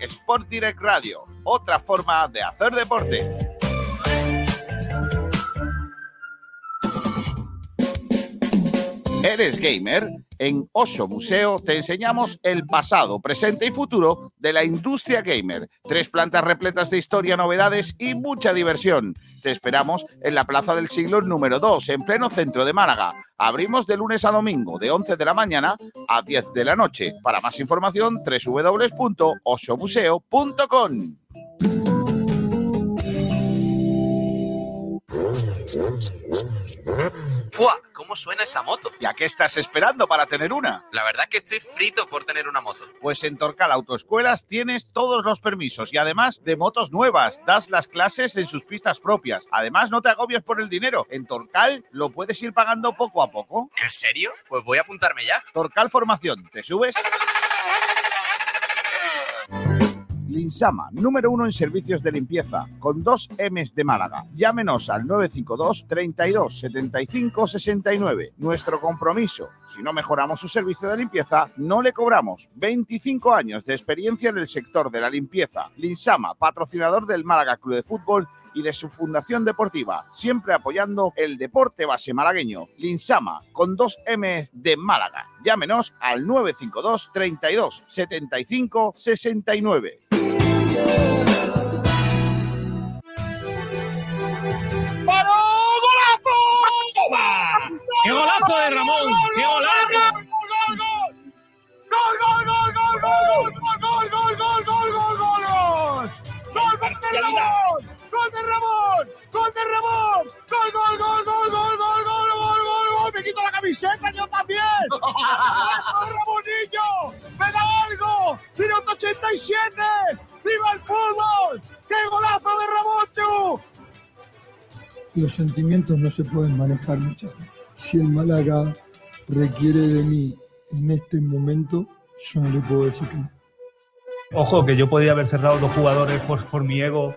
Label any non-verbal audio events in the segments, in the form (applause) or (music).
Sport Direct Radio, otra forma de hacer deporte. ¿Eres gamer? En Oso Museo te enseñamos el pasado, presente y futuro de la industria gamer. Tres plantas repletas de historia, novedades y mucha diversión. Te esperamos en la Plaza del Siglo número 2, en pleno centro de Málaga. Abrimos de lunes a domingo, de 11 de la mañana a 10 de la noche. Para más información, www.osomuseo.com. ¡Fua! ¿Cómo suena esa moto? ¿Y a qué estás esperando para tener una? La verdad es que estoy frito por tener una moto. Pues en Torcal Autoescuelas tienes todos los permisos y además de motos nuevas, das las clases en sus pistas propias. Además, no te agobies por el dinero. En Torcal lo puedes ir pagando poco a poco. ¿En serio? Pues voy a apuntarme ya. Torcal Formación, ¿te subes? Linsama, número uno en servicios de limpieza, con dos M's de Málaga. Llámenos al 952 32 75 69. Nuestro compromiso. Si no mejoramos su servicio de limpieza, no le cobramos. 25 años de experiencia en el sector de la limpieza. Linsama, patrocinador del Málaga Club de Fútbol y de su fundación deportiva, siempre apoyando el deporte base malagueño. Linsama, con dos M de Málaga. Llámenos al 952 32 75 69. ¡Paró! ¡Golazo! ¡Qué golazo de Ramón! ¡Qué golazo! ¡Gol, gol, gol, gol, gol! ¡Gol, gol, gol, gol, gol, gol, gol! ¡Gol de Ramón! ¡Gol de Ramón! ¡Gol de Ramón! ¡Gol, gol, gol, gol, gol, gol, gol, gol, gol, gol! ¡Me quito la camiseta yo también! (laughs) ¡Ramonillo! ¡Me da algo! ¡Minuto 87! ¡Viva el fútbol! ¡Qué golazo de Ramón, Los sentimientos no se pueden manejar muchas veces. Si el Málaga requiere de mí en este momento, yo no le puedo decir que no. Ojo, que yo podía haber cerrado dos jugadores por, por mi ego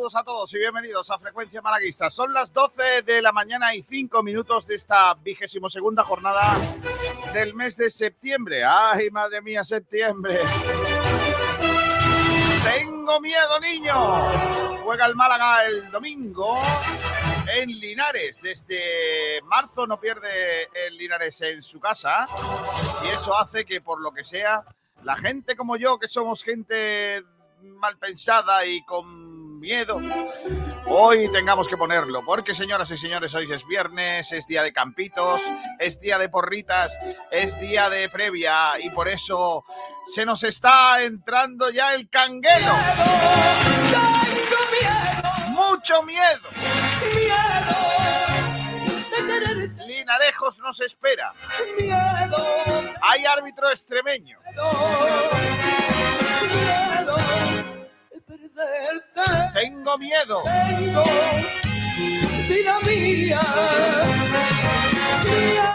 Saludos a todos y bienvenidos a Frecuencia Malaguista. Son las 12 de la mañana y 5 minutos de esta vigésimo segunda jornada del mes de septiembre. ¡Ay, madre mía, septiembre! Tengo miedo, niño. Juega el Málaga el domingo en Linares. Desde marzo no pierde el Linares en su casa y eso hace que, por lo que sea, la gente como yo, que somos gente mal pensada y con miedo, hoy tengamos que ponerlo. Porque, señoras y señores, hoy es viernes, es día de campitos, es día de porritas, es día de previa y por eso se nos está entrando ya el canguelo. Mucho miedo. Linarejos nos espera. Hay árbitro extremeño. Tengo miedo.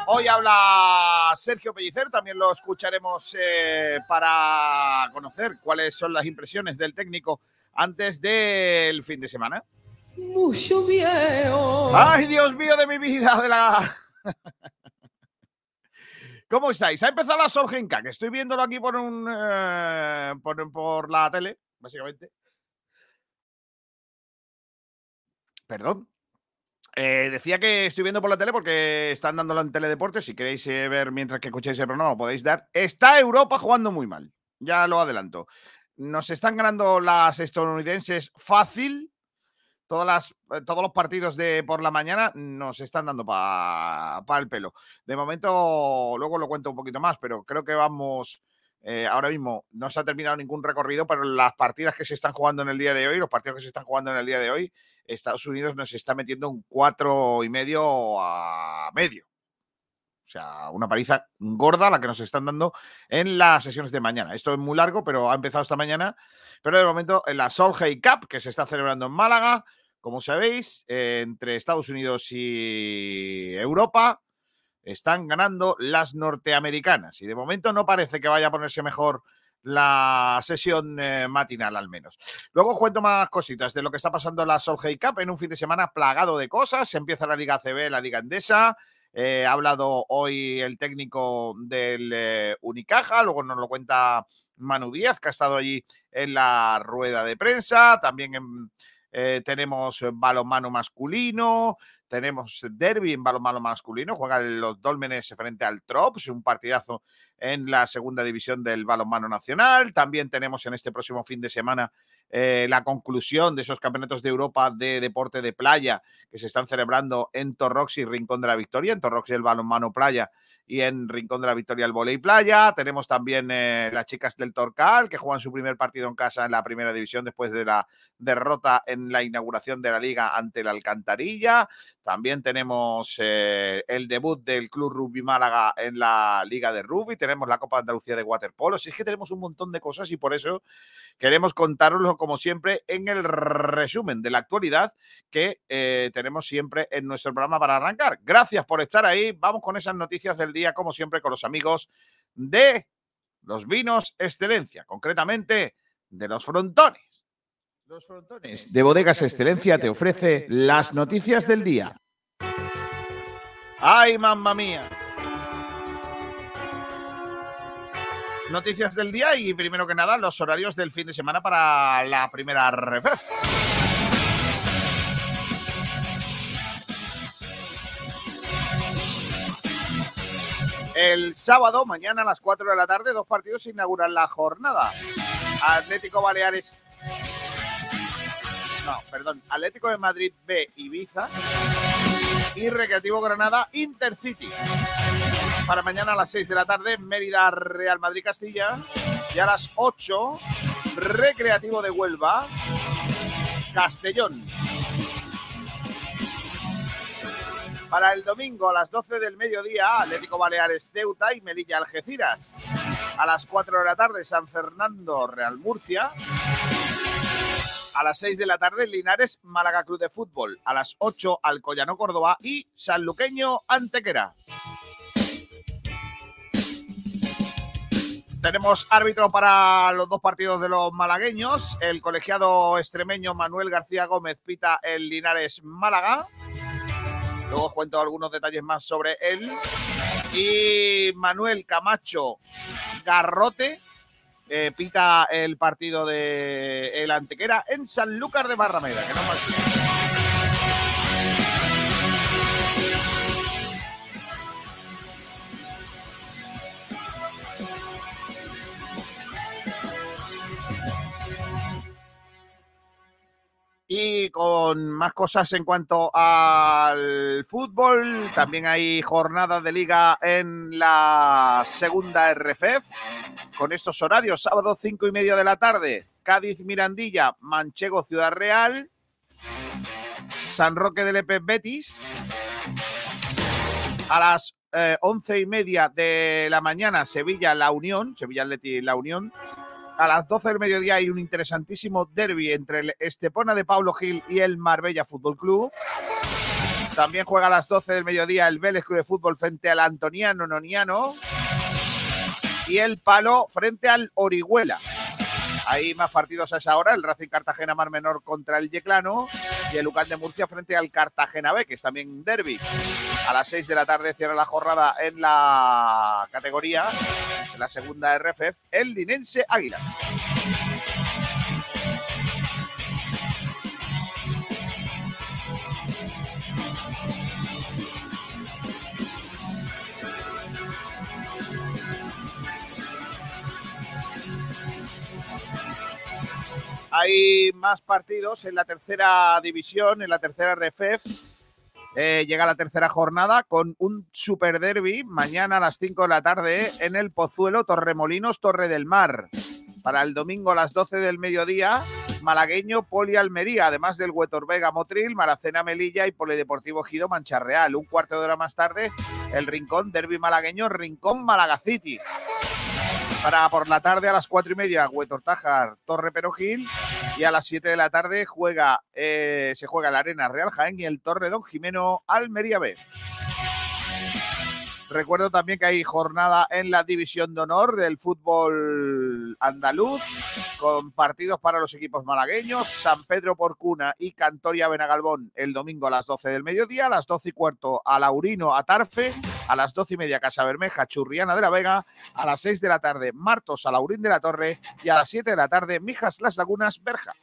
Hoy habla Sergio Pellicer, también lo escucharemos eh, para conocer cuáles son las impresiones del técnico antes del fin de semana. Mucho miedo. ¡Ay, Dios mío de mi vida! De la... (laughs) ¿Cómo estáis? Ha empezado la Solgenka, que estoy viéndolo aquí por un eh, por, por la tele, básicamente. Perdón. Eh, decía que estoy viendo por la tele porque están dándolo en Teledeportes. Si queréis eh, ver mientras que escuchéis el programa, lo podéis dar. Está Europa jugando muy mal. Ya lo adelanto. Nos están ganando las estadounidenses fácil. Todas las, eh, todos los partidos de por la mañana nos están dando para el pelo. De momento, luego lo cuento un poquito más, pero creo que vamos. Eh, ahora mismo no se ha terminado ningún recorrido, pero las partidas que se están jugando en el día de hoy, los partidos que se están jugando en el día de hoy, Estados Unidos nos está metiendo un cuatro y medio a medio. O sea, una paliza gorda la que nos están dando en las sesiones de mañana. Esto es muy largo, pero ha empezado esta mañana. Pero de momento en la Solheim Cup, que se está celebrando en Málaga, como sabéis, eh, entre Estados Unidos y Europa, están ganando las norteamericanas. Y de momento no parece que vaya a ponerse mejor la sesión eh, matinal al menos. Luego cuento más cositas de lo que está pasando en la Solheim Cup en un fin de semana plagado de cosas. Empieza la Liga CB, la Liga Endesa. Eh, ha hablado hoy el técnico del eh, Unicaja, luego nos lo cuenta Manu Díaz, que ha estado allí en la rueda de prensa. También eh, tenemos balonmano masculino, tenemos derby en balonmano masculino, juegan los Dólmenes frente al Trops, un partidazo en la segunda división del balonmano nacional. También tenemos en este próximo fin de semana eh, la conclusión de esos campeonatos de Europa de deporte de playa que se están celebrando en Torrox y Rincón de la Victoria, en Torrox el balonmano playa y en Rincón de la Victoria el volei playa. Tenemos también eh, las chicas del Torcal que juegan su primer partido en casa en la primera división después de la derrota en la inauguración de la liga ante la Alcantarilla. También tenemos eh, el debut del Club Rugby Málaga en la Liga de Rugby. Tenemos la Copa Andalucía de Waterpolo. Si es que tenemos un montón de cosas y por eso queremos contároslo como siempre en el resumen de la actualidad que eh, tenemos siempre en nuestro programa para arrancar. Gracias por estar ahí. Vamos con esas noticias del día, como siempre, con los amigos de los vinos Excelencia, concretamente de los frontones. Los frontones de Bodegas Excelencia te ofrece las noticias del día. ¡Ay, mamma mía! Noticias del día y primero que nada los horarios del fin de semana para la primera refref. El sábado, mañana a las 4 de la tarde, dos partidos inauguran la jornada. Atlético Baleares. No, perdón. Atlético de Madrid B, Ibiza. Y Recreativo Granada, Intercity. Para mañana a las 6 de la tarde, Mérida, Real Madrid, Castilla. Y a las 8, Recreativo de Huelva, Castellón. Para el domingo a las 12 del mediodía, Atlético Baleares Ceuta y Melilla Algeciras. A las 4 de la tarde, San Fernando Real Murcia. A las 6 de la tarde, Linares Málaga Club de Fútbol. A las 8, Alcoyano Córdoba y Sanluqueño Antequera. Tenemos árbitro para los dos partidos de los malagueños. El colegiado extremeño Manuel García Gómez pita el Linares Málaga. Luego os cuento algunos detalles más sobre él. Y Manuel Camacho Garrote eh, pita el partido de el Antequera en Sanlúcar de Barrameda. Que no Y con más cosas en cuanto al fútbol, también hay jornada de liga en la segunda RFF con estos horarios, sábado 5 y media de la tarde, Cádiz Mirandilla, Manchego Ciudad Real, San Roque del Epe Betis, a las eh, once y media de la mañana, Sevilla La Unión, Sevilla Atleti La Unión, a las 12 del mediodía hay un interesantísimo derby entre el Estepona de Pablo Gil y el Marbella Fútbol Club. También juega a las 12 del mediodía el Vélez Club de Fútbol frente al Antoniano Noniano. Y el Palo frente al Orihuela. Hay más partidos a esa hora, el Racing Cartagena Mar Menor contra el Yeclano y el Lucan de Murcia frente al Cartagena B, que es también derby. A las 6 de la tarde cierra la jornada en la categoría, en la segunda RFF, el Linense Águilas. Hay más partidos en la tercera división, en la tercera RFF. Eh, llega la tercera jornada con un super derby mañana a las 5 de la tarde en el Pozuelo Torremolinos Torre del Mar. Para el domingo a las 12 del mediodía, malagueño Poli Almería, además del Huetor Vega Motril, Maracena Melilla y Polideportivo Gido Mancha Real. Un cuarto de hora más tarde, el Rincón Derby malagueño Rincón Malagacity. Para por la tarde a las cuatro y media, Huetortájar Torre Perojil. Y a las 7 de la tarde juega, eh, se juega la Arena Real Jaén y el Torre Don Jimeno Almería B. Recuerdo también que hay jornada en la división de honor del fútbol andaluz con partidos para los equipos malagueños, San Pedro Porcuna y Cantoria Benagalbón el domingo a las 12 del mediodía, a las 12 y cuarto a Laurino Atarfe, a las 12 y media Casa Bermeja Churriana de la Vega, a las 6 de la tarde Martos a Laurín de la Torre y a las 7 de la tarde Mijas Las Lagunas Berja.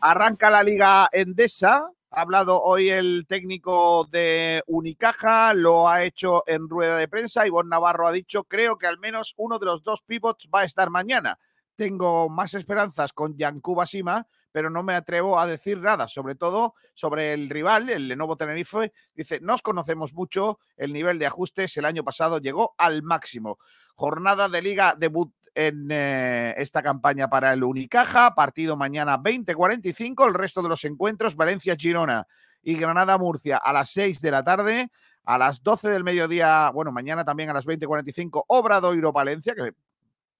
Arranca la Liga Endesa. Ha hablado hoy el técnico de Unicaja, lo ha hecho en rueda de prensa. Ivonne Navarro ha dicho, creo que al menos uno de los dos pivots va a estar mañana. Tengo más esperanzas con Yankuba Sima, pero no me atrevo a decir nada, sobre todo sobre el rival, el Lenovo Tenerife. Dice, nos conocemos mucho, el nivel de ajustes el año pasado llegó al máximo. Jornada de liga debut en eh, esta campaña para el Unicaja. Partido mañana 20-45. El resto de los encuentros, Valencia-Girona y Granada-Murcia a las 6 de la tarde. A las 12 del mediodía, bueno, mañana también a las 20.45, Obradoiro-Palencia, que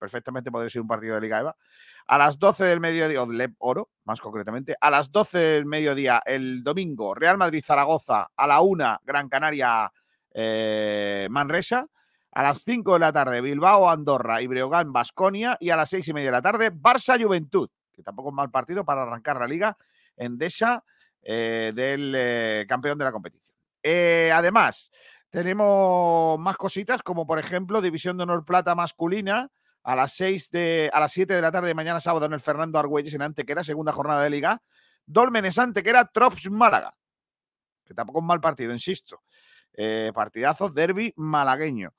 perfectamente podría ser un partido de Liga EVA. A las 12 del mediodía, o Lep Oro, más concretamente. A las 12 del mediodía, el domingo, Real Madrid-Zaragoza. A la 1, Gran Canaria-Manresa. A las 5 de la tarde, Bilbao, Andorra y Breogán, Basconia. Y a las 6 y media de la tarde, Barça Juventud, que tampoco es mal partido para arrancar la liga endesa eh, del eh, campeón de la competición. Eh, además, tenemos más cositas, como por ejemplo, División de Honor Plata masculina. A las 6 de, a las 7 de la tarde, mañana sábado, en el Fernando Argüelles en Antequera, segunda jornada de liga. Dolmenes Antequera, Trops Málaga. Que tampoco es mal partido, insisto. partidazo, derby malagueño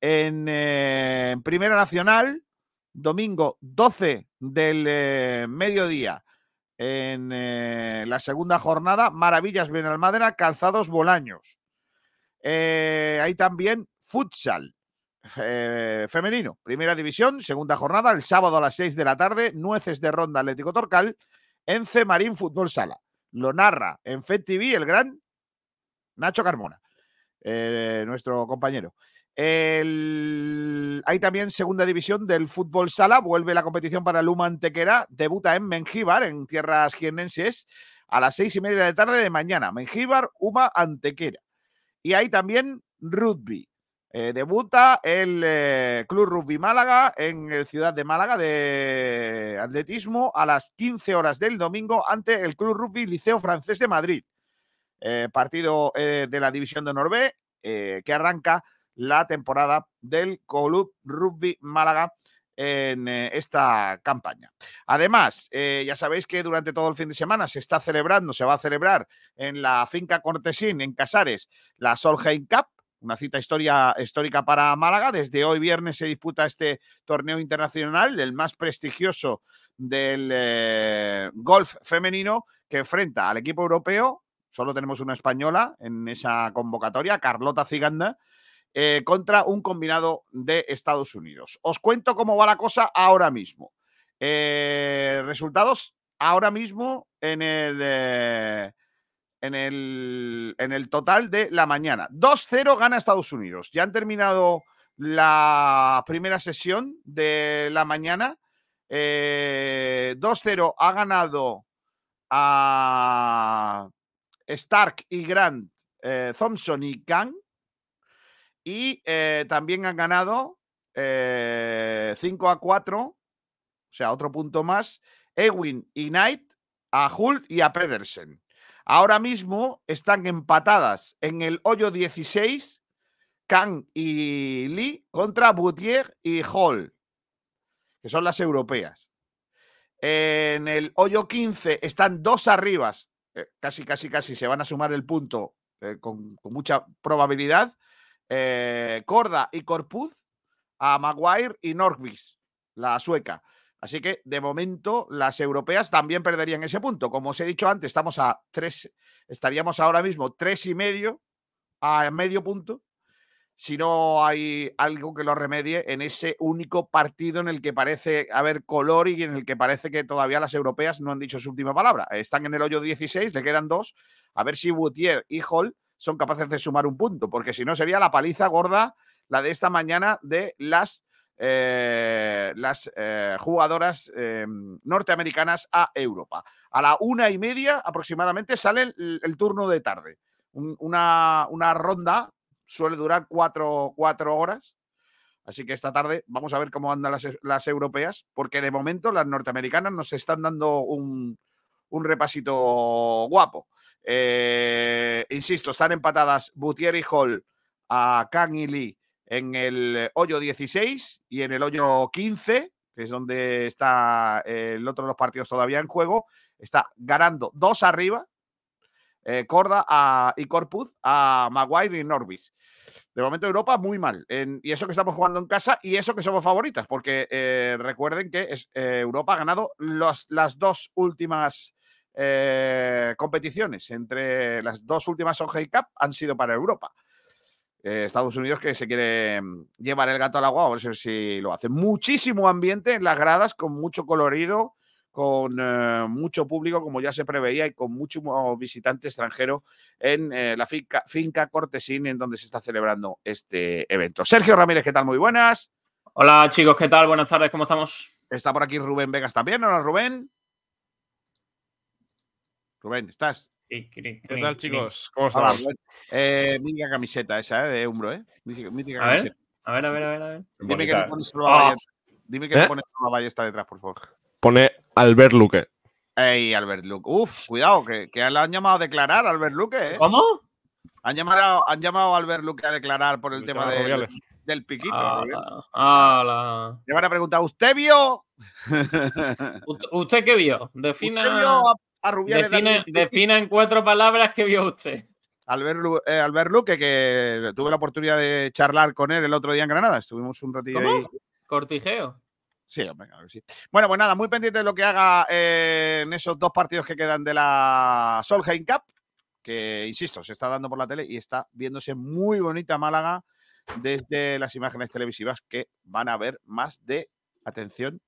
en Primera Nacional, domingo 12 del mediodía, en la segunda jornada, Maravillas Benalmádena, Calzados Bolaños. hay también futsal femenino, primera división, segunda jornada, el sábado a las 6 de la tarde, Nueces de Ronda Atlético Torcal, Ence Marín Fútbol Sala. Lo narra en FED TV el gran Nacho Carmona, nuestro compañero. Hay también segunda división del fútbol sala. Vuelve la competición para Luma Antequera. Debuta en Mengíbar, en tierras jiennenses, a las seis y media de tarde de mañana. Mengíbar, Uma Antequera. Y hay también rugby. Eh, debuta el eh, Club Rugby Málaga en el Ciudad de Málaga de atletismo a las 15 horas del domingo ante el Club Rugby Liceo Francés de Madrid. Eh, partido de la División de Norbe que arranca la temporada del Club Rugby Málaga en esta campaña. Además, ya sabéis que durante todo el fin de semana se está celebrando, se va a celebrar en la finca Cortesín, en Casares, la Solheim Cup, una cita historia, histórica para Málaga. Desde hoy viernes se disputa este torneo internacional, el más prestigioso del eh, golf femenino, que enfrenta al equipo europeo. Solo tenemos una española en esa convocatoria, Carlota Ziganda, eh, contra un combinado de Estados Unidos. Os cuento cómo va la cosa ahora mismo. Eh, resultados ahora mismo en el, en el, en el total de la mañana. 2-0 gana Estados Unidos. Ya han terminado la primera sesión de la mañana. 2-0 ha ganado a Stark y Grant, Thompson y Kang. Y eh, también han ganado 5 eh, a 4, o sea, otro punto más, Ewin y Knight, a Hull y a Pedersen. Ahora mismo están empatadas en el hoyo 16, Kang y Lee contra Boutier y Hall, que son las europeas. En el hoyo 15 están dos arribas, eh, casi, casi, casi se van a sumar el punto con, con mucha probabilidad. eh, Corda y Corpuz a Maguire y Norquist, la sueca. Así que de momento las europeas también perderían ese punto. Como os he dicho antes, estamos a tres, estaríamos ahora mismo tres y medio a medio punto si no hay algo que lo remedie en ese único partido en el que parece haber color y en el que parece que todavía las europeas no han dicho su última palabra. Están en el hoyo 16, le quedan dos. A ver si Boutier y Hall son capaces de sumar un punto, porque si no sería la paliza gorda la de esta mañana de las, eh, las eh, jugadoras eh, norteamericanas a Europa. A la una y media aproximadamente sale el, turno de tarde. Un- una, una ronda suele durar cuatro, cuatro horas. Así que esta tarde vamos a ver cómo andan las, las europeas, porque de momento las norteamericanas nos están dando un, un repasito guapo. Insisto, están empatadas Boutier y Hall a Kang y Lee en el hoyo 16 y en el hoyo 15, que es donde está el otro de los partidos todavía en juego, está ganando dos arriba, eh, Corda y Corpuz a Maguire y Norvis. De momento Europa muy mal. Y eso que estamos jugando en casa y eso que somos favoritas, porque eh, recuerden que eh, Europa ha ganado los- las dos últimas eh, competiciones. Entre las dos últimas OJ Cup han sido para Europa. Eh, Estados Unidos que se quiere mm, llevar el gato al agua, a ver si lo hace. Muchísimo ambiente en las gradas, con mucho colorido, con eh, mucho público, como ya se preveía, y con mucho visitante extranjero en eh, la finca, finca Cortesín, en donde se está celebrando este evento. Sergio Ramírez, ¿qué tal? Muy buenas. Hola chicos, ¿qué tal? Buenas tardes, ¿cómo estamos? Está por aquí Rubén Vegas también. Hola, Rubén. Rubén, ¿estás? ¿Qué ¿Qué tal, chicos? ¿Cómo estamos? Rubén. Eh, mítica camiseta esa, ¿eh? De Umbro, ¿eh? Mítica, mítica A ver. camiseta. A ver, a ver, a ver, a ver. Dime que no pones solo la Ah. ballesta. Dime que ¿Eh? no pones solo la ballesta detrás, por favor. Pone Albert Luque. Ey, Albert Luque. Uf, cuidado, que, que le han llamado a declarar a Albert Luque, ¿eh? ¿Cómo? Han llamado, han llamado a Albert Luque a declarar por el tema del, piquito. Ah, ah, la- Le van a preguntar, ¿usted vio? ¿Usted- ¿Usted qué vio? (laughs) Defina, ¿Usted vio a, a Rubiales piquito? defina en cuatro palabras qué vio usted. Albert, eh, Albert Luque, que tuve la oportunidad de charlar con él el otro día en Granada. Estuvimos un ratillo ¿Cómo? ahí. Cortijeo. Sí, hombre, claro que sí. Bueno, pues nada, muy pendiente de lo que haga eh, en esos dos partidos que quedan de la Solheim Cup, que, insisto, se está dando por la tele y está viéndose muy bonita Málaga desde las imágenes televisivas que van a ver más de, atención,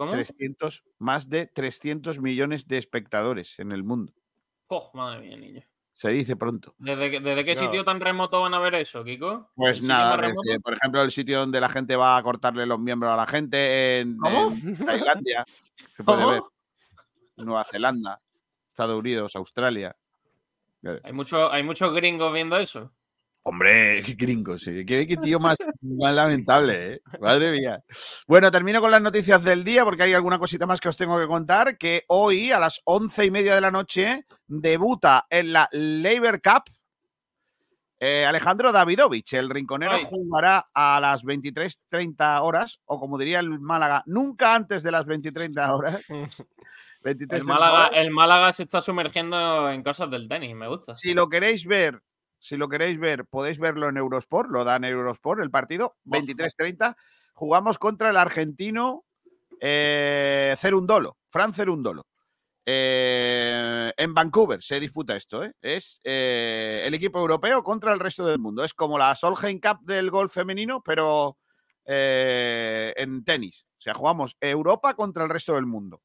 ¿Cómo? 300, más de 300 millones de espectadores en el mundo. Oh, madre mía, niño. Se dice pronto. ¿Desde, qué- desde qué sitio tan remoto van a ver eso, Kiko? Pues ¿El sitio nada, desde, por ejemplo, el sitio donde la gente va a cortarle los miembros a la gente en, ¿Cómo? en Tailandia, se puede ¿Cómo? ver. Nueva Zelanda, Estados Unidos, Australia. Hay, mucho, hay muchos gringos viendo eso. Hombre, (laughs) qué gringo, sí. Qué, qué tío más, (laughs) más lamentable, ¿eh? Madre mía. Bueno, termino con las noticias del día porque hay alguna cosita más que os tengo que contar. Que hoy a las once y media de la noche debuta en la Labor Cup eh, Alejandro Davidovich. El rinconero Ay. jugará a las 23.30 horas, o como diría el Málaga, nunca antes de las 23.30 horas. 23 (laughs) El Málaga, horas. el Málaga se está sumergiendo en cosas del tenis, me gusta. Si lo queréis ver, si lo queréis ver, podéis verlo en Eurosport, lo dan en Eurosport el partido, 23-30. Jugamos contra el argentino eh, Cerundolo, Fran Cerundolo. Eh, en Vancouver se disputa esto, ¿eh? es eh, el equipo europeo contra el resto del mundo. Es como la Solheim Cup del golf femenino, pero eh, en tenis. O sea, jugamos Europa contra el resto del mundo.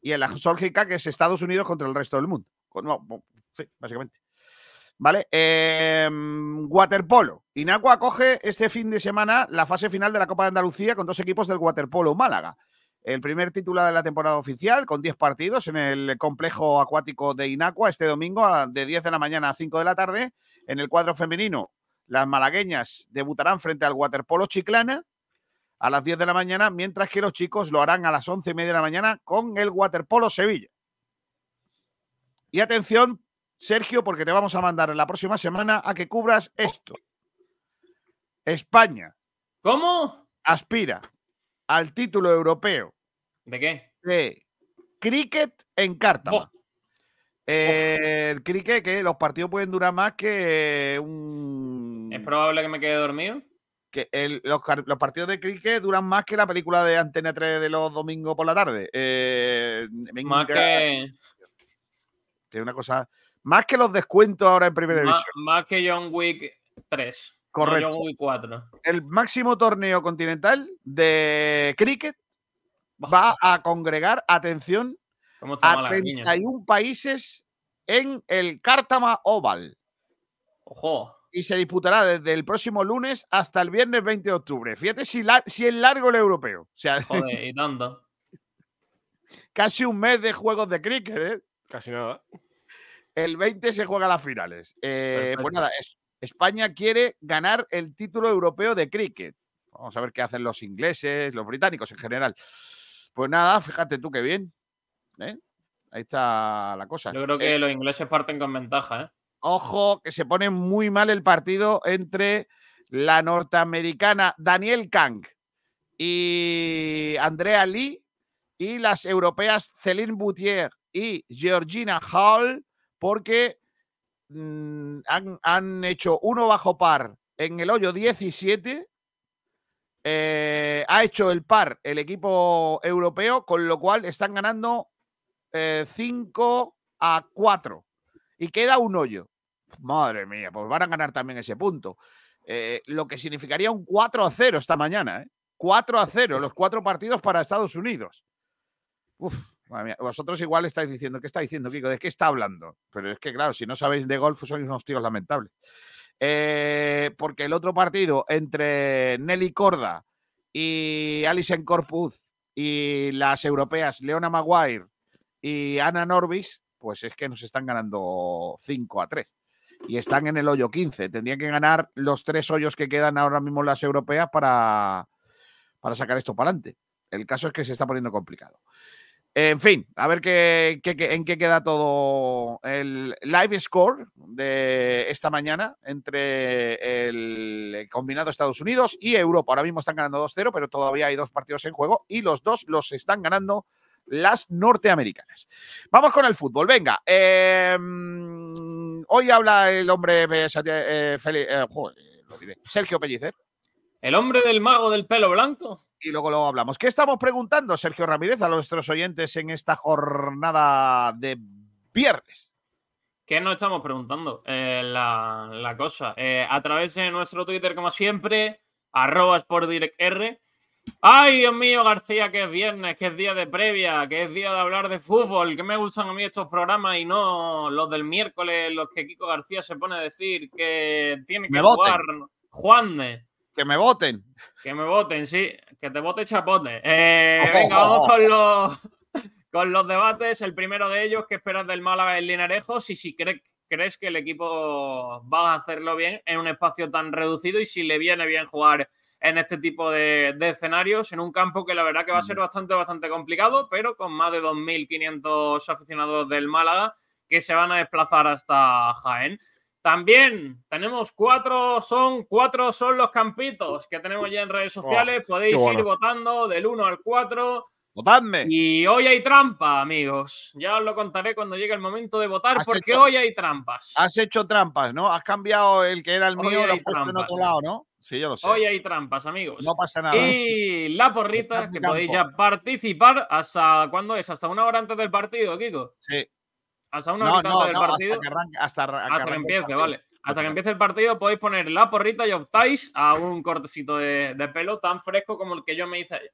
Y en la Solheim Cup es Estados Unidos contra el resto del mundo. No, sí, básicamente. ¿Vale? Eh, waterpolo. Inacua acoge este fin de semana la fase final de la Copa de Andalucía con dos equipos del Waterpolo Málaga. El primer título de la temporada oficial con 10 partidos en el complejo acuático de Inacua este domingo de 10 de la mañana a 5 de la tarde. En el cuadro femenino, las malagueñas debutarán frente al Waterpolo Chiclana a las 10 de la mañana, mientras que los chicos lo harán a las 11 y media de la mañana con el Waterpolo Sevilla. Y atención, Sergio, porque te vamos a mandar la próxima semana a que cubras esto. España ¿Cómo? aspira al título europeo ¿De qué? de cricket en. Oh. Eh, el cricket, que los partidos pueden durar más que un. Es probable que me quede dormido. que el- los, los partidos de cricket duran más que la película de Antena 3 de los domingos por la tarde. Eh, Más que, que una cosa. Más que los descuentos ahora en primera división. más que John Wick 3. no Correcto. John Wick 4. El máximo torneo continental de cricket va a congregar, atención, ¿Cómo está a Málaga, niño? 31 países en el Cártama Oval. Ojo. y se disputará desde el próximo lunes hasta el viernes 20 de octubre. Fíjate si, la- si es largo el europeo. O sea, (laughs) Joder, y tanto. casi un mes de juegos de cricket. ¿eh? Casi nada. El 20 se juega las finales. Eh, pues nada, es- España quiere ganar el título europeo de cricket. Vamos a ver qué hacen los ingleses, los británicos en general. Pues nada, fíjate tú qué bien. ¿eh? Ahí está la cosa. Yo creo Eh, que los ingleses parten con ventaja, ¿eh? Ojo, que se pone muy mal el partido entre la norteamericana Daniel Kang y Andrea Lee y las europeas Celine Boutier y Georgina Hall, porque mm, han, han hecho uno bajo par en el hoyo 17. eh, ha hecho el par el equipo europeo, con lo cual están ganando 5 a 4 y queda un hoyo. Madre mía, pues van a ganar también ese punto. Eh, lo que significaría un 4 a 0 esta mañana. ¿eh? 4 a 0, los cuatro partidos para Estados Unidos. Uf, vosotros igual estáis diciendo, ¿qué está diciendo Kiko? ¿De qué está hablando? Pero es que, claro, si no sabéis de golf, sois unos tíos lamentables. Eh, porque el otro partido entre Nelly Corda y Alison Corpuz y las europeas Leona Maguire y Ana Norbis, pues es que nos están ganando 5 a 3. Y están en el hoyo 15. Tendrían que ganar los tres hoyos que quedan ahora mismo las europeas para, para sacar esto para adelante. El caso es que se está poniendo complicado. En fin, a ver qué, en qué queda todo el live score de esta mañana entre el combinado Estados Unidos y Europa. Ahora mismo están ganando 2-0, pero todavía hay dos partidos en juego y los dos los están ganando las norteamericanas. Vamos con el fútbol, venga. mm, hoy habla el hombre eh, eh, eh, Sergio Pellicer El hombre del mago del pelo blanco. Y luego luego hablamos. ¿Qué estamos preguntando, Sergio Ramírez, a nuestros oyentes en esta jornada de viernes? ¿Qué nos estamos preguntando? Eh, la, la cosa. Eh, a través de nuestro Twitter, como siempre, arroba SportDirectR. Ay, Dios mío, García, que es viernes, que es día de previa, que es día de hablar de fútbol, que me gustan a mí estos programas y no los del miércoles, los que Kiko García se pone a decir que tiene que Me voten. jugar Juanne. Que me voten. Que me voten, sí. Que te vote Chapote. Eh, venga, vamos con los, (laughs) con los debates. El primero de ellos, ¿qué esperas del Málaga en Linarejos? Y si cre- crees que el equipo va a hacerlo bien en un espacio tan reducido y si le viene bien jugar en este tipo de, de escenarios, en un campo que la verdad que va a ser bastante, bastante complicado, pero con más de 2.500 aficionados del Málaga que se van a desplazar hasta Jaén. También tenemos cuatro, son cuatro son los campitos que tenemos ya en redes sociales. Podéis bueno. ir votando del 1 al 4. Votadme. Y hoy hay trampa, amigos. Ya os lo contaré cuando llegue el momento de votar, porque hecho- hoy hay trampas. Has hecho trampas, ¿no? Has cambiado el que era el Hoy mío, lo has puesto en otro lado, ¿no? Sí, yo lo sé. Hoy hay trampas, amigos. No pasa nada. Y la porrita, que podéis ya participar hasta cuándo es, hasta una hora antes del partido, Kiko. Sí. Hasta una No, del no, partido. hasta que arranque. Hasta, arra- Hasta que arranque el empiece, vale. Hasta que empiece el partido podéis poner la porrita y optáis a un cortecito de, de pelo tan fresco como el que yo me hice ayer.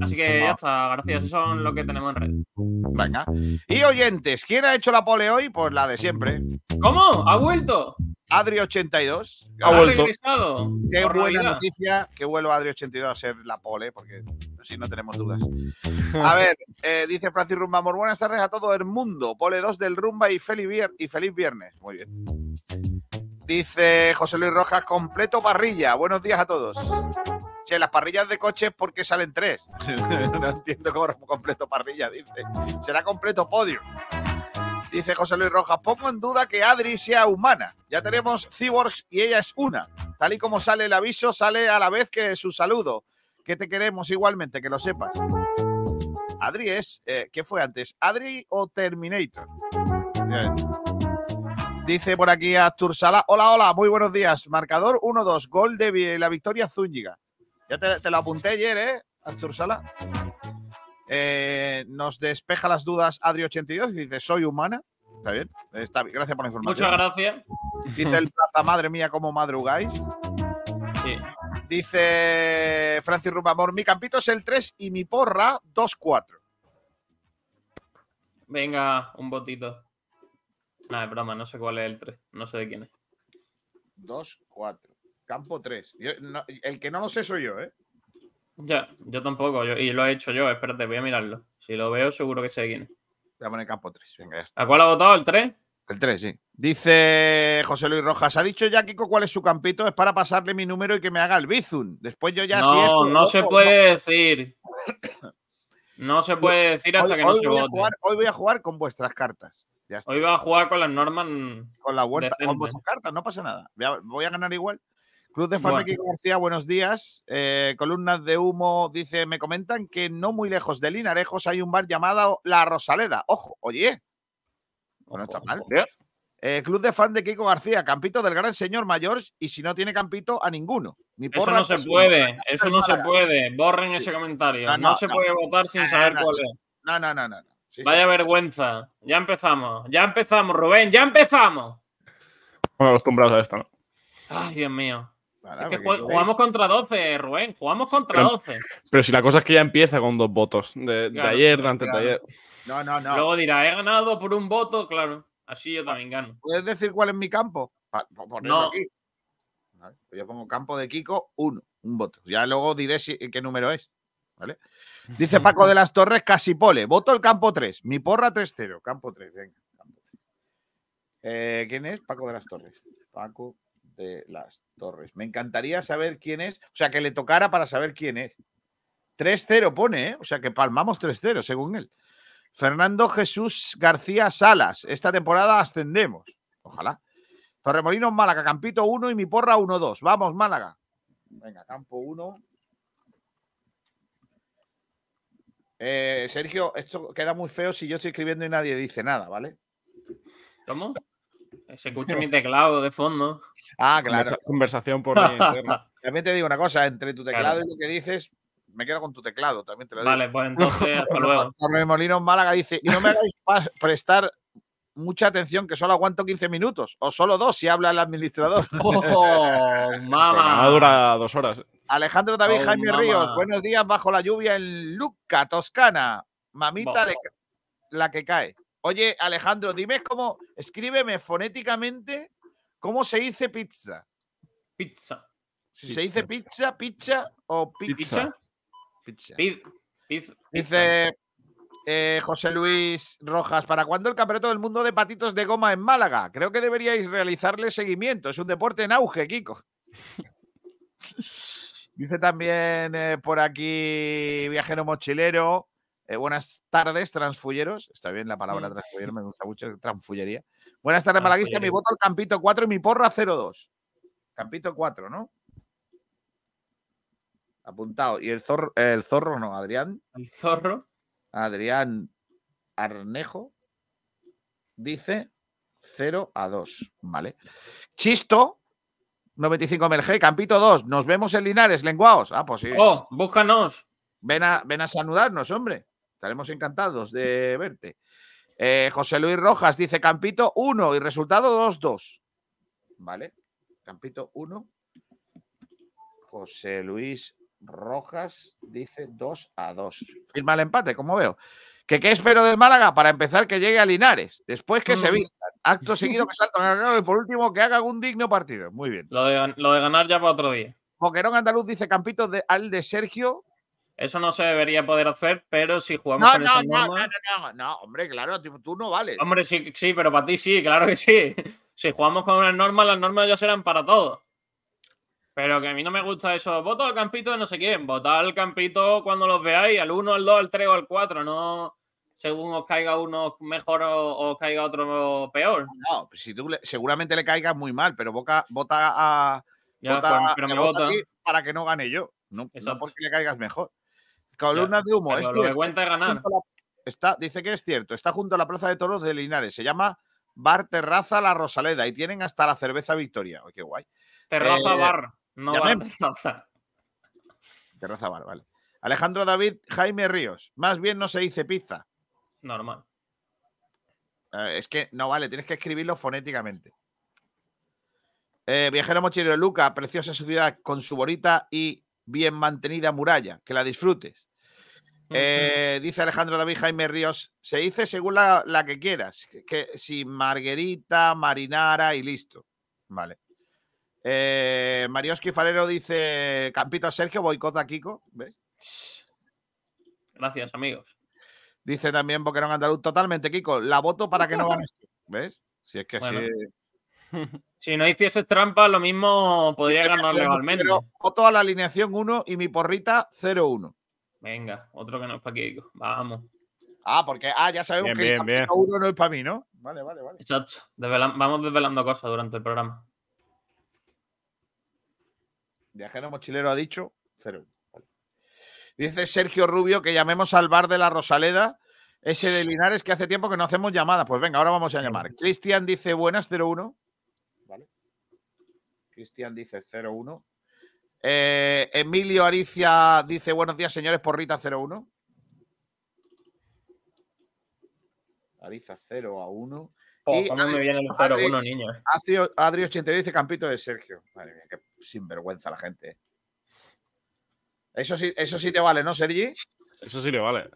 Así que ya está, García, eso son lo que tenemos en red. Venga. Y oyentes, ¿quién ha hecho la pole hoy? Pues la de siempre. ¿Cómo? ¿Ha vuelto? Adri82. Ha vuelto. Qué Por buena Navidad. noticia que vuelva Adri82 a ser la pole, porque así no tenemos dudas. (laughs) A ver, eh, dice Francis Rumbamor, buenas tardes a todo el mundo. Pole 2 del Rumba y feliz, vier- y feliz viernes. Muy bien. Dice José Luis Rojas, completo parrilla. Buenos días a todos. Che, las parrillas de coches, ¿por qué salen tres? (laughs) no entiendo cómo completo parrilla, dice. Será completo podio. Dice José Luis Rojas, pongo en duda que Adri sea humana. Ya tenemos cyborgs y ella es una. Tal y como sale el aviso, sale a la vez que su saludo. Que te queremos igualmente, que lo sepas. Adri es, eh, ¿qué fue antes? ¿Adri o Terminator? Dice por aquí Artur Sala. Hola, hola, muy buenos días. Marcador 1-2, gol de la victoria Zúñiga. Ya te, te lo apunté ayer, ¿eh? Artur Sala. Eh, nos despeja las dudas Adri82 y dice, soy humana. Está bien, está bien. Gracias por la información. Muchas gracias. Dice el Plaza, madre mía, cómo madrugáis. Sí. Dice Francis Rubamor, mi campito es el 3 y mi porra 2-4. Venga, un botito. No, es broma, no sé cuál es el 3. No sé de quién es. 2-4. Campo 3. el que no lo sé soy yo, ¿eh? Ya, yo tampoco. yo- y lo he hecho yo. Espérate, voy a mirarlo. Si lo veo, seguro que sé quién es. Voy a poner campo 3. Venga, ya está. ¿A cuál ha votado? ¿El 3? El 3, sí. Dice José Luis Rojas, ha dicho ya Kiko cuál es su campito, es para pasarle mi número y que me haga el Bizun. Después yo ya si no, esto- no se puede decir. No se puede decir hasta hoy, que no se voy vote. jugar, hoy voy a jugar con vuestras cartas. Ya está. Hoy va a jugar con las normas. con la vuelta, con vuestras cartas, no pasa nada. Voy a, voy a ganar igual. Cruz de Fan Bueno. Kiko García, buenos días. Eh, columnas de humo, dice, me comentan que no muy lejos de Linarejos hay un bar llamado La Rosaleda. Ojo, oye, no está mal. Eh, club de fan de Kiko García, campito del gran señor mayor y si no tiene campito, a ninguno. Mi Eso no se puede, eso no se puede. Borren ese comentario. No, No, no, se no. puede votar sin No, saber no, cuál es. No, no, no, no. sí. Vaya vergüenza. Ya empezamos. Ya empezamos, Rubén. Ya empezamos. Bueno, acostumbrados a esto, ¿no? Ay, Dios mío. Es que jugamos contra 12, Rubén. Jugamos contra Pero- 12. Pero si la cosa es que ya empieza con dos votos. De, ayer, de antes claro. de ayer. No, no, no. Luego dirá, he ganado por un voto, claro. Así yo también gano. ¿Puedes decir cuál es mi campo? Pa- No. aquí. Vale, pues yo pongo campo de Kiko, uno, un voto. Ya luego diré si- qué número es. ¿Vale? Dice (laughs) Paco de las Torres, casi pole. Voto el campo 3. Mi porra 3-0. Campo 3, venga. campo 3. Eh, ¿Quién es? Paco de las Torres. Paco de las Torres. Me encantaría saber quién es. O sea, que le tocara para saber quién es. 3-0 pone, ¿eh? O sea, que palmamos 3-0, según él. Fernando Jesús García Salas. Esta temporada ascendemos. Ojalá. Torremolinos, Málaga, Campito 1 y mi porra 1-2. Vamos, Málaga. Venga, campo 1. Eh, Sergio, esto queda muy feo si yo estoy escribiendo y nadie dice nada, ¿vale? ¿Cómo? Se escucha mi teclado de fondo. (laughs) Ah, claro. Conversa- conversación por interna. (laughs) También te digo una cosa, entre tu teclado Claro. y lo que dices, me quedo con tu teclado, también te lo digo. Vale, pues entonces, (laughs) hasta luego. Torremolinos, Málaga dice, y no me hagáis prestar mucha atención que solo aguanto 15 minutos, o solo dos si habla el administrador. ¡Oh, mamá! dura dos horas. Alejandro David Oh, Jaime. Ríos, buenos días bajo la lluvia en Lucca, Toscana. Mamita Bo- de la que cae. Oye, Alejandro, dime cómo, escríbeme fonéticamente cómo se dice pizza. Pizza. Si se dice pizza, pizza o pi- Pizza. pizza. Pi- piz- pizza. Dice eh, José Luis Rojas, ¿para cuándo el campeonato del mundo de patitos de goma en Málaga? Creo que deberíais realizarle seguimiento. Es un deporte en auge, Kiko. (laughs) Dice también eh, por aquí Viajero Mochilero. Eh, buenas tardes, transfulleros. Está bien la palabra transfullero, (laughs) me gusta mucho, transfullería. Buenas tardes, Malaguista. Mi voto al Campito 4 y mi porra 0-2. Campito 4, ¿no? Apuntado. Y el zorro, el zorro no, Adrián. El zorro. Adrián Arnejo dice 0 a 2. Vale. Chisto, 95 MLG, Campito 2. Nos vemos en Linares, lenguaos. Ah, pues sí. Oh, búscanos. Ven a, ven a saludarnos, hombre. Estaremos encantados de verte. Eh, José Luis Rojas dice Campito 1 y resultado 2-2. Vale. Campito 1. José Luis Rojas dice 2 a 2. Firma el empate, como veo. ¿Que ¿Qué espero del Málaga? Para empezar, que llegue a Linares. Después que se Mm. vistan. Acto seguido que saltan al y por último que haga un digno partido. Muy bien. Lo de, gan- lo de ganar ya para otro día. Boquerón Andaluz dice Campito de, al de Sergio Eso no se debería poder hacer, pero si jugamos No, con no, esas no, no, normas- no, no, no, hombre, claro, tú, no vales. Hombre, sí, sí, pero para ti sí, claro que sí. (laughs) Si jugamos con unas normas, las normas ya serán para todos. Pero que a mí no me gusta eso. Voto al campito de no sé quién. Votad al campito cuando los veáis, al 1, al 2, al 3 o al 4, no según os caiga uno mejor o os caiga otro peor. No, pues si tú le- seguramente le caigas muy mal, pero boca, vota a. Ya, vota- pues, pero me vota a vota. ti para que no gane yo. No, no porque le caigas mejor. Columnas de humo. Pero Es lo que cierto, cuenta es está ganar. junto a la- está, dice que es cierto. Está junto a la Plaza de Toros de Linares. Se llama Bar Terraza La Rosaleda y tienen hasta la cerveza Victoria. Ay, qué guay. Terraza Eh, bar, no bar terraza. Terraza Bar, vale. Alejandro David Jaime Ríos. Más bien no se dice pizza. Normal. Eh, es que no vale, tienes que escribirlo fonéticamente. Eh, viajero mochilero Luca, preciosa su ciudad con su bonita y bien mantenida muralla. Que la disfrutes. Eh, dice Alejandro David Jaime Ríos, se dice según la, la que quieras, que, que si Marguerita, Marinara y listo. Vale. Eh, Marioski dice, Campito a Sergio, boicota a Kiko. ¿Ves? Gracias, amigos. Dice también Boquerón Andaluz, totalmente, Kiko, la voto para que no (laughs) ganes. ¿Ves? Si es que. (laughs) Si no hicieses trampa, lo mismo podría ganar legalmente. Voto a la alineación 1 y mi porrita 0-1. Venga, otro que no es para Kiko. Vamos. Ah, porque ah, ya sabemos Bien, que el bien, bien. Campito 1 no es para mí, ¿no? Vale, vale, vale. Exacto. Desvela- vamos desvelando cosas durante el programa. Viajero mochilero ha dicho 0 Vale. Dice Sergio Rubio que llamemos al bar de la Rosaleda, ese de Linares, que hace tiempo que no hacemos llamadas. Pues venga, ahora vamos a llamar. Cristian dice buenas 01. Vale. Cristian dice 01. Eh, Emilio Aricia dice buenos días, señores, porrita 01. Ariza 0 a 1. Oh, Y ¿Cómo me Adri- viene el Adri- 0-1, niño? Adri- Adri 82 dice Campito de Sergio. Madre mía, qué sinvergüenza la gente. Eso sí, eso sí te vale, ¿no, Sergi? Eso sí le vale.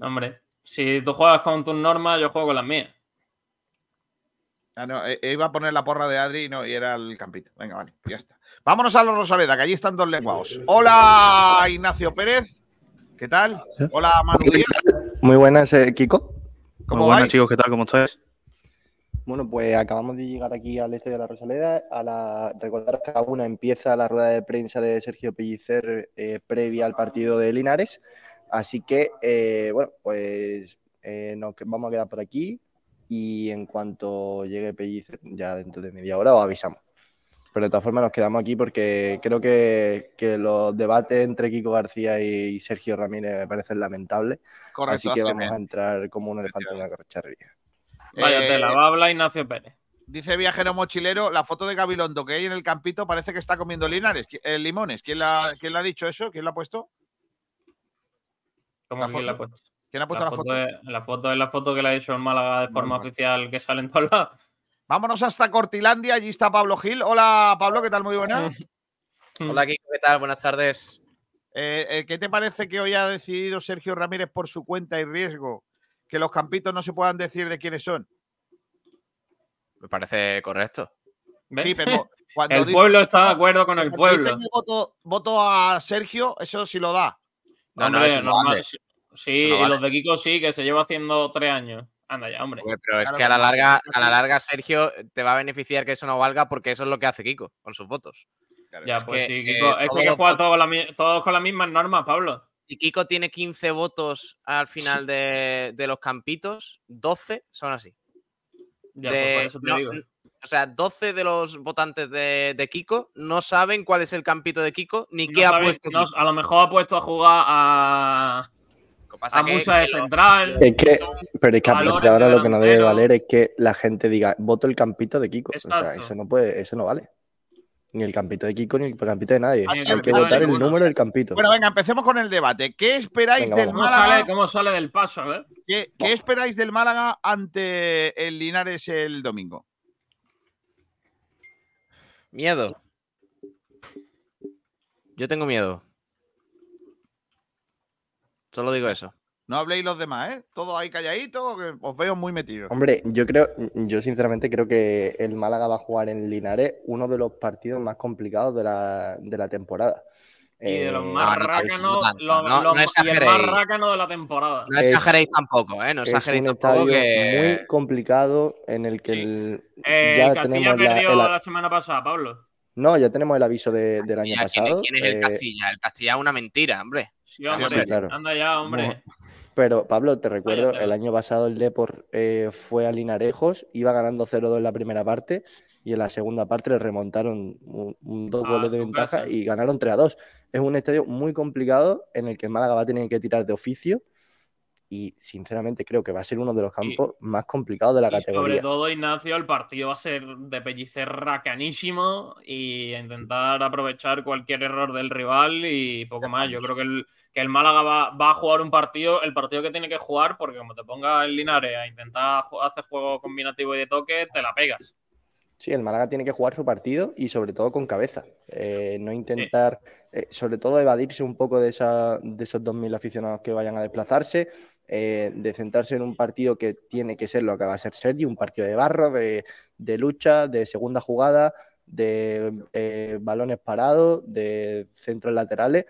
Hombre, si tú juegas con tus normas, yo juego con las mías. Ah, no, eh, iba a poner la porra de Adri y no, y era el Campito. Venga, vale, ya está. Vámonos a los Rosaleda, que allí están dos lenguados. Hola, Ignacio Pérez. ¿Qué tal? Hola, Manu Díaz. Muy buenas, eh, Kiko. ¿Cómo Muy buenas, vais? chicos, ¿qué tal? ¿Cómo estáis? Bueno, pues acabamos de llegar aquí al este de la Rosaleda. A la, recordaros que a una empieza la rueda de prensa de Sergio Pellicer eh, previa al partido de Linares. Así que, eh, bueno, pues eh, nos vamos a quedar por aquí y en cuanto llegue Pellicer, ya dentro de media hora, os avisamos. Pero de todas formas nos quedamos aquí porque creo que, que los debates entre Kiko García y Sergio Ramírez me parecen lamentables. Correcto, así que vamos bien. a entrar como un elefante en una carcharrería. Vaya Eh, tela, va a hablar Ignacio Pérez. Dice viajero mochilero, la foto de Gabilondo que hay en el campito parece que está comiendo linares, eh, limones. ¿Quién la, ¿Quién le ha dicho eso? ¿Quién la ha puesto? ¿Cómo la foto. la ha puesto? ¿Quién ha puesto la, foto? es- la foto es la foto que le ha dicho el Málaga de forma oficial que sale en todos lados. Vámonos hasta Cortilandia, allí está Pablo Gil. Hola, Pablo, ¿qué tal? Muy buena. (laughs) Hola, Kiko, ¿qué tal? Buenas tardes. Eh, eh, ¿Qué te parece que hoy ha decidido Sergio Ramírez por su cuenta y riesgo que los campitos no se puedan decir de quiénes son? Me parece correcto. Sí, pero (laughs) cuando el dice- pueblo está de acuerdo con el pueblo. que voto, voto a Sergio, eso sí lo da. No, no, eso no vale. Sí, y los de Kiko sí, que se lleva haciendo tres años. Anda ya, hombre. Pero es que a la larga, a la larga, Sergio, te va a beneficiar que eso no valga porque eso es lo que hace Kiko con sus votos. Ya, es pues que, sí, eh, Kiko. es que que votos- todos, con la mi- todos con las mismas normas, Pablo. Si Kiko tiene 15 votos al (laughs) final de, de los campitos, 12 son así. Ya, De- pues por eso te no, digo. O sea, 12 de los votantes de, de Kiko no saben cuál es el campito de Kiko ni No qué ha puesto. no, Kiko. a lo mejor ha puesto a jugar a, pasa a que- Musa de que lo- central. Es que, pero es que a partir de ahora lo que no debe valer es que la gente diga, voto el campito de Kiko. O sea, eso no puede, eso no vale. Ni el campito de Kiko ni el campito de nadie. Así Hay que votar el número del campito. Bueno, venga, empecemos con el debate. ¿Qué esperáis Venga, del vamos. ¿Cómo Málaga? sale, ¿Cómo sale del paso, eh? ¿Qué, qué esperáis del Málaga ante el Linares el domingo? Miedo. Yo tengo miedo. Solo digo eso. No habléis los demás, ¿eh? Todos ahí calladitos, que os veo muy metidos. Hombre, yo creo, yo sinceramente creo que el Málaga va a jugar en Linares uno de los partidos más complicados de la, de la temporada. Y de los Eh, más no, rácanos, los- el más exageréis. rácano de la temporada. No Es- exageréis tampoco, ¿eh? No es exageréis un tampoco que. muy complicado en el que el- Eh, ya Castilla tenemos la, perdió el- la semana pasada, Pablo. No, ya tenemos el aviso de- del año Castilla, ¿quién, es- pasado. quién es el eh, Castilla? El Castilla es una mentira, hombre. Sí, hombre. sí, claro. Anda ya, hombre. Pero Pablo, te recuerdo, el año pasado el Depor eh, fue a Linarejos, iba ganando 0-2 en la primera parte y en la segunda parte le remontaron un, un- dos A goles de ventaja casa. y ganaron 3 a 2. Es un estadio muy complicado en el que el Málaga va a tener que tirar de oficio y sinceramente creo que va a ser uno de los campos más complicados de la Y sobre categoría. todo, Ignacio, el partido va a ser de pellicer racanísimo y intentar aprovechar cualquier error del rival y poco más. Yo creo que el, que el Málaga va, va a jugar un partido, el partido que tiene que jugar, porque como te ponga el Linares a intentar hacer juego combinativo y de toque, te la pegas. Sí, el Málaga tiene que jugar su partido y sobre todo con cabeza. Eh, no intentar, eh, sobre todo, evadirse un poco de, esa, de esos 2.000 aficionados que vayan a desplazarse, eh, de centrarse en un partido que tiene que ser lo que va a ser serio, un partido de barro, de, lucha, de segunda jugada, de eh, balones parados, de centros laterales.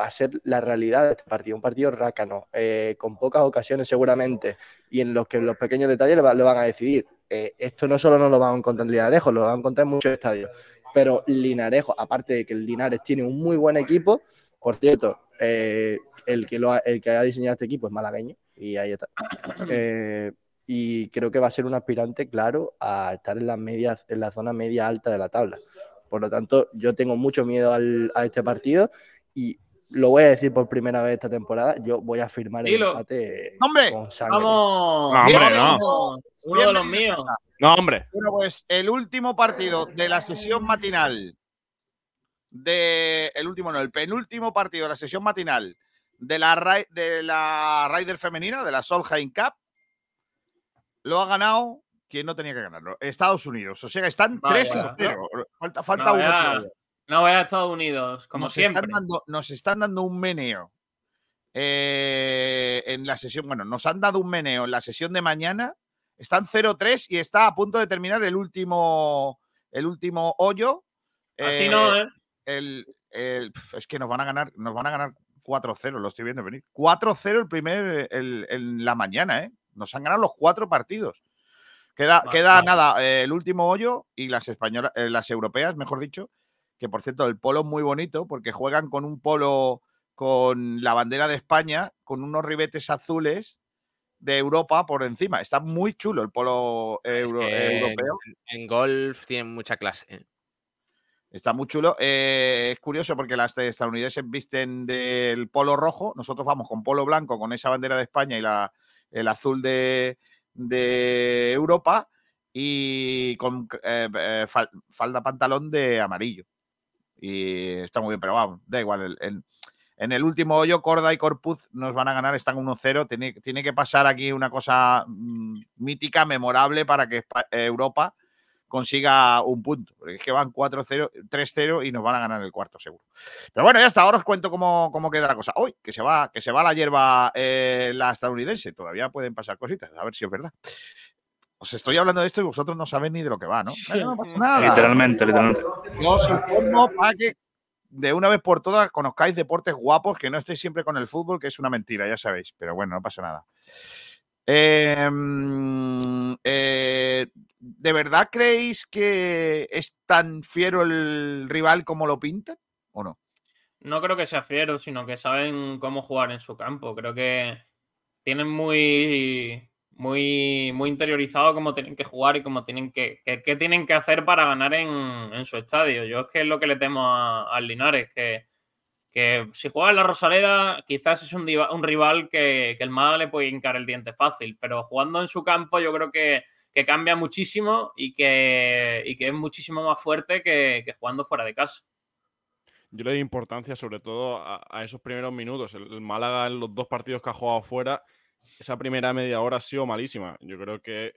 Va a ser la realidad de este partido, un partido rácano, eh, con pocas ocasiones seguramente, y en los que los pequeños detalles le van a decidir. Esto no solo no lo van a encontrar en Linarejo, lo van a encontrar en muchos estadios. Pero Linarejo, aparte de que Linares tiene un muy buen equipo, por cierto, eh, el, que lo ha, el que ha diseñado este equipo es malagueño, y ahí está. (clears throat) Eh, y creo que va a ser un aspirante, claro, a estar en la, media, en la zona media alta de la tabla. Por lo tanto, yo tengo mucho miedo al- a este partido y lo voy a decir por primera vez esta temporada, yo voy a firmar el empate ¡Hombre! con sangre. Vamos. No, hombre, no. Uno de los míos. No, hombre. Bueno, pues el último partido de la sesión matinal de el último no, el penúltimo partido de la sesión matinal de la de la Raider femenina, de la Solheim Cup, lo ha ganado quien no tenía que ganarlo, Estados Unidos. O sea, están Vaya. 3 a 0. Falta, falta No uno. No voy a Estados Unidos, como nos siempre. Están dando, nos están dando un meneo eh, en la sesión. Bueno, nos han dado un meneo en la sesión de mañana. Están 0-3 y está a punto de terminar el último, el último hoyo. Así Eh, no, ¿eh? El- el- es que nos van a ganar, nos van a ganar 4-0, lo estoy viendo venir. 4-0 el primer, el- en la mañana, ¿eh? Nos han ganado los cuatro partidos. Queda, Vale, queda vale. nada, eh, el último hoyo y las españolas, eh, las europeas, mejor dicho, que por cierto, el polo es muy bonito porque juegan con un polo con la bandera de España, con unos ribetes azules de Europa por encima. Está muy chulo el polo Es euro- que europeo. En, en golf tienen mucha clase. Está muy chulo. Eh, es curioso porque las de estadounidenses visten del polo rojo. Nosotros vamos con polo blanco, con esa bandera de España y la, el azul de, Europa. Y con eh, eh, fal- falda pantalón de amarillo. Y está muy bien, pero vamos, da igual. en el último hoyo, Corda y Corpuz nos van a ganar, están 1-0. Tiene, tiene que pasar aquí una cosa mm, mítica, memorable para que Europa consiga un punto. Porque es que van 4-0, 3-0 y nos van a ganar el cuarto, seguro. Pero bueno, ya está. Ahora os cuento cómo, cómo queda la cosa. Hoy, que se va, que se va la hierba eh, la estadounidense. Todavía pueden pasar cositas, a ver si es verdad. Os estoy hablando de esto y vosotros no sabéis ni de lo que va, ¿no? Bueno, no pasa nada. Literalmente, literalmente. Yo os informo para que de una vez por todas conozcáis deportes guapos, que no estéis siempre con el fútbol, que es una mentira, ya sabéis. Pero bueno, no pasa nada. Mm, eh, ¿De verdad creéis que es tan fiero el rival como lo pintan? ¿O no? No creo que sea fiero, sino que saben cómo jugar en su campo. Creo que tienen muy, muy, muy interiorizado cómo tienen que jugar y cómo tienen que, que- tienen que hacer para ganar en, su estadio. Yo es que es lo que le temo a- al Linares, que, que si juega en la Rosaleda, quizás es un, un rival que, el Málaga le puede hincar el diente fácil, pero jugando en su campo yo creo que, cambia muchísimo y que, es muchísimo más fuerte que, jugando fuera de casa. Yo le doy importancia sobre todo a, esos primeros minutos. El, el Málaga en los dos partidos que ha jugado fuera, esa primera media hora ha sido malísima. Yo creo que,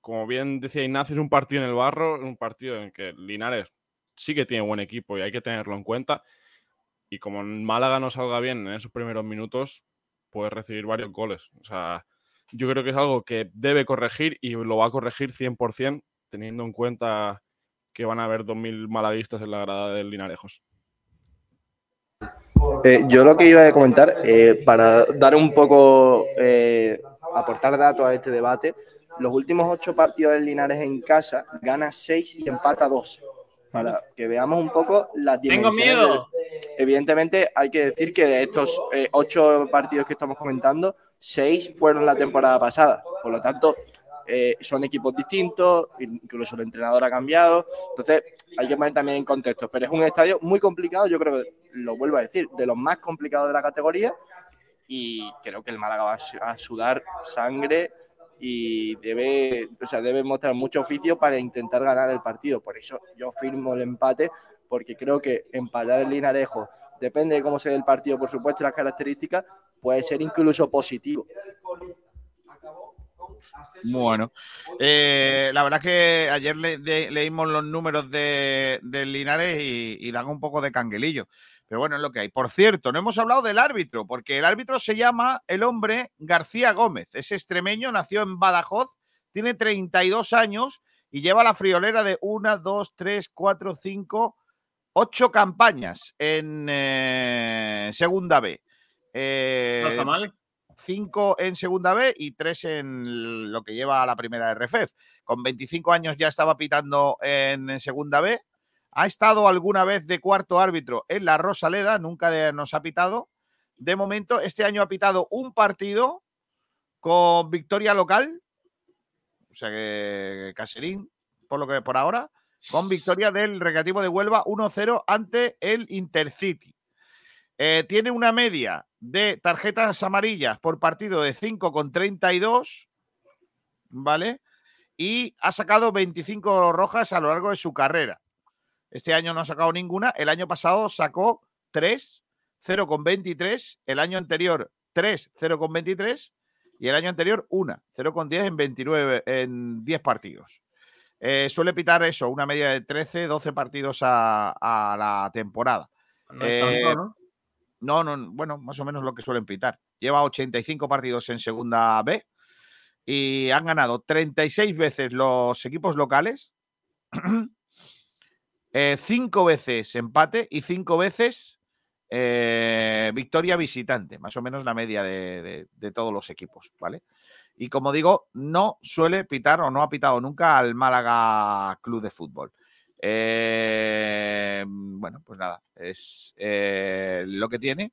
como bien decía Ignacio, es un partido en el barro, un partido en que Linares sí que tiene buen equipo y hay que tenerlo en cuenta. Y como el Málaga no salga bien en esos primeros minutos, puede recibir varios goles. O sea, yo creo que es algo que debe corregir y lo va a corregir 100%, teniendo en cuenta que van a haber 2.000 malaguistas en la grada del Linarejos. Eh, yo lo que iba a comentar, eh, para dar un poco, eh, aportar datos a este debate, los últimos ocho partidos del Linares en casa gana seis y empata dos. Para que veamos un poco las Tengo dimensiones. miedo. del- Evidentemente, hay que decir que de estos eh, ocho partidos que estamos comentando, seis fueron la temporada pasada. Por lo tanto, eh, son equipos distintos, incluso el entrenador ha cambiado, entonces hay que poner también en contexto, pero es un estadio muy complicado, yo creo que lo vuelvo a decir, de los más complicados de la categoría y creo que el Málaga va a sudar sangre y debe, o sea, debe mostrar mucho oficio para intentar ganar el partido. Por eso yo firmo el empate, porque creo que empatar el Linarejo, depende de cómo se dé el partido, por supuesto, y las características, puede ser incluso positivo. Bueno, eh, la verdad es que ayer leímos los números de, Linares y, dan un poco de canguelillo. Pero bueno, es lo que hay. Por cierto, no hemos hablado del árbitro, porque el árbitro se llama el hombre García Gómez. Es extremeño, nació en Badajoz, tiene 32 años y lleva la friolera de una, dos, tres, cuatro, cinco, ocho campañas en eh, Segunda B. Eh, no está mal. Cinco en Segunda B y tres en lo que lleva a la primera RFEF. Con 25 años ya estaba pitando en Segunda B ha estado alguna vez de cuarto árbitro en la Rosaleda, nunca nos ha pitado. De momento, este año ha pitado un partido con victoria local, o sea que Caserín, por lo que por ahora, con victoria del Recreativo de Huelva 1-0 ante el Intercity. Eh, tiene una media de tarjetas amarillas por partido de 5,32, ¿vale? Y ha sacado 25 rojas a lo largo de su carrera. Este año no ha sacado ninguna. El año pasado sacó 3, 0,23. El año anterior 3, 0,23. Y el año anterior 1, 0,10 en 29, en 10 partidos. Eh, suele pitar eso, una media de 13, 12 partidos a, la temporada. No, eh, ¿no? no, bueno, más o menos lo que suelen pitar. Lleva 85 partidos en Segunda B y han ganado 36 veces los equipos locales, (clears throat) Eh, cinco veces empate y cinco veces eh, victoria visitante, más o menos la media de, todos los equipos, ¿vale? Y como digo, no suele pitar o no ha pitado nunca al Málaga Club de Fútbol. Eh, bueno, pues nada, es lo que tiene.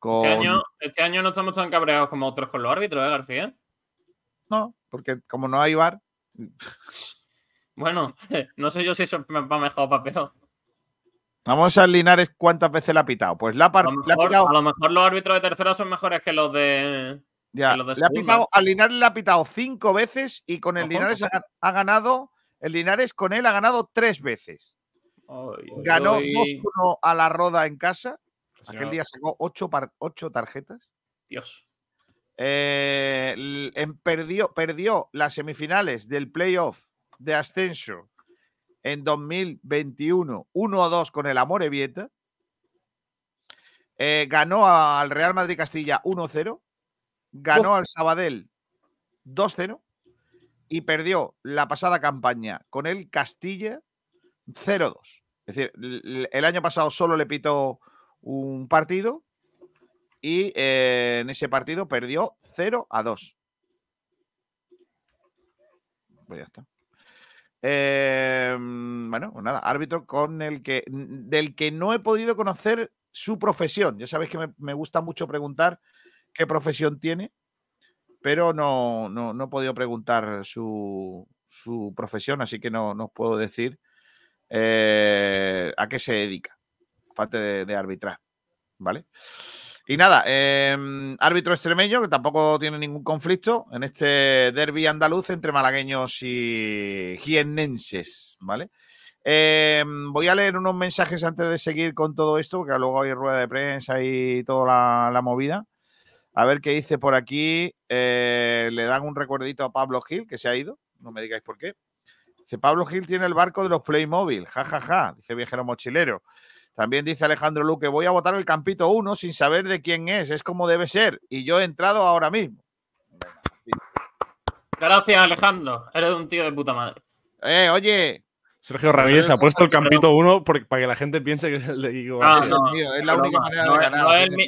Este, año, este año no estamos tan cabreados como otros con los árbitros, ¿eh, García? No, porque como no hay bar. (laughs) Bueno, (laughs) no sé yo si eso va mejor o para peor. Vamos a Linares cuántas veces la ha pitado. Pues la, a, lo mejor, a lo mejor los árbitros de tercera son mejores que los de. Ya, le ha pitado, al Linares le ha pitado cinco veces y con el Linares ha, ganado. El Linares con él ha ganado tres veces. Ganó 2-1 a la Roda en casa. Aquel día sacó ocho, ocho tarjetas. Dios. Eh, perdió, perdió las semifinales del playoff de ascenso en 2021, 1-2 con el Amore Vieta. Eh, ganó al Real Madrid Castilla 1-0. Ganó al Sabadell 2-0. Y perdió la pasada campaña con el Castilla 0-2. Es decir, el año pasado solo le pitó un partido y eh, en ese partido perdió 0 2. Pues ya está. Em, bueno, pues nada, árbitro con el que del que no he podido conocer su profesión. Ya sabéis que me, gusta mucho preguntar qué profesión tiene, pero no, no, he podido preguntar su, su, profesión, así que no, os puedo decir eh, a qué se dedica, aparte de, de arbitrar. ¿Vale? Y nada, em, árbitro extremeño que tampoco tiene ningún conflicto en este derby andaluz entre malagueños y jiennenses, ¿vale? Em, voy a leer unos mensajes antes de seguir con todo esto, porque luego hay rueda de prensa y toda la, movida. A ver qué dice por aquí. Eh, le dan un recuerdito a Pablo Gil, que se ha ido. No me digáis por qué. Dice, Pablo Gil tiene el barco de los Playmobil. Ja, ja, ja. Dice viajero mochilero. También dice Alejandro Luque, voy a votar el Campito 1 sin saber de quién es, es como debe ser. Y yo he entrado ahora mismo. Gracias, Alejandro. Eres un tío de puta madre. Eh, oye. Sergio Ramírez ha puesto el Campito 1 para que la gente piense que es el de Guigo. Ah, no, es, la única manera de ganar.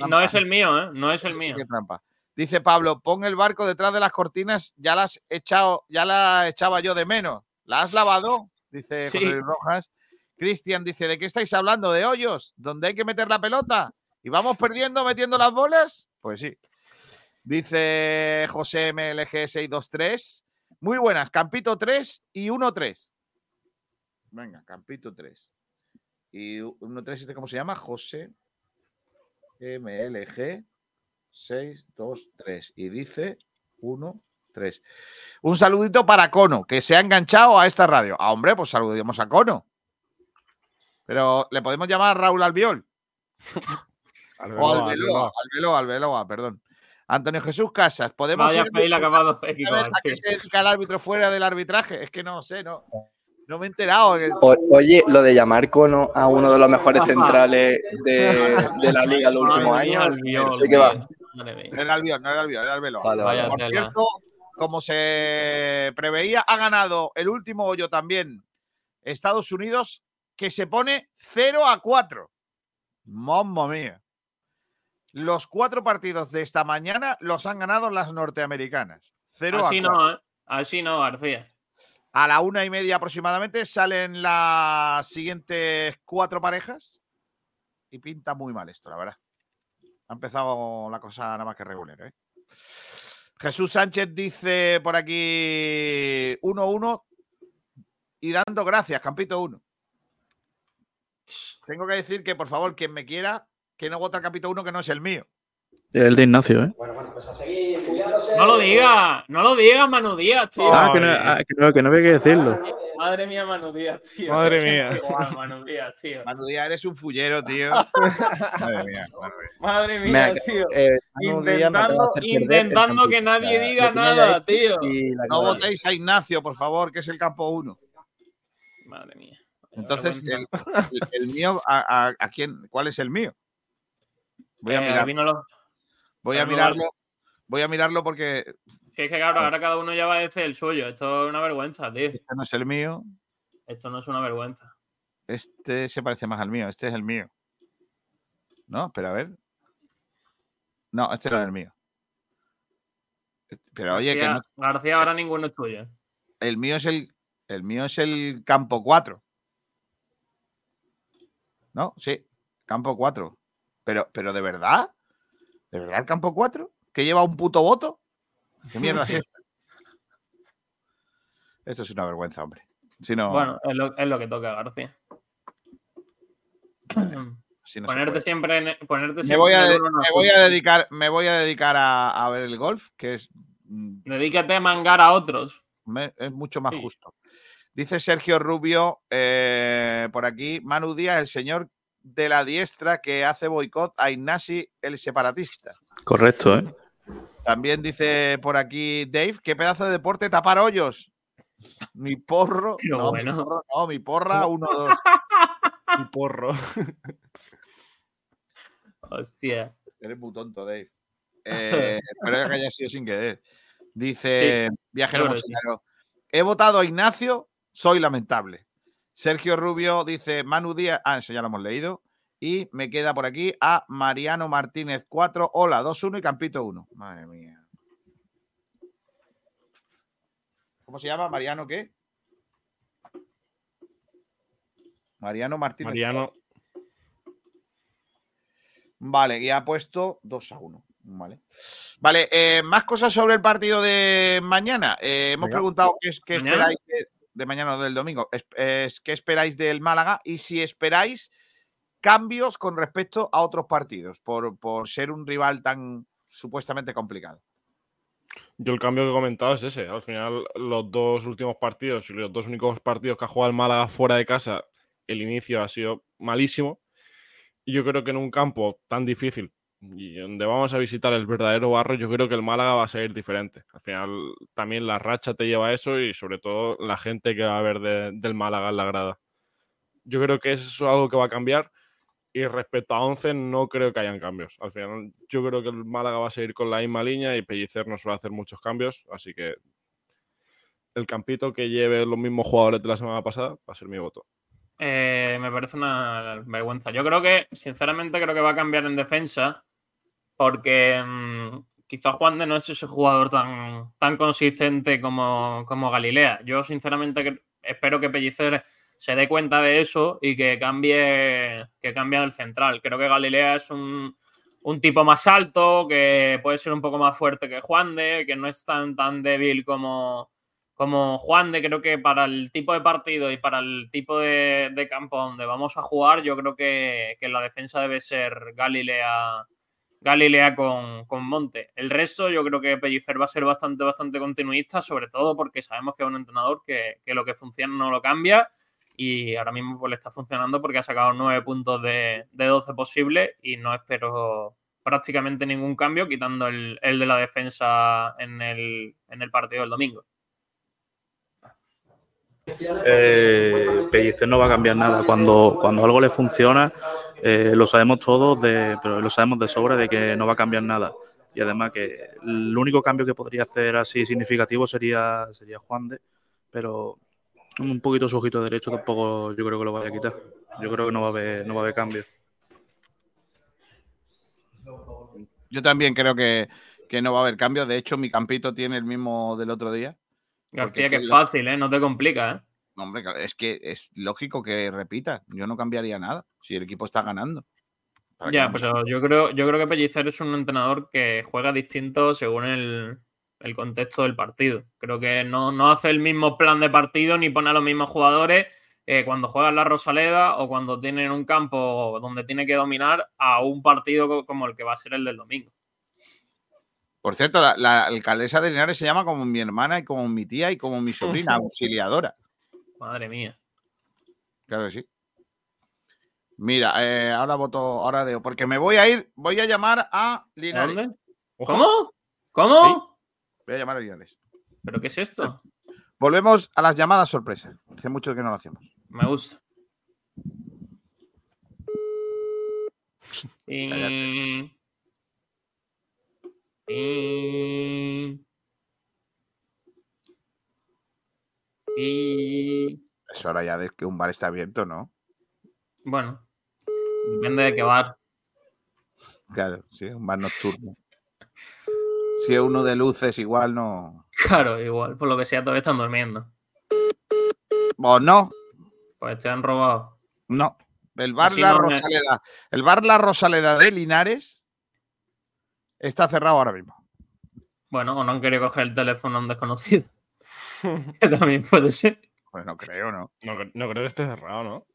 No es, el mío, ¿eh? No es el mío. Dice Pablo, pon el barco detrás de las cortinas, ya las echado, ya la echaba yo de menos. ¿La has lavado? Dice José Rojas. Cristian dice, ¿de qué estáis hablando? ¿De hoyos? ¿Donde hay que meter la pelota? ¿Y vamos perdiendo metiendo las bolas? Pues sí. Dice José MLG623. Muy buenas, Campito 3 y 1-3. Venga, Campito 3. Y 1-3, ¿este cómo se llama? José MLG 6, 2, 3. Y dice 1, 3. Un saludito para Cono, que se ha enganchado a esta radio. Ah, hombre, pues saludemos a Cono. Pero le podemos llamar a Raúl Albiol. (laughs) o Albeloa, Albeloa, Albeloa, Albeloa, perdón. Antonio Jesús Casas, podemos Vaya ir- fail acabado a ver México, a qué se dedica el árbitro fuera del arbitraje. Es que no sé, no, no me he enterado. O- oye, lo de llamar cono a uno de los mejores centrales de, de la liga los últimos años, Albiol, no sé qué va. tío. Madre mía. No era Albiol, no era Albiol, era Albeloa. Vale, Por tela. cierto, como se preveía, ha ganado el último hoyo también Estados Unidos, que se pone 0 a 4. Mamma mía. Los cuatro partidos de esta mañana los han ganado las norteamericanas. 0 Así a 4. no, ¿eh? Así no, García. A la una y media aproximadamente salen las siguientes cuatro parejas y pinta muy mal esto, la verdad. Ha empezado la cosa nada más que regular. ¿eh? Jesús Sánchez dice por aquí 1-1 y dando gracias, Campito 1. Tengo que decir que, por favor, quien me quiera, que no vote al Campito 1 que no es el mío. El de Ignacio, ¿eh? No lo digas, no lo digas, Manu Díaz, tío. Ah, que no, ah, que no, que no había que decirlo. Madre mía, Manu Díaz, tío. Madre mía. (laughs) igual, Manu Díaz, tío. Manu Díaz, eres un fullero, tío. (laughs) Madre mía, madre mía. Madre mía, tío. eh, Intentando, el intentando que nadie diga nada, tío. No votéis a Ignacio, por favor, que es el campo 1. Madre mía. Entonces, el, Vergüenza. (laughs) el- el mío, a, a- a quién, ¿cuál es el mío? Voy a, Eh, mirar- vino los- voy a mirarlo. Voy a mirarlo porque Sí, es que claro, ahora cada uno ya va a decir el suyo. Esto es una vergüenza, tío. este no es el mío. Esto no es una vergüenza. Este se parece más al mío. Este es el mío. No, pero a ver. No, este no es el mío. Pero oye, que García, no- García, ahora ninguno es tuyo. el mío es el, el mío es el campo 4. ¿No? Sí, campo 4. Pero, pero de verdad, ¿de verdad el campo 4? ¿Que lleva un puto voto? ¿Qué mierda es (laughs) esto? Esto es una vergüenza, hombre. Si no, Bueno, es lo, es lo que toca, García. (clears throat) si no ponerte siempre en, ponerte me siempre voy a, en me voy a dedicar, me voy a dedicar a, a ver el golf, que es, mm, Dedícate a mangar a otros. me- es mucho más Sí. justo. Dice Sergio Rubio eh, por aquí, Manu Díaz, el señor de la diestra que hace boicot a Ignasi el separatista. Correcto, ¿eh? También dice por aquí Dave, qué pedazo de deporte tapar hoyos. (laughs) Mi porro, no, bueno. mi porro, no, mi porra, uno, dos. (laughs) Y porro. Hostia. Eres muy tonto, Dave. (laughs) Eh, pero que haya sido sin querer. Dice Viajero He votado a Ignacio, soy lamentable. Sergio Rubio dice Manu Díaz. Ah, eso ya lo hemos leído. Y me queda por aquí a Mariano Martínez 4. Hola, 2-1 y Campito 1. Madre mía. ¿Cómo se llama? ¿Mariano qué? Mariano Martínez. Mariano. Vale, y ha puesto 2 a 1. Vale. Vale, eh, más cosas sobre el partido de mañana. Eh, hemos Venga. preguntado qué, es- qué esperáis de, de mañana o del domingo. Es- ¿Qué esperáis del Málaga? Y si esperáis cambios con respecto a otros partidos, por, por ser un rival tan supuestamente complicado. Yo el cambio que he comentado es ese. Al final, los dos últimos partidos y los dos únicos partidos que ha jugado el Málaga fuera de casa, el inicio ha sido malísimo. Y yo creo que en un campo tan difícil y donde vamos a visitar el verdadero barro, yo creo que el Málaga va a ser diferente. Al final, también la racha te lleva a eso y sobre todo la gente que va a ver de- del Málaga en la grada. Yo creo que eso es algo que va a cambiar. Y respecto a 11, no creo que hayan cambios. Al final, yo creo que el Málaga va a seguir con la misma línea y Pellicer no suele hacer muchos cambios. Así que el campito que lleve los mismos jugadores de la semana pasada va a ser mi voto. Eh, me parece una vergüenza. Yo creo que, sinceramente, creo que va a cambiar en defensa. Porque mm, quizás Juan de no es ese jugador tan, tan consistente como, como Galilea. Yo, sinceramente, espero que Pellicer se dé cuenta de eso y que cambie, que cambie el central. Creo que Galilea es un, un tipo más alto, que puede ser un poco más fuerte que Juan de, que no es tan, tan débil como, como Juan de creo que para el tipo de partido y para el tipo de, de campo donde vamos a jugar, yo creo que, que la defensa debe ser Galilea, Galilea con, con, Monte. El resto, yo creo que Pellicer va a ser bastante, bastante continuista, sobre todo porque sabemos que es un entrenador que, que lo que funciona no lo cambia y ahora mismo pues, le está funcionando porque ha sacado nueve puntos de, de 12 posibles y no espero prácticamente ningún cambio, quitando el, el de la defensa en el, en el partido del domingo. Eh, Pellicer no va a cambiar nada. Cuando, cuando algo le funciona, eh, lo sabemos todos, pero lo sabemos de sobra de que no va a cambiar nada. Y además que el único cambio que podría hacer así significativo sería, sería Juan de, pero un poquito su ojito derecho tampoco yo creo que lo vaya a quitar. Yo creo que no va a haber, no va a haber cambio. Yo también creo que, que no va a haber cambio. De hecho, mi campito tiene el mismo del otro día. García, que es fácil, ¿eh? No te complica, ¿eh? No, hombre, es que es lógico que repita. Yo no cambiaría nada si el equipo está ganando. Ya, pero yo creo, yo creo que Pellicer es un entrenador que juega distinto según el, el contexto del partido. Creo que no, no, hace el mismo plan de partido ni pone a los mismos jugadores eh, cuando juega en la Rosaleda o cuando tiene un campo donde tiene que dominar a un partido como el que va a ser el del domingo. Por cierto, la, la, alcaldesa de Linares se llama como mi hermana y como mi tía y como mi sobrina, (laughs) auxiliadora. Madre mía. Claro que sí. Mira, eh, ahora voto, ahora de, porque me voy a ir, voy a llamar a Linares. ¿Dónde? ¿Cómo? ¿Cómo? ¿Sí? Voy a llamar a Linares. ¿Pero qué es esto? Volvemos a las llamadas sorpresa. Hace mucho que no lo hacemos. Me gusta. Y... Y... Y... Es hora ya de que un bar está abierto, ¿no? Bueno, depende de qué bar. Claro, sí, un bar nocturno. Si es uno de luces, igual no. Claro, igual, por lo que sea, todavía están durmiendo. ¿O no? Pues te han robado. No. El bar, la no Rosaleda, me... el bar La Rosaleda de Linares está cerrado ahora mismo. Bueno, o no han querido coger el teléfono a un desconocido. (laughs) que también puede ser. Pues no creo, ¿no? No, no creo que esté cerrado, ¿no?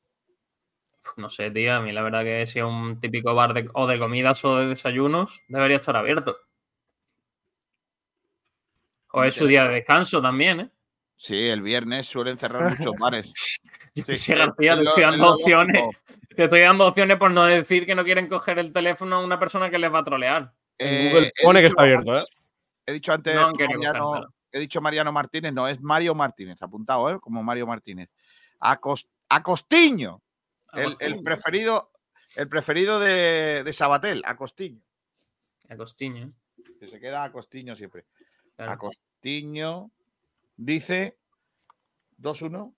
No sé, tío. A mí la verdad que si es un típico bar de, o de comidas o de desayunos, debería estar abierto. O es su día de descanso también, ¿eh? Sí, el viernes suelen cerrar muchos bares. (laughs) Yo sí, sí, García, te estoy dando opciones. Te estoy dando opciones por no decir que no quieren coger el teléfono a una persona que les va a trolear. Eh, Google pone que está abierto, ¿eh? He dicho antes, No, Mariano, he dicho Mariano Martínez, no, es Mario Martínez, apuntado, ¿eh? Como Mario Martínez. Acost, Acostiño, el, el, preferido, el preferido de, de Sabatel, Acostiño. Acostiño. Que se queda Acostiño siempre. Claro. Acostiño dice 2-1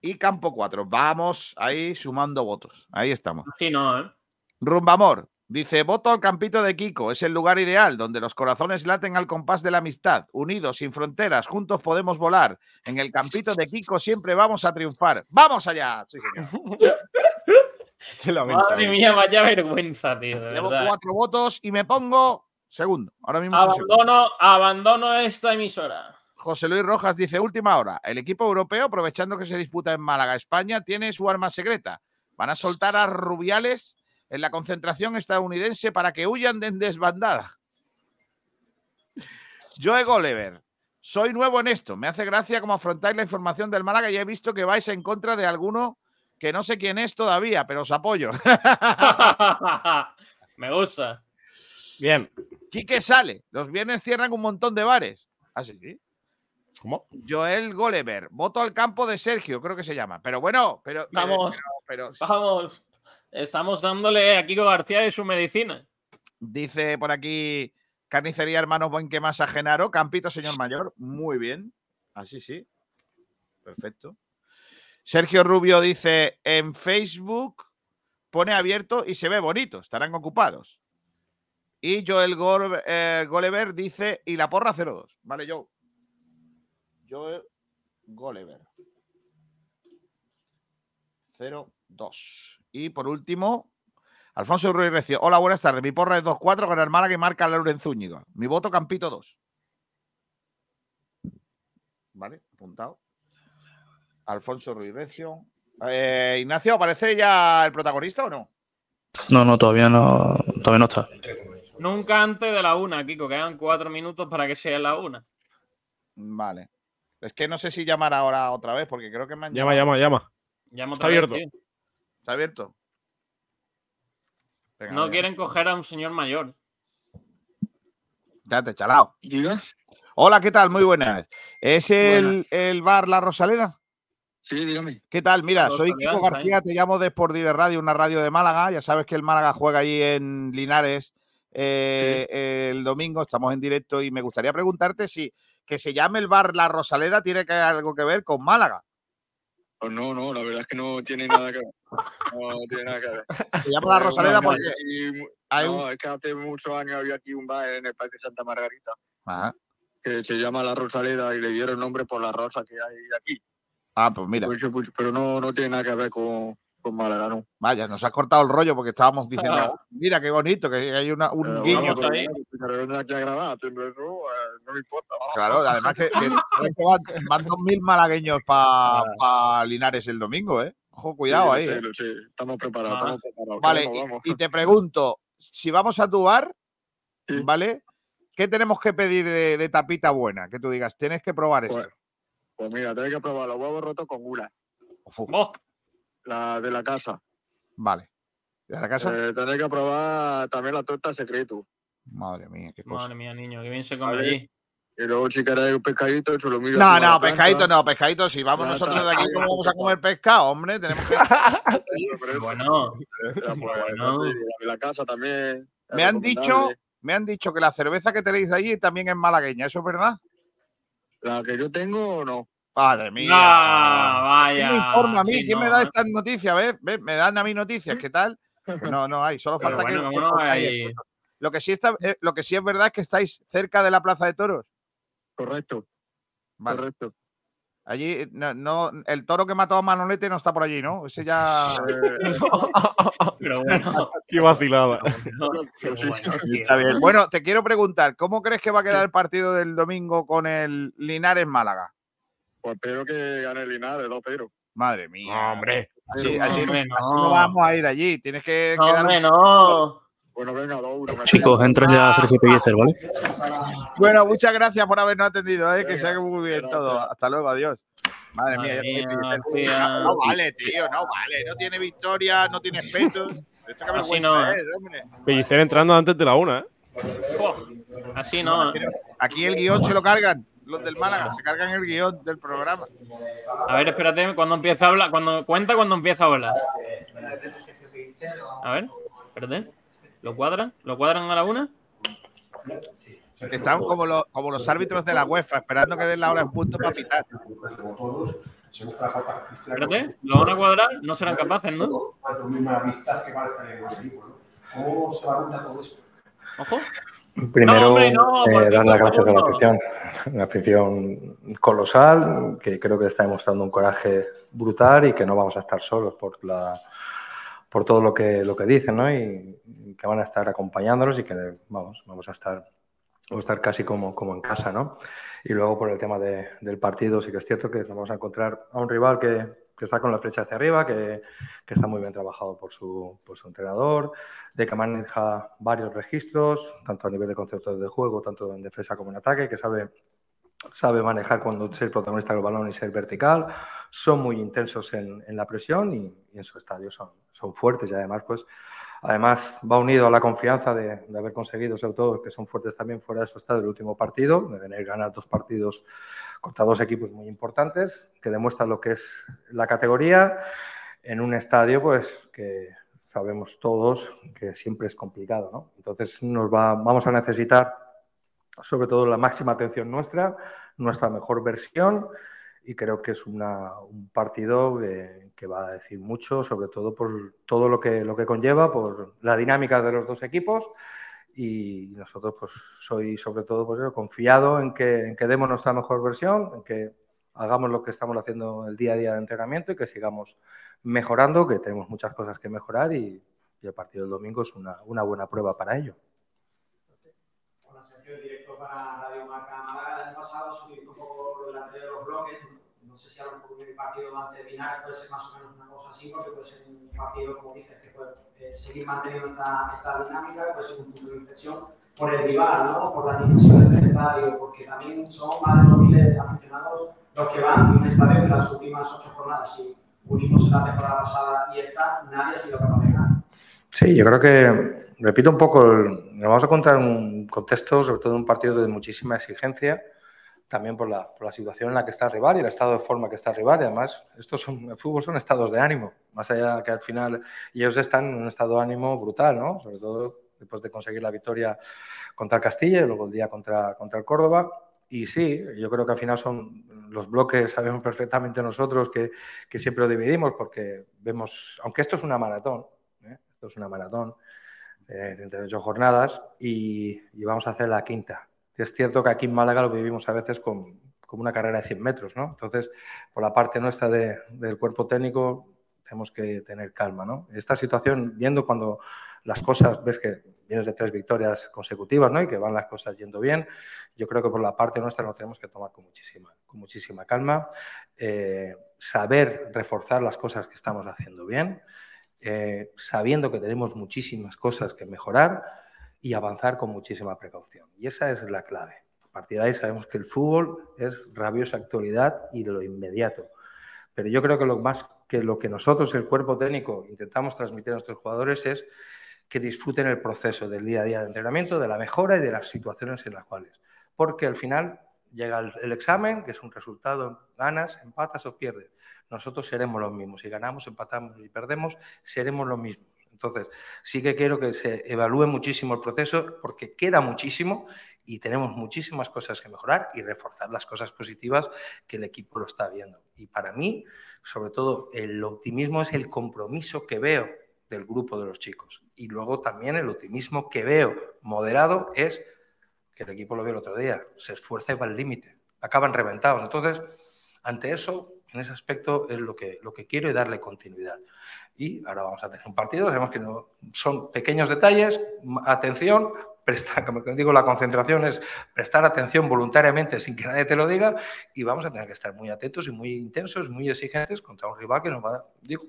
y campo 4. Vamos ahí sumando votos. Ahí estamos. Sí, no, ¿eh? Rumbamor. Dice, voto al campito de Kiko. Es el lugar ideal donde los corazones laten al compás de la amistad. Unidos, sin fronteras, juntos podemos volar. En el campito de Kiko siempre vamos a triunfar. ¡Vamos allá! Sí, señor. (laughs) Madre mía, vaya vergüenza, tío. De Llevo verdad. cuatro votos y me pongo segundo. Ahora mismo abandono, abandono esta emisora. José Luis Rojas dice, última hora. El equipo europeo, aprovechando que se disputa en Málaga, España, tiene su arma secreta. Van a soltar a Rubiales en la concentración estadounidense para que huyan de desbandada. Joe Gulliver, soy nuevo en esto. Me hace gracia cómo afrontáis la información del Málaga y he visto que vais en contra de alguno que no sé quién es todavía, pero os apoyo. (laughs) Me gusta. Bien. Quique sale. Los viernes cierran un montón de bares. ¿Así? ¿Ah, ¿Cómo? Joel Golever. Voto al campo de Sergio, creo que se llama. Pero bueno, pero. Vamos. Pero, pero... Vamos. Estamos dándole a Kiko García de su medicina. Dice por aquí Carnicería Hermanos Buenquemas a Genaro. Campito, señor mayor. Muy bien. Así sí. Perfecto. Sergio Rubio dice en Facebook pone abierto y se ve bonito. Estarán ocupados. Y Joel Gol eh, Golever dice y la porra 02. Vale, Joe. Joel Golever. 02. Y por último, Alfonso Ruiz Recio. Hola, buenas tardes. Mi porra es 2-4 con el Málaga y marca Lauren Zúñiga. Mi voto Campito 2. Vale, apuntado. Alfonso Ruiz Recio. Eh, Ignacio, ¿aparece ya el protagonista o no? No, no, todavía no, todavía no está. Nunca antes de la una, Kiko. Quedan cuatro minutos para que sea la una. Vale. Es que no sé si llamar ahora otra vez, porque creo que me han Llama, llamado. llama, llama. Llama Está vez, abierto. sí. ¿Está abierto? Venga, No quieren coger a un señor mayor. Cállate, chalao. Hola, ¿qué tal? Muy buenas. ¿Es el, el bar La Rosaleda? Sí, dígame. ¿Qué tal? Mira, soy Kiko García, te llamo de Sport Direct Radio, una radio de Málaga. Ya sabes que el Málaga juega allí en Linares eh, el domingo, estamos en directo y me gustaría preguntarte si que se llame el bar La Rosaleda tiene que algo que ver con Málaga. Pues no, no, la verdad es que no tiene nada que ver. No, tiene nada que ver. (laughs) Se llama La Eh, Rosaleda porque y- hay no, un- es que hace muchos años había aquí un bar en el Parque Santa Margarita Ajá. que se llama La Rosaleda y le dieron nombre por la rosa que hay aquí. Ah, pues mira. Pues, pues, pero no, no tiene nada que ver con, con. Vaya, nos has cortado el rollo porque estábamos diciendo, Ah. mira qué bonito, que hay una- un Pero guiño. vamos, pero bueno, si me ven aquí a grabar haciendo eso, eh, no me importa. vamos. Claro, además que, que van, van 2.000 malagueños para Linares el domingo, ¿eh? Ojo, cuidado Ah. Sí, ahí. sé, ¿eh? sé. Estamos preparados, estamos preparados. Vale, Vamos, y- vamos. y, te pregunto, si vamos a tu bar, ¿vale? ¿Qué tenemos que pedir de, de tapita buena? Que tú digas, tienes que probar esto. Pues, pues mira, tenés que probar los huevos rotos con gula. La de la casa. Vale. ¿De la casa? Eh, tenés que probar también la torta secreto. Madre mía, qué cosa. Madre mía, niño, que bien se come allí. Y luego si queréis un pescadito, se lo miro. No, no, pescadito no, pescadito sí. Vamos Ya nosotros está. de aquí, ¿cómo vamos a comer pescado, hombre? Tenemos que... (laughs) Bueno, Ya, pues, Bueno. la de la casa también. Me han dicho, me han dicho que la cerveza que tenéis allí también es malagueña, ¿eso es verdad? La que yo tengo, no. Madre mía. Ah, vaya. ¿Quién me informa a mí? Sí, ¿Quién me no, da ¿eh? estas noticias? ¿Ves? ¿Ves? Me dan a mí noticias. ¿Qué tal? Pues no, no hay. Solo falta bueno, que. ¿cómo no hay? Lo que sí está, eh, lo que sí es verdad es que estáis cerca de la Plaza de Toros. Correcto. Vale. Correcto. Allí eh, no, no- el toro que mató a Manolete no está por allí, ¿no? Ese ya. (laughs) (laughs) Pero bueno. (laughs) Qué vacilada. Bueno, te quiero preguntar, ¿cómo crees que va a quedar el partido del domingo con el Linares Málaga? Pues espero que gane el Linares 2-0. Madre mía. hombre. Así, No, así- hombre, así no. no vamos a ir allí. Tienes que No, quedar- hombre, no. Bueno, venga, 2-1. Chicos, entra ya Sergio Pellicer, ¿vale? Bueno, muchas gracias por habernos atendido, ¿eh? que sea muy bien todo. Hasta luego, adiós. Madre mía, Madre no, vale, tío, no vale. No tiene victoria, no tiene. Esto que Así no, es, ¿eh? Pellicer entrando antes de la una, ¿eh? Así. Así no. Aquí el guion se lo cargan, los del Málaga, se cargan el guion del programa. A ver, espérate, cuando empieza a hablar, cuando cuenta cuando empieza a hablar. A ver, espérate. ¿Lo cuadran? ¿Lo cuadran a la una? Están como los, como los árbitros de la UEFA, esperando que den la hora en punto para pitar. Espérate, ¿lo van a cuadrar? No serán capaces, ¿no? Ojo. Primero, No, hombre, no, eh, dar las gracias a la afición. Una afición colosal, que creo que está demostrando un coraje brutal y que no vamos a estar solos por la por todo lo que lo que dicen, ¿no? Y, y que van a estar acompañándonos y que vamos, vamos a estar vamos a estar casi como, como en casa, ¿no? Y luego por el tema de- del partido, sí que es cierto que nos vamos a encontrar a un rival que, que está con la flecha hacia arriba, que, que está muy bien trabajado por su, por su entrenador, de que maneja varios registros, tanto a nivel de conceptos de juego, tanto en defensa como en ataque, que sabe, sabe manejar cuando ser protagonista del balón y ser vertical, son muy intensos en, en la presión y, y en su estadio son, son fuertes y además pues Además, va unido a la confianza de, de haber conseguido, sobre todo, que son fuertes también fuera de su estadio el último partido, de tener ganar dos partidos contra dos equipos muy importantes, que demuestra lo que es la categoría en un estadio, pues, que sabemos todos que siempre es complicado, ¿no? Entonces, nos va, vamos a necesitar, sobre todo, la máxima atención nuestra, nuestra mejor versión, y creo que es una- un partido que, que va a decir mucho, sobre todo por todo lo que, lo que conlleva, por la dinámica de los dos equipos y nosotros pues soy sobre todo pues, confiado en que, en que demos nuestra mejor versión, en que hagamos lo que estamos haciendo el día a día de entrenamiento y que sigamos mejorando, que tenemos muchas cosas que mejorar y, y el partido del domingo es una, una buena prueba para ello. Hola Sergio, directo para Radio Marca Málaga. El año pasado se utilizó un poco lo de la teoría de los bloques. No sé si a lo mejor partido ante Linares puede ser más o menos una cosa así, porque puede ser un partido, como dices, que puede eh, seguir manteniendo esta, esta dinámica, puede ser un punto de inflexión por el rival, ¿no? por la dimensión del estadio, porque también son más de 2.000 aficionados los que van y un estadio en las últimas ocho jornadas. Si unimos la temporada pasada y esta, nadie ha sido capaz de ganar. Sí, yo creo que, repito un poco, nos vamos a encontrar en un contexto, sobre todo un partido de muchísima exigencia, también por la, por la situación en la que está el rival y el estado de forma que está el rival. Y además, estos son, el fútbol son estados de ánimo, más allá que al final ellos están en un estado de ánimo brutal, ¿no? Sobre todo después de conseguir la victoria contra el Castilla y luego el día contra, contra el Córdoba. Y sí, yo creo que al final son los bloques, sabemos perfectamente nosotros que, que siempre lo dividimos porque vemos, aunque esto es una maratón, ¿eh? esto es una maratón de 38 jornadas y, y vamos a hacer la quinta. Es cierto que aquí en Málaga lo vivimos a veces con, como una carrera de 100 metros, ¿no? Entonces, por la parte nuestra de- del cuerpo técnico, tenemos que tener calma, ¿no? Esta situación, viendo cuando las cosas, ves que vienes de tres victorias consecutivas, ¿no? Y que van las cosas yendo bien, yo creo que por la parte nuestra lo tenemos que tomar con muchísima, con muchísima calma, eh, saber reforzar las cosas que estamos haciendo bien, eh, sabiendo que tenemos muchísimas cosas que mejorar y avanzar con muchísima precaución. Y esa es la clave. A partir de ahí sabemos que el fútbol es rabiosa actualidad y de lo inmediato. Pero yo creo que lo más que lo que nosotros, el cuerpo técnico, intentamos transmitir a nuestros jugadores es que disfruten el proceso del día a día de entrenamiento, de la mejora y de las situaciones en las cuales. Porque al final llega el, el examen, que es un resultado, ganas, empatas o pierdes. Nosotros seremos los mismos. Si ganamos, empatamos y perdemos, seremos los mismos. Entonces, sí que quiero que se evalúe muchísimo el proceso porque queda muchísimo y tenemos muchísimas cosas que mejorar y reforzar las cosas positivas que el equipo lo está viendo. Y para mí, sobre todo, el optimismo es el compromiso que veo del grupo de los chicos. Y luego también el optimismo que veo moderado es que el equipo lo vio el otro día, se esfuerza y va al límite, acaban reventados. Entonces, ante eso, en ese aspecto es lo que, lo que quiero y darle continuidad. Y ahora vamos a tener un partido, sabemos que no, son pequeños detalles, atención, (laughs) prestar, como digo, la concentración es prestar atención voluntariamente sin que nadie te lo diga y vamos a tener que estar muy atentos y muy intensos, muy exigentes contra un rival que nos va, digo,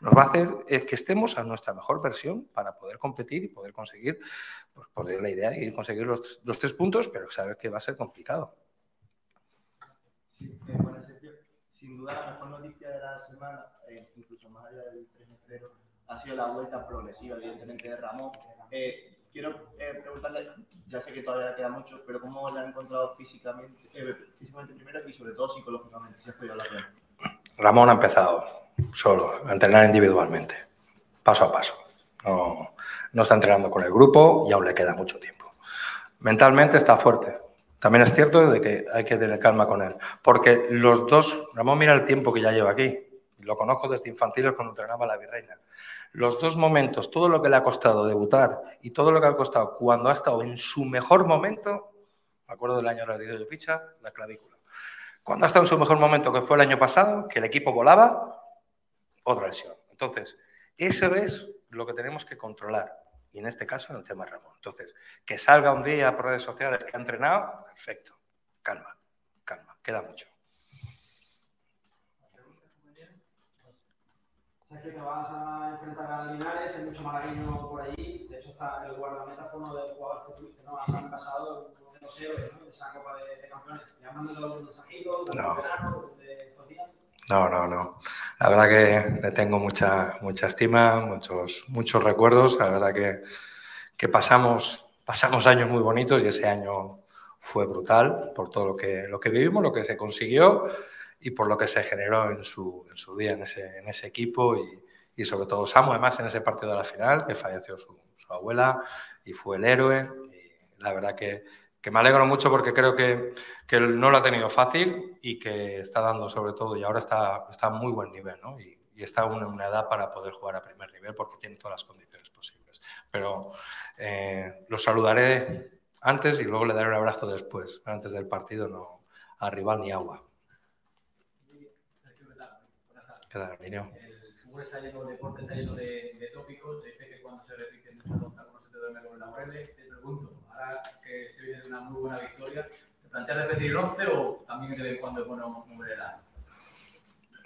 nos va a hacer eh, que estemos a nuestra mejor versión para poder competir y poder conseguir, pues, poder la idea y conseguir los, los tres puntos, pero saber que va a ser complicado. Sí, eh, bueno, sin duda la mejor noticia de la semana, eh, incluso más allá del 3 de febrero, ha sido la vuelta progresiva, evidentemente, de Ramón. Eh, quiero eh, preguntarle, ya sé que todavía queda mucho, pero ¿cómo le han encontrado físicamente, físicamente primero y sobre todo psicológicamente? Si has. Ramón ha empezado solo a entrenar individualmente, paso a paso. No, no está entrenando con el grupo y aún le queda mucho tiempo. Mentalmente está fuerte. También es cierto de que hay que tener calma con él, porque los dos, Ramón mira el tiempo que ya lleva aquí, lo conozco desde infantiles cuando entrenaba la Virreina. Los dos momentos, todo lo que le ha costado debutar y todo lo que ha costado cuando ha estado en su mejor momento, me acuerdo del año de las 18 fichas, la clavícula. Cuando ha estado en su mejor momento, que fue el año pasado, que el equipo volaba, otra lesión. Entonces, eso es lo que tenemos que controlar. Y en este caso, en el tema de Ramón. Entonces, que salga un día por redes sociales que ha entrenado, perfecto. Calma, calma, queda mucho. Sabes que te vas a enfrentar a Linares, hay mucho malagueño por allí. De hecho, está el guardameta fue uno de los jugadores que tuviste ¿no? pasado, héroes ¿no? de esa Copa de, de Campeones. ¿Le han mandado algún mensajito durante No. el verano, de estos días? No, no, no. La verdad que le tengo mucha, mucha estima, muchos, muchos recuerdos. La verdad que, que pasamos, pasamos años muy bonitos y ese año fue brutal por todo lo que, lo que vivimos, lo que se consiguió y por lo que se generó en su, en su día en ese, en ese equipo y, y sobre todo Samu, además en ese partido de la final, que falleció su, su abuela y fue el héroe. Y la verdad que, que me alegro mucho porque creo que, que no lo ha tenido fácil y que está dando sobre todo y ahora está, está a muy buen nivel ¿no? y, está en una, edad para poder jugar a primer nivel porque tiene todas las condiciones posibles. Pero eh, lo saludaré antes y luego le daré un abrazo después. Antes del partido no a rival ni agua. ¿Qué tal, niño? El está lleno, el deporte está lleno de, de tópicos. Dice que cuando se repite mucho no se duerme con. Te pregunto, que se viene una muy buena victoria, ¿te planteas ¿Planteas repetir el 11 o también de vez en cuando pone un número de edad?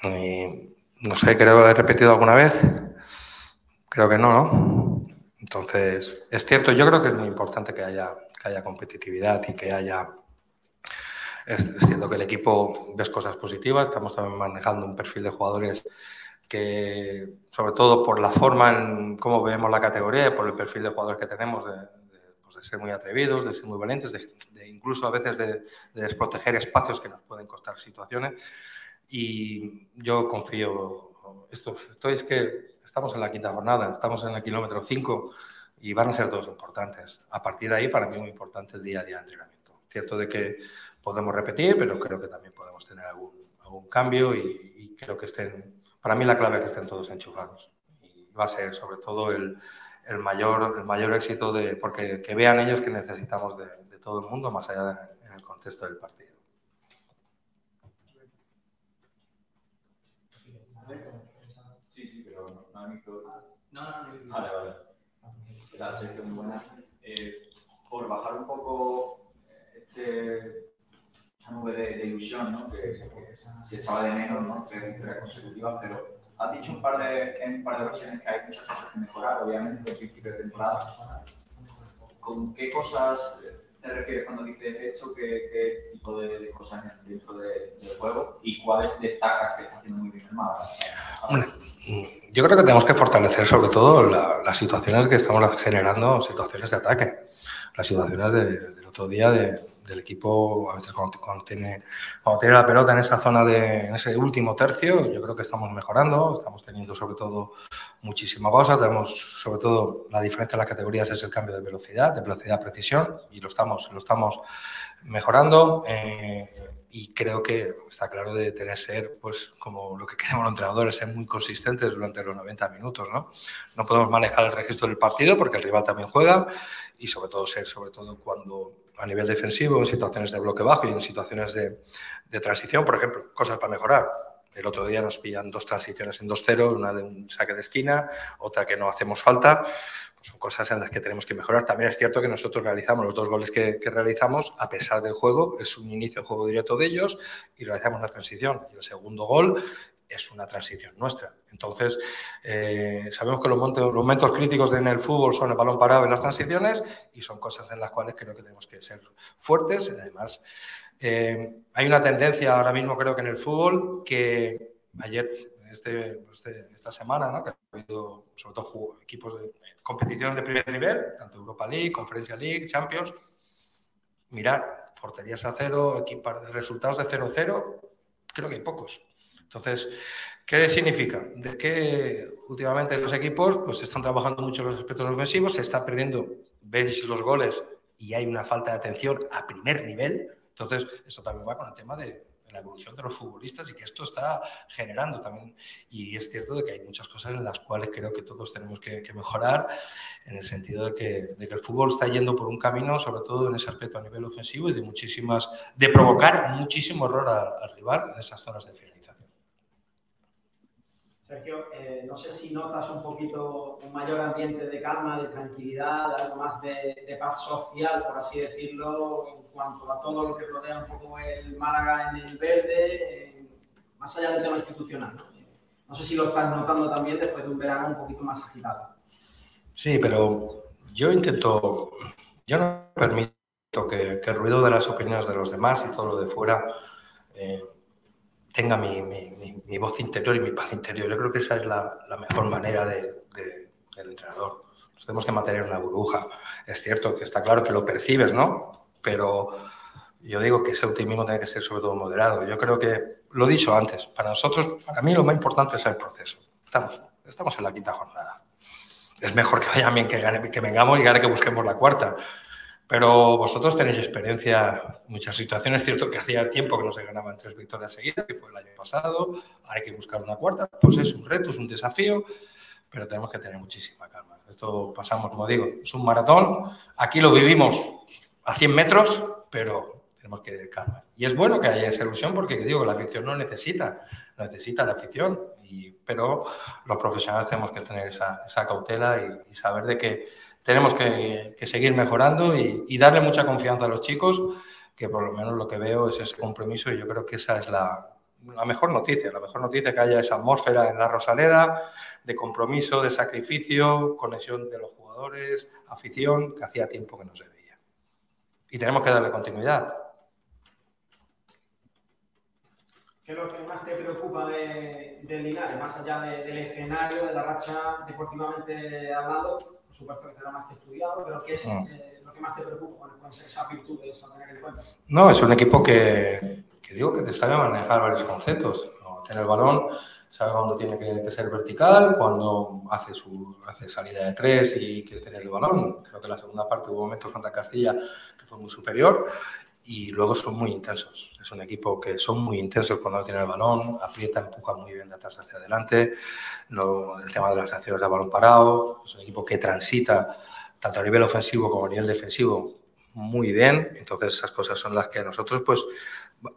Y, no sé, creo que he repetido alguna vez. Creo que no, ¿no? Entonces, es cierto, yo creo que es muy importante que haya, que haya competitividad y que haya... Es, cierto que el equipo ves cosas positivas, estamos también manejando un perfil de jugadores que, sobre todo por la forma en cómo vemos la categoría y por el perfil de jugadores que tenemos, de, pues de ser muy atrevidos, de ser muy valientes, de, de incluso a veces de, de desproteger espacios que nos pueden costar situaciones. Y yo confío, esto, esto es que estamos en la quinta jornada, estamos en el kilómetro 5 y van a ser todos importantes. A partir de ahí, para mí muy importante el día a día de entrenamiento. Cierto de que podemos repetir, pero creo que también podemos tener algún, algún cambio y, y, creo que estén, para mí la clave es que estén todos enchufados. Y va a ser sobre todo el, el mayor, el mayor éxito de, porque que vean ellos que necesitamos de, todo el mundo, más allá de, en el contexto del partido. Sí, no, no. No. Vale, vale. Gracias, muy buena. Eh, por bajar un poco eh, este, nube de, de ilusión, ¿no? Que, que se echaba de menos, ¿no? Tres victorias consecutivas, pero has dicho un par de, en un par de ocasiones que hay muchas cosas que mejorar, obviamente, desde el principio de temporada. ¿Con qué cosas te refieres cuando dices esto? ¿Qué, qué tipo de, de cosas dentro de, del juego? ¿Y cuáles destacas que está haciendo muy bien el Málaga? Yo creo que tenemos que fortalecer sobre todo la, las situaciones que estamos generando, situaciones de ataque. Las situaciones de, del otro día de, del equipo, a veces cuando, cuando, tiene, cuando tiene la pelota en esa zona, de, en ese último tercio, yo creo que estamos mejorando, estamos teniendo sobre todo muchísima pausa, tenemos sobre todo la diferencia en las categorías es el cambio de velocidad, de velocidad a precisión, y lo estamos, lo estamos mejorando. Eh, y creo que está claro de tener ser, pues, como lo que queremos los entrenadores, ser muy consistentes durante los 90 minutos, ¿no? No podemos manejar el registro del partido porque el rival también juega y sobre todo ser, sobre todo cuando a nivel defensivo, en situaciones de bloque bajo y en situaciones de, transición, por ejemplo, cosas para mejorar. El otro día nos pillan dos transiciones en 2-0, una de un saque de esquina, otra que no hacemos falta son cosas en las que tenemos que mejorar. También es cierto que nosotros realizamos los dos goles que, que, realizamos, a pesar del juego, es un inicio de juego directo de ellos y realizamos la transición. Y el segundo gol es una transición nuestra. Entonces, eh, sabemos que los momentos, críticos en el fútbol son el balón parado y las transiciones y son cosas en las cuales creo que tenemos que ser fuertes. Además, eh, hay una tendencia ahora mismo, creo que en el fútbol, que ayer este, este, esta semana, ¿no? que ha habido sobre todo equipos de competiciones de primer nivel, tanto Europa League, Conferencia League, Champions. Mirar, porterías a cero, equipos de resultados de 0-0, creo que hay pocos. Entonces, ¿qué significa? De que últimamente los equipos pues, están trabajando mucho los aspectos ofensivos, se está perdiendo, veis los goles y hay una falta de atención a primer nivel. Entonces, esto también va con el tema de, la evolución de los futbolistas y que esto está generando también. Y es cierto de que hay muchas cosas en las cuales creo que todos tenemos que, que mejorar, en el sentido de que, el fútbol está yendo por un camino, sobre todo en ese aspecto a nivel ofensivo y de muchísimas, de provocar muchísimo error al, al rival en esas zonas de finalización. Sergio, eh, no sé si notas un poquito un mayor ambiente de calma, de tranquilidad, algo más de, paz social, por así decirlo, en cuanto a todo lo que rodea un poco el Málaga en el verde, más allá del tema institucional. ¿no? sé si lo estás notando también después de un verano un poquito más agitado. Sí, pero yo intento, yo no permito que, que el ruido de las opiniones de los demás y todo lo de fuera eh, tenga mi, mi, mi, mi, voz interior y mi paz interior. Yo creo que esa es la, la mejor manera de, de, del entrenador. Nos tenemos que mantener una burbuja. Es cierto que está claro que lo percibes, ¿no? Pero yo digo que ese optimismo tiene que ser sobre todo moderado. Yo creo que, lo he dicho antes, para nosotros, para mí lo más importante es el proceso. Estamos, estamos en la quinta jornada. Es mejor que vaya bien que, gane, que vengamos y gane que busquemos la cuarta. Pero vosotros tenéis experiencia en muchas situaciones. Es cierto que hacía tiempo que no se ganaban tres victorias seguidas, que fue el año pasado. Hay que buscar una cuarta. Pues es un reto, es un desafío, pero tenemos que tener muchísima calma. Esto pasamos, como digo, es un maratón. Aquí lo vivimos a 100 metros, pero tenemos que ir calma. Y es bueno que haya esa ilusión porque digo la afición no necesita, necesita la afición. Y, pero los profesionales tenemos que tener esa, cautela y, y saber de que tenemos que, seguir mejorando y, darle mucha confianza a los chicos que por lo menos lo que veo es ese compromiso y yo creo que esa es la, mejor noticia, la mejor noticia que haya esa atmósfera en la Rosaleda de compromiso, de sacrificio, conexión de los jugadores, afición, que hacía tiempo que no se veía. Y tenemos que darle continuidad. ¿Qué es lo que más te preocupa de, de Linares, más allá de- del escenario, de la racha deportivamente hablando? Por supuesto que será más que estudiado, pero ¿qué es Mm. eh, lo que más te preocupa? ¿Cuáles pueden ser esas virtudes a tener en cuenta? No, es un equipo que, que digo que te sabe manejar varios conceptos. ¿no? Tiene el balón, sabe cuándo tiene que, que ser vertical, cuando hace su hace salida de tres y quiere tener el balón. Creo que en la segunda parte hubo momentos contra Castilla que fue muy superior y luego son muy intensos. Es un equipo que son muy intensos cuando tiene el balón, aprieta, empuja muy bien de atrás hacia adelante. No, el tema de las acciones de balón parado, es un equipo que transita tanto a nivel ofensivo como a nivel defensivo muy bien. Entonces esas cosas son las que nosotros pues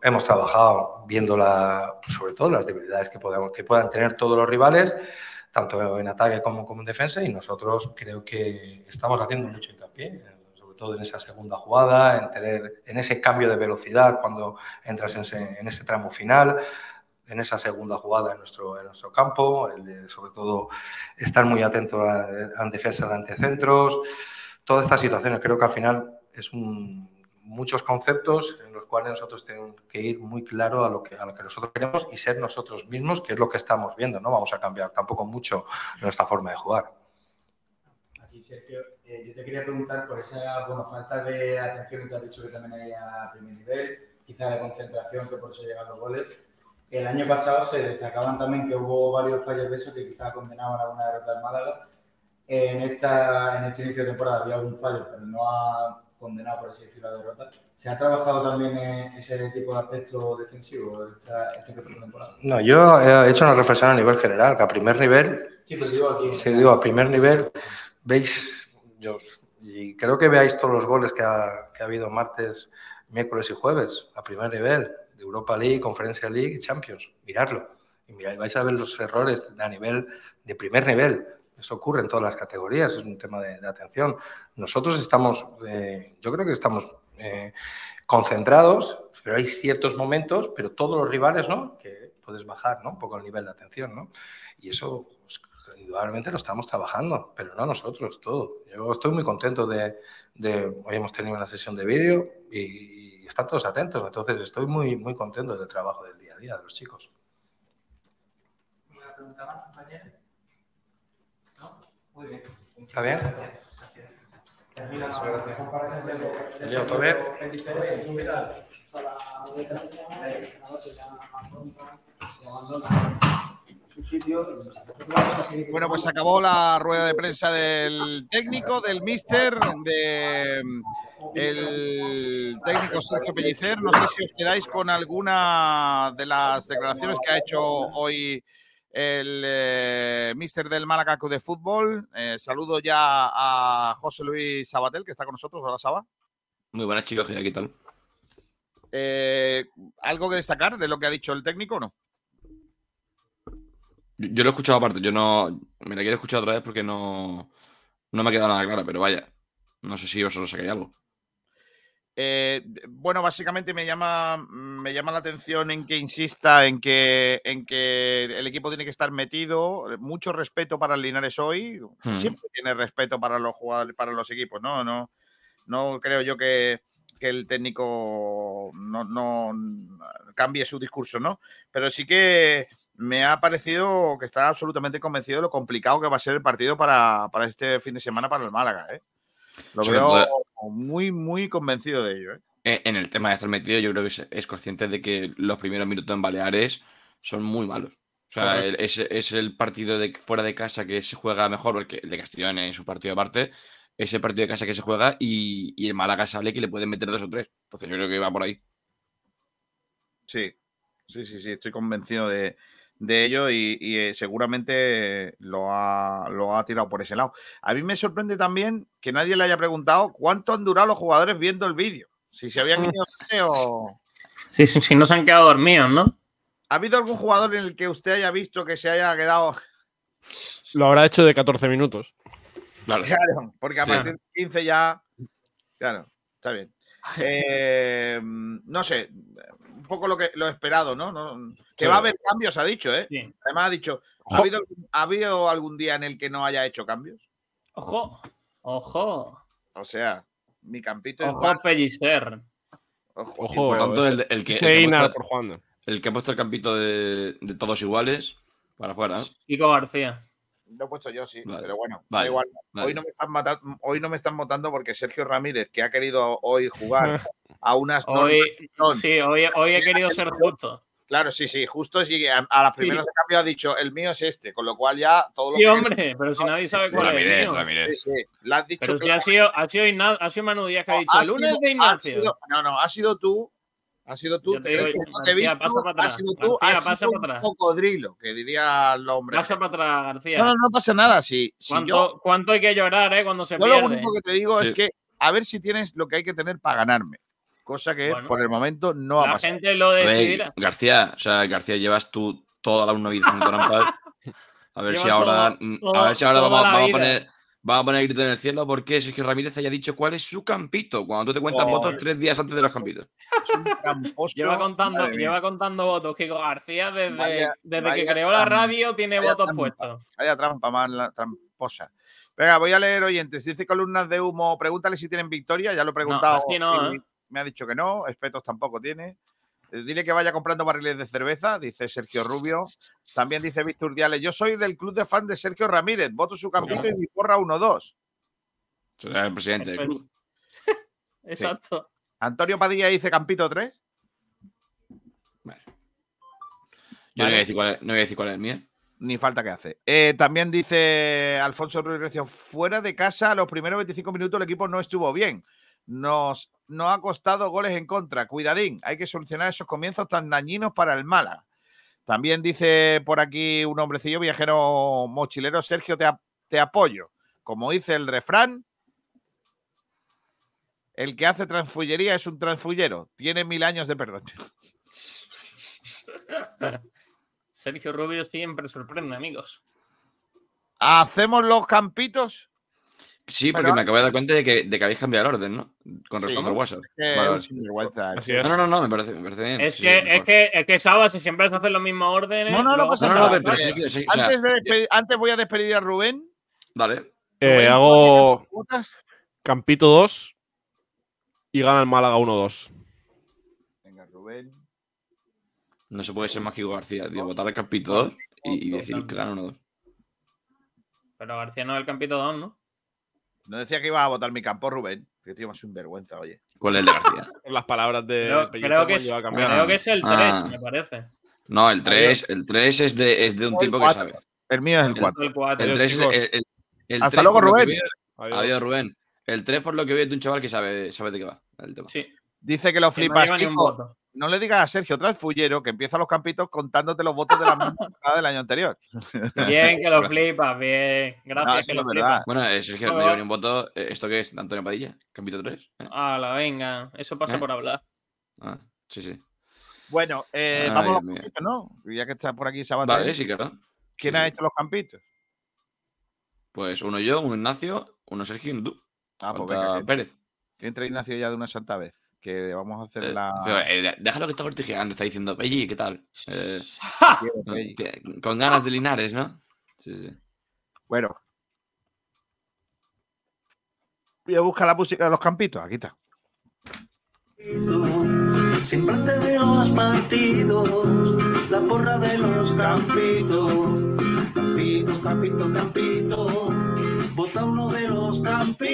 hemos trabajado viendo la, sobre todo las debilidades que, podemos, que puedan tener todos los rivales, tanto en ataque como, como en defensa, y nosotros creo que estamos haciendo mucho hincapié, todo en esa segunda jugada, en, tener, en ese cambio de velocidad cuando entras en ese, en ese tramo final, en esa segunda jugada en nuestro, en nuestro campo, el de, sobre todo estar muy atento a, a defensa de antecentros, todas estas situaciones. Creo que al final es un, muchos conceptos en los cuales nosotros tenemos que ir muy claro a lo que, a lo que nosotros queremos y ser nosotros mismos, que es lo que estamos viendo. No vamos a cambiar tampoco mucho nuestra forma de jugar. Aquí, Sergio, eh, yo te quería preguntar por esa bueno, falta de atención que te has dicho que también hay a primer nivel, quizá de concentración, que por eso llegan los goles. El año pasado se destacaban también que hubo varios fallos de eso que quizá condenaban a una derrota del Málaga. En, esta, en este inicio de temporada había algún fallo, pero no ha condenado, por así decirlo, la derrota. ¿Se ha trabajado también ese tipo de aspecto defensivo esta, este próximo temporada? No, yo he hecho una reflexión a nivel general, que a primer nivel, Sí, pero digo aquí. sí, digo, a primer nivel, veis, yo, y creo que veáis todos los goles que ha, que ha habido martes, miércoles y jueves, a primer nivel, de Europa League, Conferencia League y Champions. Miradlo. Y miráis, vais a ver los errores a nivel de primer nivel. Eso ocurre en todas las categorías, es un tema de, de atención. Nosotros estamos, eh, yo creo que estamos eh, concentrados, pero hay ciertos momentos, pero todos los rivales, ¿no? Que puedes bajar, ¿no? Un poco el nivel de atención, ¿no? Y eso, indudablemente lo estamos trabajando, pero no nosotros, todo. Yo estoy muy contento de, de hoy hemos tenido una sesión de vídeo y, y están todos atentos, entonces estoy muy, muy contento del trabajo del día a día de los chicos. ¿Una pregunta más, compañero? ¿No? Muy bien. ¿Está bien? La gracias. comparecencia. Leo, ¿todo bien? Bueno, pues acabó la rueda de prensa del técnico, del míster, de el técnico Sergio Pellicer. No sé si os quedáis con alguna de las declaraciones que ha hecho hoy el eh, míster del Málaga de Fútbol. Eh, saludo ya a José Luis Sabatel, que está con nosotros. Hola, Saba. Muy buenas, chicos. ¿Qué tal? Eh, ¿Algo que destacar de lo que ha dicho el técnico o no? Yo, yo lo he escuchado aparte. Yo no. Me la quiero escuchar otra vez porque no. No me ha quedado nada clara, pero vaya. No sé si vosotros sacáis algo. Eh, bueno, básicamente me llama, me llama la atención en que insista en que, en que el equipo tiene que estar metido. Mucho respeto para el Linares hoy. Hmm. Siempre tiene respeto para los jugadores, para los equipos, ¿no? No, no creo yo que, que el técnico no, no cambie su discurso, ¿no? Pero sí que me ha parecido que está absolutamente convencido de lo complicado que va a ser el partido para, para este fin de semana para el Málaga, ¿eh? Lo Sobre veo todo- muy, muy convencido de ello. ¿eh? En el tema de estar metido, yo creo que es, es consciente de que los primeros minutos en Baleares son muy malos. O sea, el- es, es el partido de fuera de casa que se juega mejor, porque el de Castellón es su partido aparte. Es el partido de casa que se juega y, y el Málaga sale que le pueden meter dos o tres. Entonces yo creo que va por ahí. Sí, sí, sí, sí, estoy convencido de, de ello y, y, eh, seguramente lo ha, lo ha tirado por ese lado. A mí me sorprende también que nadie le haya preguntado cuánto han durado los jugadores viendo el vídeo. Si se habían ido (laughs) o... Sí, sí, sí, no se han quedado dormidos, ¿no? ¿Ha habido algún jugador en el que usted haya visto que se haya quedado... Lo habrá hecho de 14 minutos. Claro. Claro, porque a Sí. partir de 15 ya... Claro, está bien. Eh, no sé, un poco lo que lo esperado, ¿no? No- que Sí. va a haber cambios, ha dicho, ¿eh? Sí. Además ha dicho, ¿ha Ojo. habido, ¿ha habido algún día en el que no haya hecho cambios? Ojo, ojo. O sea, mi campito es Ojo, Pellicer. Ojo, por tanto, el, el que, el, que ha Einar puesto, por Juan. el que ha puesto el campito de, de todos iguales para afuera. Kiko García. Lo he puesto yo, sí, Vale. pero bueno, da igual. vale. Hoy, no me están mata- hoy no me están votando porque Sergio Ramírez, que ha querido hoy jugar (laughs) a unas Hoy, sí, hoy, hoy he querido ser justo. Claro, sí, sí, justo sí, a, a las primeras de cambio ha dicho el mío es este, con lo cual ya todo lo Sí, que- hombre, pero si nadie sabe cuál es el mío. Ramirez. Sí, sí, lo has dicho Pero si claro. ha sido, ha sido, ha sido Manu Díaz que ha dicho el lunes sido- de Ignacio. sido- no, no, ha sido tú. Ha sido tú. Te digo, no te he García, visto, pasa para ha atrás. sido tú. García, has pasa sido para un atrás. cocodrilo, que diría el hombre. Pasa para atrás, García. No, no, no pasa nada. Si, si ¿Cuánto, yo, cuánto hay que llorar, eh, cuando se yo lo pierde? único que te digo Sí. es que a ver si tienes lo que hay que tener para ganarme. Cosa que Bueno. por el momento no ha La pasado. gente lo decidirá. García, o sea, García, llevas tú toda la una vida haciendo trampas. (laughs) A ver Lleva si ahora, a ver si ahora vamos, la vamos a poner, vamos a poner grito en el cielo porque Sergio Ramírez haya dicho cuál es su campito. Cuando tú te cuentas Oh. votos tres días antes de los campitos. Es un tramposo. Lleva contando, lleva contando votos. Kiko García, desde, Vaya- desde vaya que creó la radio, tiene votos trampa. puestos. Vaya trampa más la tramposa. Venga, voy a leer oyentes. Dice columnas de humo. Pregúntale si tienen victoria. Ya lo he preguntado. no, ¿eh? Me ha dicho que no. Espetos tampoco tiene. Dile que vaya comprando barriles de cerveza, dice Sergio Rubio. También dice Víctor Diales. Yo soy del club de fan de Sergio Ramírez. Voto su campito y mi porra 1-2. Será el presidente del club. (laughs) Exacto. Antonio Padilla dice campito 3. Yo no voy a decir cuál es, no voy a decir cuál es el mío. Ni falta que hace. Eh, también dice Alfonso Ruiz Recio, fuera de casa, los primeros 25 minutos el equipo no estuvo bien. Nos, nos ha costado goles en contra. Cuidadín, hay que solucionar esos comienzos tan dañinos para el Málaga. También dice por aquí un hombrecillo viajero mochilero, Sergio, te, te apoyo. Como dice el refrán, el que hace transfullería es un transfullero. Tiene mil años de perdón. (laughs) Sergio Rubio siempre sorprende, amigos. ¿Hacemos los campitos? Sí, porque Pero- me acabo de dar cuenta de que, de que habéis cambiado el orden, ¿no? Con Sí. respecto al WhatsApp. Que Vale, es vale. sinvergüenza, Así es. No, no, no, me parece, me parece bien. Es Sí, que, sí, es que, es que Saba, si siempre se hacen los mismos órdenes. No, no, no pasa No, no, nada. no, pero Vale. sí, sí, Antes, de antes voy a despedir a Rubén. Dale. Eh, hago. Campito 2 y gana el Málaga 1-2. Venga, Rubén. No se puede ser más que Hugo García, tío. Votar al campito 2 y, y decir que gana 1-2. Pero García no es el campito 2, ¿no? No decía que ibas a votar mi campo, Rubén. Que tío más sinvergüenza, oye. ¿Cuál es el de García? (laughs) Las palabras de Creo, Pellicer creo que, me es, a creo que es el 3, Ah. me parece. No, el 3, el 3 es, de, es de un tipo que sabe. El mío es el El- 4. El 4. El Adiós, 3 es el, el- el Hasta tres, luego, por lo que Rubén. veo- Adiós, Rubén. El 3, por lo que veo, es de un chaval que sabe, sabe de qué va el tema. Sí. Dice que lo Que no flipas, ni un Kiko. No le digas a Sergio Transfullero que empieza los campitos contándote los votos de la misma (laughs) temporada del año anterior. Bien, que lo (laughs) flipas, bien. Gracias, que lo verdad. flipas. Bueno, eh, Sergio, no lleva ni un voto. Eh, ¿Esto qué es? ¿De Antonio Padilla? ¿Campito 3? ¿Eh? Hala, venga. Eso pasa ¿Eh? por hablar. Ah, sí, sí. Bueno, eh, Ay, vamos a los campitos, ¿no? Ya que está por aquí Sabater. Vale, sí, claro. ¿Quién sí, ha sí. hecho los campitos? Pues uno yo, uno Ignacio, uno Sergio y uno tú. Ah, pues venga. Pérez. Que entre Ignacio ya de una santa vez. Que vamos a hacer Eh, la. pero, eh, de- déjalo que está cortijeando, está diciendo, Pelli, ¿qué tal? Eh, Quiero, (laughs) Pelli. con ganas de Linares, ¿no? Sí, sí. Bueno. Voy a buscar la música de los campitos. Aquí está. Siempre antes de los partidos, la porra de los campitos. Campito, campito, campito. Vota uno de los campitos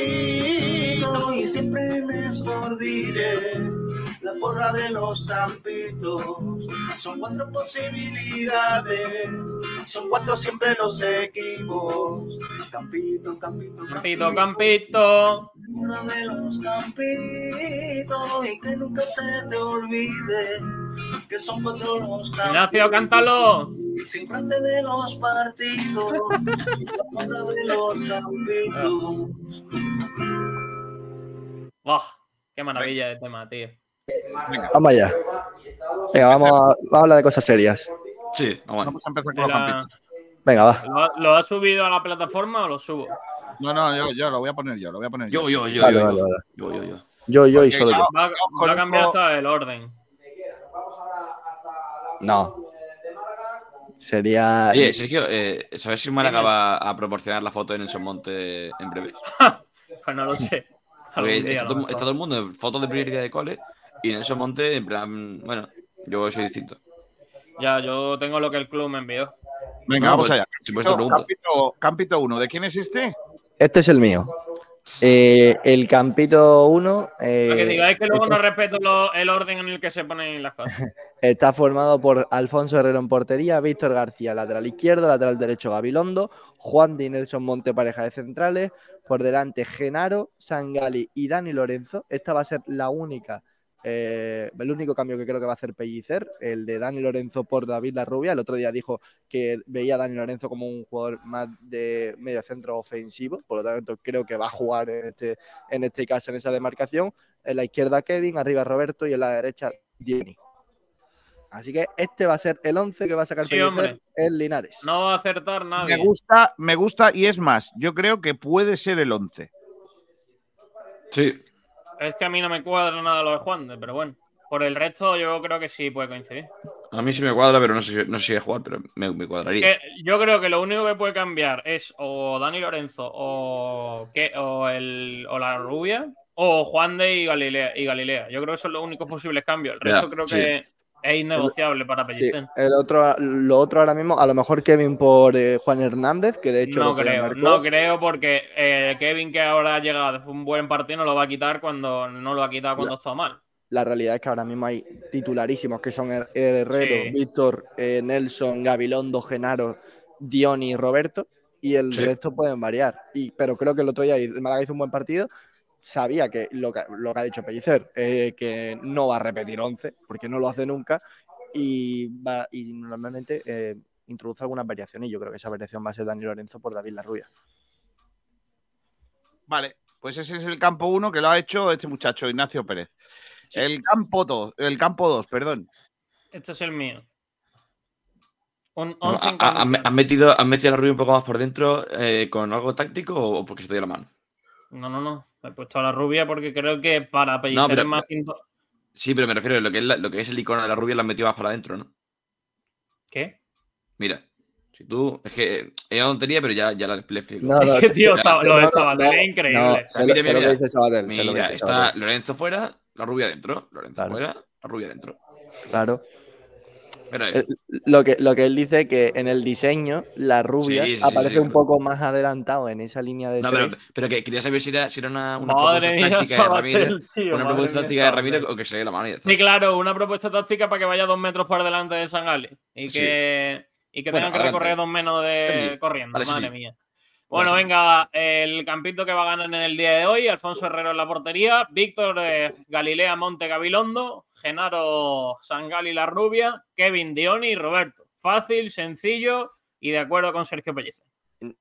y siempre les por diré. La porra de los campitos. Son cuatro posibilidades. Son cuatro siempre los equipos. Campito, campito, Campito, campito. uno de los campitos y que nunca se te olvide que son cuatro los campitos. Ignacio, cántalo. Siempre antes de los partidos, la porra de los campitos. Buah, qué maravilla de tema, tío. Vamos allá. Venga, vamos a, vamos a hablar de cosas serias. Sí, vamos. Vamos a empezar con los la- campitos. Venga, va. ¿Lo, ha- lo has subido a la plataforma o lo subo? No, no, yo, yo lo voy a poner yo, lo voy a poner yo. Yo, yo, yo, Vale, yo, vale, yo, vale. yo, yo, yo. Yo, yo y solo yo. Va, va a cambiar hasta el orden. No. Sería. Oye, Sergio, eh, ¿sabes si Málaga va a proporcionar la foto de Nelson Monte en breve? (laughs) Pues no lo sé. Porque está, está todo el mundo en fotos de primer día de cole y Nelson Monte, en plan, bueno, yo soy distinto. Ya, yo tengo lo que el club me envió. Venga, No, vamos pues, allá. Campito, campito, campito 1. ¿De quién es este? Este es el mío. Eh, el campito 1 Para que digáis que luego no respeto lo- el orden en el que se ponen las cosas. (laughs) está formado por Alfonso Herrero en portería, Víctor García lateral izquierdo, lateral derecho Gabilondo, Juan Di Nelson Monte pareja de centrales, por delante Genaro, Sangali y Dani Lorenzo. Esta va a ser la única, eh, el único cambio que creo que va a hacer Pellicer, el de Dani Lorenzo por David Larrubia. El otro día dijo que veía a Dani Lorenzo como un jugador más de medio centro ofensivo, por lo tanto creo que va a jugar en este, en este caso en esa demarcación. En la izquierda Kevin, arriba Roberto y en la derecha Diony. Así que este va a ser el 11 que va a sacar Sí, en Linares. No va a acertar nadie. Me gusta, me gusta y es más, yo creo que puede ser el 11. Sí. Es que a mí no me cuadra nada lo de Juan, de, pero bueno. Por el resto, yo creo que sí puede coincidir. A mí sí me cuadra, pero no sé, si- no sé si a jugar, pero me, me Es cuadraría. que yo creo que lo único que puede cambiar es o Dani Lorenzo o, que, o, el, o la rubia o Juan de y Galilea, y Galilea. Yo creo que son los únicos posibles cambios. El Ya, resto creo sí. que es innegociable para Sí, Pellicer. el otro, lo otro ahora mismo, a lo mejor Kevin por eh, Juan Hernández, que de hecho No creo, marcó- no creo porque eh, Kevin que ahora ha llegado de un buen partido no lo va a quitar cuando no lo ha quitado cuando La- está mal. La realidad es que ahora mismo hay titularísimos que son Her- Herrero, Sí. Víctor, eh, Nelson, Gabilondo, Genaro, Diony y Roberto, y el Sí. resto pueden variar. Y, pero creo que el otro día el Málaga hizo un buen partido. Sabía que lo que, lo que ha dicho Pellicer, eh, que no va a repetir 11, porque no lo hace nunca, y, va, y normalmente eh, introduce algunas variaciones. Y yo creo que esa variación va a ser Dani Lorenzo por David Larrubia. Vale, pues ese es el campo 1 que lo ha hecho este muchacho, Ignacio Pérez. El campo 2, el campo 2, perdón. Este es el mío. Un No, 11 ¿ha- en ha- cambio. ¿Han metido, han metido a la Rubio un poco más por dentro eh, con algo táctico o porque se te dio la mano? No, no, no. He puesto a la rubia porque creo que para Pellicer No, pero- es más Sí, pero me refiero a lo que es, la- lo que es el icono de la rubia, lo han metido más para adentro, ¿no? ¿Qué? Mira, si tú. Es que eh, es una tontería, pero ya, ya la, le explico. No, no, Es que, se- tío, se- lo de no, es increíble. lo- mira, lo mira, dice Sabater, sé lo que Mira, dice está Sabater. Lorenzo fuera, la rubia dentro. Lorenzo Claro. fuera, la rubia dentro. Claro. Mira eso. Eh, Lo que, lo que él dice que en el diseño la rubia Sí, sí, aparece sí, un claro. poco más adelantado en esa línea de No, pero, tres. pero que quería saber si era, si era una, una propuesta mía, táctica de Ramírez. tío, una propuesta mía, táctica de. Ramírez o que se le la mano y. Sí, claro, una propuesta táctica para que vaya dos metros por delante de Sangali y que, y que Bueno, tengan que adelante. recorrer dos menos de Sí, corriendo. vale, madre sí. mía. Bueno, sí. venga, el campito que va a ganar en el día de hoy, Alfonso Herrero en la portería, Víctor eh, Galilea Monte Gabilondo, Genaro Sangali La Rubia, Kevin Dioni y Roberto. Fácil, sencillo y de acuerdo con Sergio Pellicer.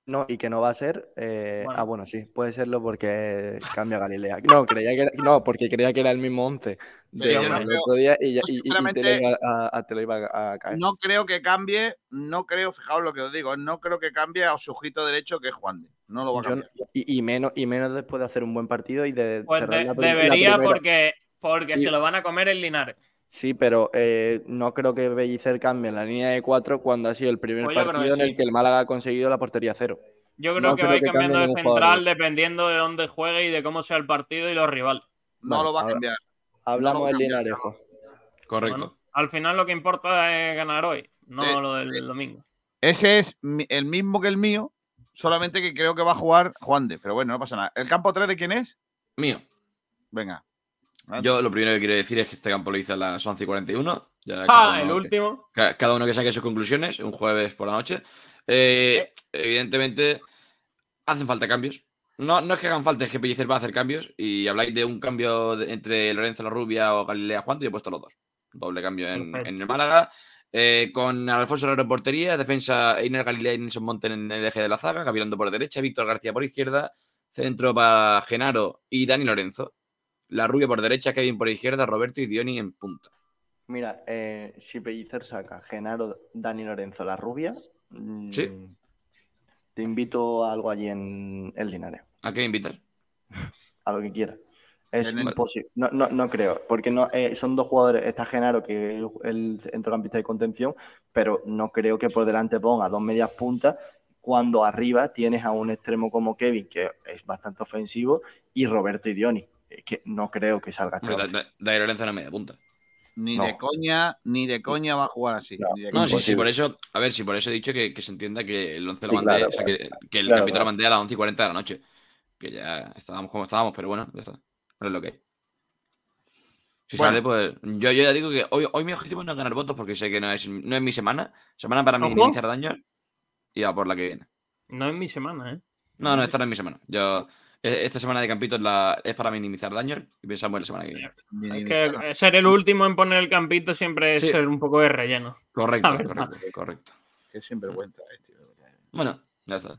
No, y que no va a ser. eh, Bueno. Ah, bueno, sí, puede serlo porque cambia Galilea. No, creía que era, no, porque creía que era el mismo 11 Sí, del yo no creo- otro día y, ya- yo y- y- y te, lo iba a, a- te lo iba a caer. No creo que cambie, no creo, fijaos lo que os digo, no creo que cambie a su ojito derecho que es Juan de. No lo va a cambiar. y, y menos, y menos después de hacer un buen partido y de Pues cerrar de- la, la debería primera. porque, porque Sí. se lo van a comer en Linares. Sí, pero eh, no creo que Bellicer cambie en la línea de cuatro cuando ha sido el primer Pues partido en el sí. que el Málaga ha conseguido la portería cero. Yo creo No que creo va a ir que cambie cambiando de central dependiendo de dónde juegue y de cómo sea el partido y los rivales. No Vale, lo va a cambiar. Hablamos No del cambia. Linarejo. Correcto. Bueno, al final lo que importa es ganar hoy, no Eh, lo del eh. domingo. Ese es el mismo que el mío, solamente que creo que va a jugar Juan de, pero bueno, no pasa nada. ¿El campo 3 de quién es? Mío. Venga. Yo lo primero que quiero decir es que este campo lo hice a las 11 y 41. Ya Ah, el último. ca- Cada uno que saque sus conclusiones, un jueves por la noche. Eh, evidentemente, hacen falta cambios. No, no es que hagan falta, es que Pellicer va a hacer cambios. Y habláis de un cambio de- entre Lorenzo La Rubia o Galilea Juan, yo he puesto los dos. Doble cambio en, el Málaga. Eh, con Alfonso Herrero en portería, defensa Einer Galilea y Nelson Monte en el eje de la zaga, Gavirando por derecha, Víctor García por izquierda, centro para Genaro y Dani Lorenzo. La Rubia por derecha, Kevin por izquierda, Roberto y Dioni en punta. Mira, eh, si Pellicer saca Genaro, Dani Lorenzo, la rubia, mm, Sí. te invito a algo allí en el Linares, ¿A qué invitas? (laughs) a lo que quieras. Es el- imposible. No, no, no creo, porque no, eh, son dos jugadores. Está Genaro, que es el, el centrocampista de contención, pero no creo que por delante ponga dos medias puntas cuando arriba tienes a un extremo como Kevin, que es bastante ofensivo, y Roberto Idioni. Es que no creo que salga Hombre, once. Da- Da- David Lorenzo no media punta. Ni No. de coña, ni de coña va a jugar así. No, sí, sí, por eso, a ver, sí, por eso he dicho que, que se entienda que el 11 lo Sí, mandé, claro, o sea, que, que el claro, capítulo claro. lo mandé a las 11 y 40 de la noche. Que ya estábamos como estábamos, pero bueno, ya está. No es lo que hay. Si Bueno. sale, pues. Yo, yo ya digo que hoy, hoy mi objetivo no es ganar votos porque sé que no es, no es mi semana. Semana para minimizar daños y a por la que viene. No es mi semana, ¿eh? No, no, esta no es mi semana. Yo, esta semana de Campito es, la, es para minimizar daños y pensamos en la semana que viene. Es que ser el último en poner el campito siempre es Sí. ser un poco de relleno. Correcto, correcto, correcto. Qué sinvergüenza es, tío. Bueno, ya está.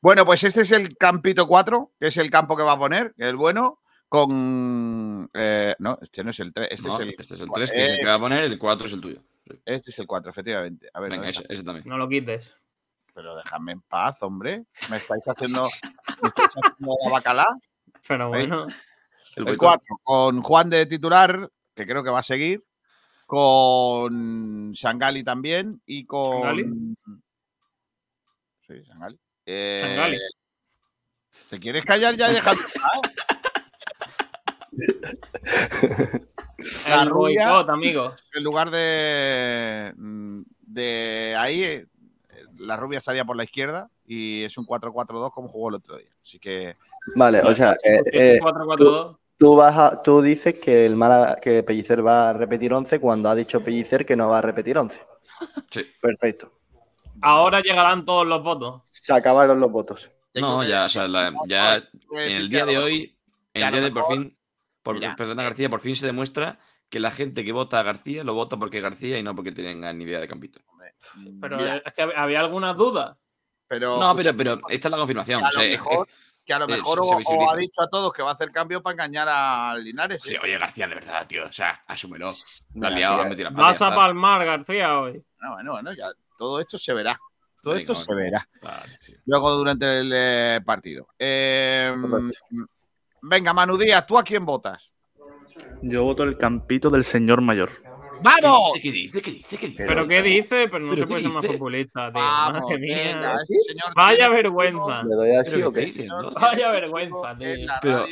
Bueno, pues este es el campito 4, que es el campo que va a poner, que es el bueno, con... eh, no, este no es el 3, este No, es el... este es el 3, que es el que va a poner, el 4 es el tuyo. Este es el 4, efectivamente. A ver, Venga, ¿dónde ese, está? ese también. No lo quites. Pero déjame en paz, hombre. Me estáis haciendo, (laughs) me estáis haciendo la bacalá. Pero ¿Veis? bueno. El El boicot. 4, con Juan de titular, que creo que va a seguir, con Shangali también y con... ¿Shangali? Sí, Shangali. Eh, Shangali. ¿Te quieres callar ya y dejar La El rubia- boicot, amigo. En lugar de, de ahí, la rubia estaría por la izquierda y es un 4-4-2 como jugó el otro día. Así que Vale, o sea, eh, Este eh, 4-4-2. tú, tú vas a- tú dices que el Málaga, que Pellicer va a repetir 11 cuando ha dicho Pellicer que no va a repetir 11. Sí. Perfecto. Ahora llegarán todos los votos. Se acabaron los votos. No, ya, o sea, la- ya en el día de hoy, en el día de por fin, por, perdona García, por fin se demuestra que la gente que vota a García lo vota porque es García y no porque tengan ni idea de Campito. Pero Mira. es que hab- había algunas dudas. pero No, pero, pero esta es la confirmación. que a o sea, lo es- mejor, que a lo eh, mejor o- ha dicho a todos que va a hacer cambio para engañar a Linares. Sí, ¿eh? oye, García, de verdad, tío. O sea, asúmelo. La liado, la Vas a palmar, García, hoy. Bueno, bueno, bueno, ya todo esto se verá. Todo esto se verá. Vale. Luego durante el eh, partido. Eh, Correcto. venga, Manu Díaz, ¿tú a quién votas? Yo voto el campito del señor mayor. ¡Vamos! ¿Qué dice? ¿Qué dice? ¿Qué dice? ¿Pero qué dice? Pero no ¿Pero se puede ser más populista, tío. Vamos, Madre mía. Vaya vergüenza. Vaya vergüenza, en tío.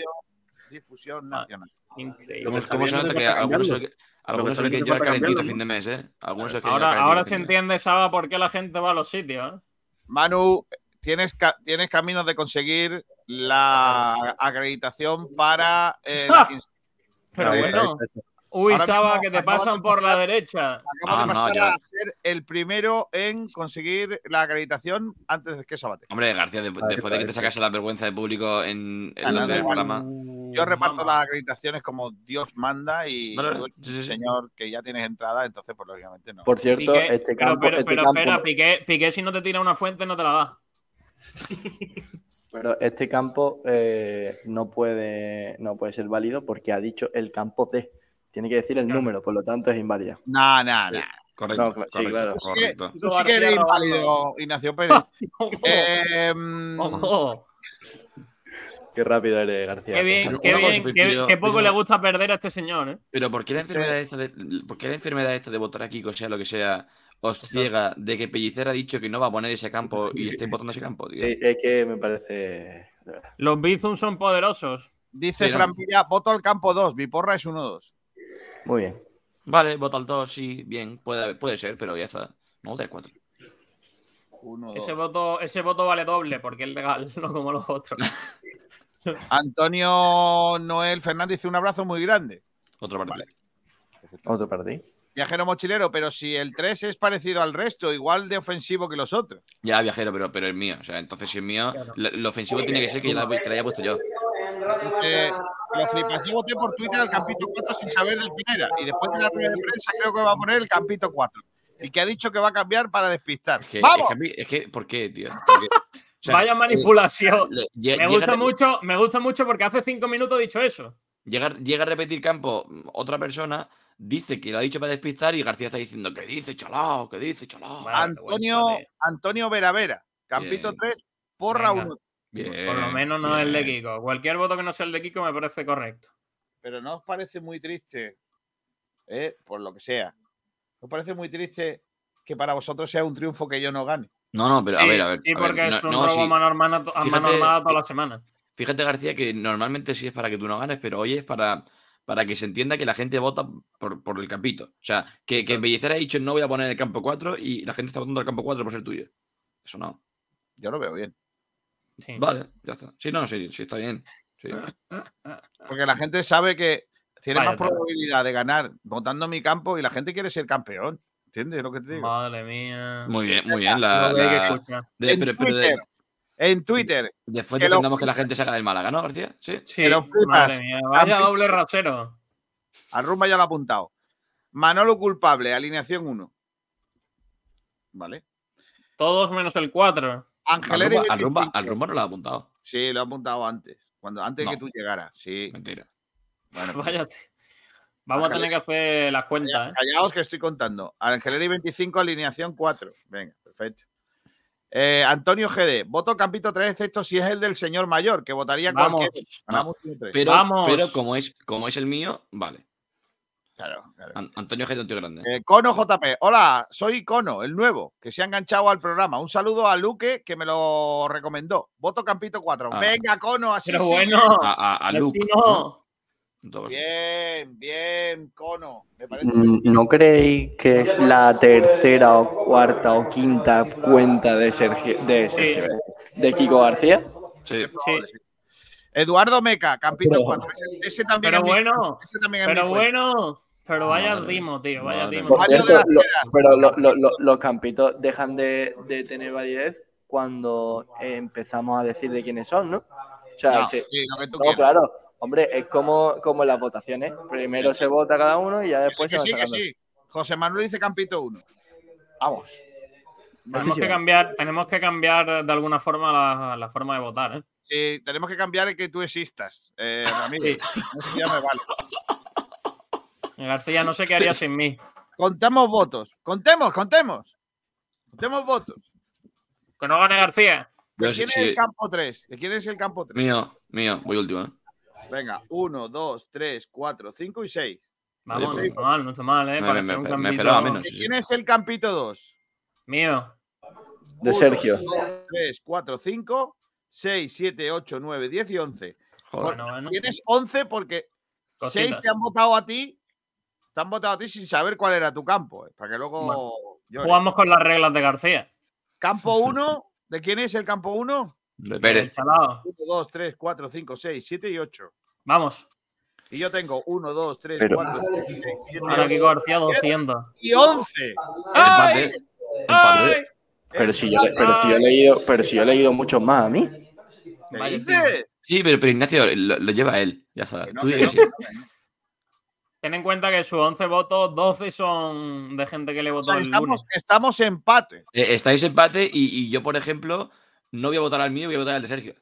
difusión Ah, nacional. Increíble. ¿Cómo, se nota que algunos que- algunos bien, no llevar calentito a fin de mes, ¿eh? Algunos Ahora, ahora se entiende, Saba, por qué la gente va a los sitios. ¿eh? Manu, tienes, ca- tienes caminos de conseguir la acreditación para eh, (laughs) Pero bueno. Uy, Ahora Saba, mismo que te pasan de por la derecha. Acabas Ah, de no, pasar a ser el primero en conseguir la acreditación antes de que Sabate. Hombre, García, de- después está, de que te sacase la vergüenza de público en, en la del programa. Yo reparto Mamá. las acreditaciones como Dios manda y Sí, sí, señor que ya tienes entrada, entonces pues lógicamente no. Por cierto, Piqué- este pero, campo, pero, este pero campo- espera, Piqué, Piqué, si no te tira una fuente, no te la da. pero este campo eh, no puede no puede ser válido porque ha dicho el campo D. Tiene que decir el Claro. número, por lo tanto es inválido. No, no, no. Correcto, No, sí, correcto, claro. Tú sí que- correcto. Tú sí que eres inválido, Ignacio Pérez. Ojo, Eh, mm, ojo. Qué rápido eres, García. Qué bien, qué, cosa, bien, pero- qué, qué poco pero- le gusta perder a este señor, ¿eh? Pero ¿por qué la enfermedad esta de, ¿por qué la enfermedad esta de votar aquí, o sea lo que sea, os ciega de que Pellicer ha dicho que no va a poner ese campo y estéis votando ese campo? tío? Sí, es que me parece. Los Bizum son poderosos. dice. Fran Villa, voto al campo 2, mi porra es 1-2. Muy bien. Vale, vota al 2, sí, bien, puede, puede ser, pero ya está. No vota el 4. 1-2. Ese voto, ese voto vale doble porque es legal, (laughs) no como los otros. (laughs) Antonio Noel Fernández, un abrazo muy grande. Otro partido. Vale. Otro para ti. Viajero mochilero, pero si el 3 es parecido al resto, igual de ofensivo que los otros. Ya, viajero, pero, pero es mío. O sea, entonces si es mío, lo, lo ofensivo tiene que ser que, la- que la haya puesto yo. Dice, lo flipas. Yo voté por Twitter al Campito 4 sin saber del quién era. Y después de la rueda de prensa creo que va a poner el Campito 4. Y que ha dicho que va a cambiar para despistar. Es que, ¡Vamos! es que, a mí- es que, ¿por qué, tío? Porque, o sea, Vaya manipulación. le- lle- Me gusta mucho, me gusta mucho porque hace cinco minutos he dicho eso. Llega, llega a repetir campo otra persona, dice que lo ha dicho para despistar y García está diciendo que dice chalao, que dice chalao. Bueno, Antonio, vergüenza, Antonio Vera Vera, Campito Bien. 3, porra Venga. 1. Por lo menos no el de Kiko. Cualquier voto que no sea el de Kiko me parece correcto. Pero ¿no os parece muy triste, eh, por lo que sea, ¿os parece muy triste que para vosotros sea un triunfo que yo no gane? No, no, pero a ver, a ver. Sí, a ver, porque no- es un no, robo sí. a mano armada toda la semana. Fíjate, García, que normalmente sí es para que tú no ganes, pero hoy es para, para que se entienda que la gente vota por, por el campito. O sea, que, que ha dicho no voy a poner el campo 4 y la gente está votando al campo 4 por ser tuyo. Eso no. Yo lo veo bien. Vale, ya está. Sí, no, sí, sí está bien. Sí. (laughs) Porque la gente sabe que tiene Vaya más probabilidad de ganar votando mi campo y la gente quiere ser campeón. ¿Entiendes lo que te digo? Madre mía. Muy bien, muy bien. La, la- de- pero, pero de- Twitter, en Twitter. después que lo que la gente se haga del Málaga, ¿no, García? Sí. Sí, que lo flipas. madre mía. Vaya doble rasero. Al rumba ya lo ha apuntado. Manolo culpable, alineación 1. ¿Vale? Todos menos el 4. Al Angeleri rumba, al, rumba, 25. al rumba no lo ha apuntado. Sí, lo ha apuntado antes. Cuando, antes de que tú llegaras. Sí. Mentira. Bueno, (laughs) Vaya. t- Vamos a tener que hacer las cuentas, ¿eh? Callaos que estoy contando. Angeleri 25, alineación 4. Venga, perfecto. Eh, Antonio GD, voto Campito 3, excepto si es el del señor mayor, que votaría Vamos. cualquier. Tres. Pero, Vamos. pero como, es, como es el mío, vale. Claro, claro. An- Antonio G. tío grande. Eh, Cono JP, hola, soy Cono, el nuevo, que se ha enganchado al programa. Un saludo a Luque, que me lo recomendó. Voto Campito 4. Ah. Venga, Cono, así Pero sí. bueno. A, a, a así Luke. no. Bien, bien, Cono. Me parece Mm, ¿No creéis que es la tercera o cuarta o quinta cuenta de Sergio, de, Sergio, de Kiko García? sí. Sí. Eduardo Meca, Campito Pero- 4. Ese, ese también Pero es mi- bueno, ese también es pero bueno. Pero vaya Madre dimo, tío. Vaya madre de cierto, lo- pero lo- lo- lo- los campitos dejan de, de tener validez cuando eh, empezamos a decir de quiénes son, ¿no? O sea, No, se- sí, lo que tú no, claro, hombre, es como, como en las votaciones. Primero se vota cada uno y ya después Que se sí, va que sacando. sí. José Manuel dice Campito 1. Vamos. Tenemos que cambiar, tenemos que cambiar de alguna forma la, la forma de votar, ¿eh? Sí, tenemos que cambiar el que tú existas, eh, Ramírez. Eso ya me vale. García no sé qué haría sin mí. Contamos votos. Contemos, contemos. Contemos votos. Que no gane García. ¿De sí- quién es sí. el campo 3? ¿De quién es el campo 3? Mío, mío. Voy último, ¿eh? Venga, 1, 2, 3, 4, 5 y 6. Vamos, no está mal, no está mal, ¿eh? Me- Para me- ser un me- campito menos. ¿De sí, sí. quién es el campito 2? Mío. De Sergio. 3, 4, 5, 6, 7, 8, 9, 10 y 11. Joder. Bueno, bueno. Tienes 11 porque 6 Cositas. te han votado a ti. Te han votado a ti sin saber cuál era tu campo. eh, Para que luego. Bueno. Jugamos con las reglas de García. Campo (laughs) 1. ¿De quién es el campo 1? De Pérez. chalao. 1, 2, 3, 4, 5, 6, 7 y 8. Vamos. Y yo tengo 1, 2, 3, Pero- 4, 5, 6, 7, Ahora Kiko García 200. y 11. ¡Ay! Empate. ¡Ay! Empate. Pero si, yo, le- pero, si yo he leído, pero si yo he leído muchos más a mí. ¿Qué Vaya dices? Sí, pero, pero Ignacio lo, lo lleva él. Ya está. Que no Tú sé, di que no sí. sé. Ten en cuenta que sus 11 votos, 12 son de gente que le O votó sea, el estamos, lunes. estamos empate. Eh, estáis empate y, y yo, por ejemplo, no voy a votar al mío, voy a votar al de Sergio.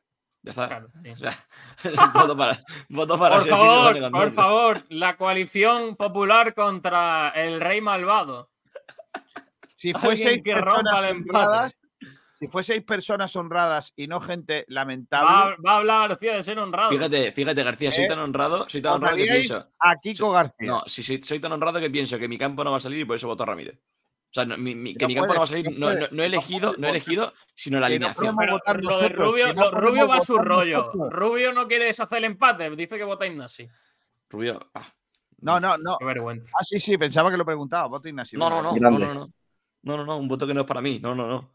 Ya está. Claro, sí. (laughs) O sea, (laughs) voto para, (laughs) voto para Por favor, por favor, la coalición popular contra el rey malvado. Si Alguien fueseis que rompa personas el empate. honradas, si fueseis personas honradas y no gente lamentable, va a hablar García de ser honrado. Fíjate, fíjate, García, soy Eh, tan honrado, soy tan honrado que pienso. a Kiko García. No, si soy, soy tan honrado que pienso que mi campo no va a salir y por eso voto a Ramírez. O sea, no, mi- mi- que mi campo puede, no va a salir, no no, no- he elegido, no he elegido, sino la alineación. Pero lo de Rubio, lo- Rubio va a su rollo. nosotros. Rubio no quiere deshacer el empate, dice que vota Ignasi. Rubio. ah. No, no, no. Qué vergüenza. Ah, sí, sí, pensaba que lo preguntaba. Voto Ignacio. No, no, no, no, no, no. No, un voto que no es para mí. No, no, no.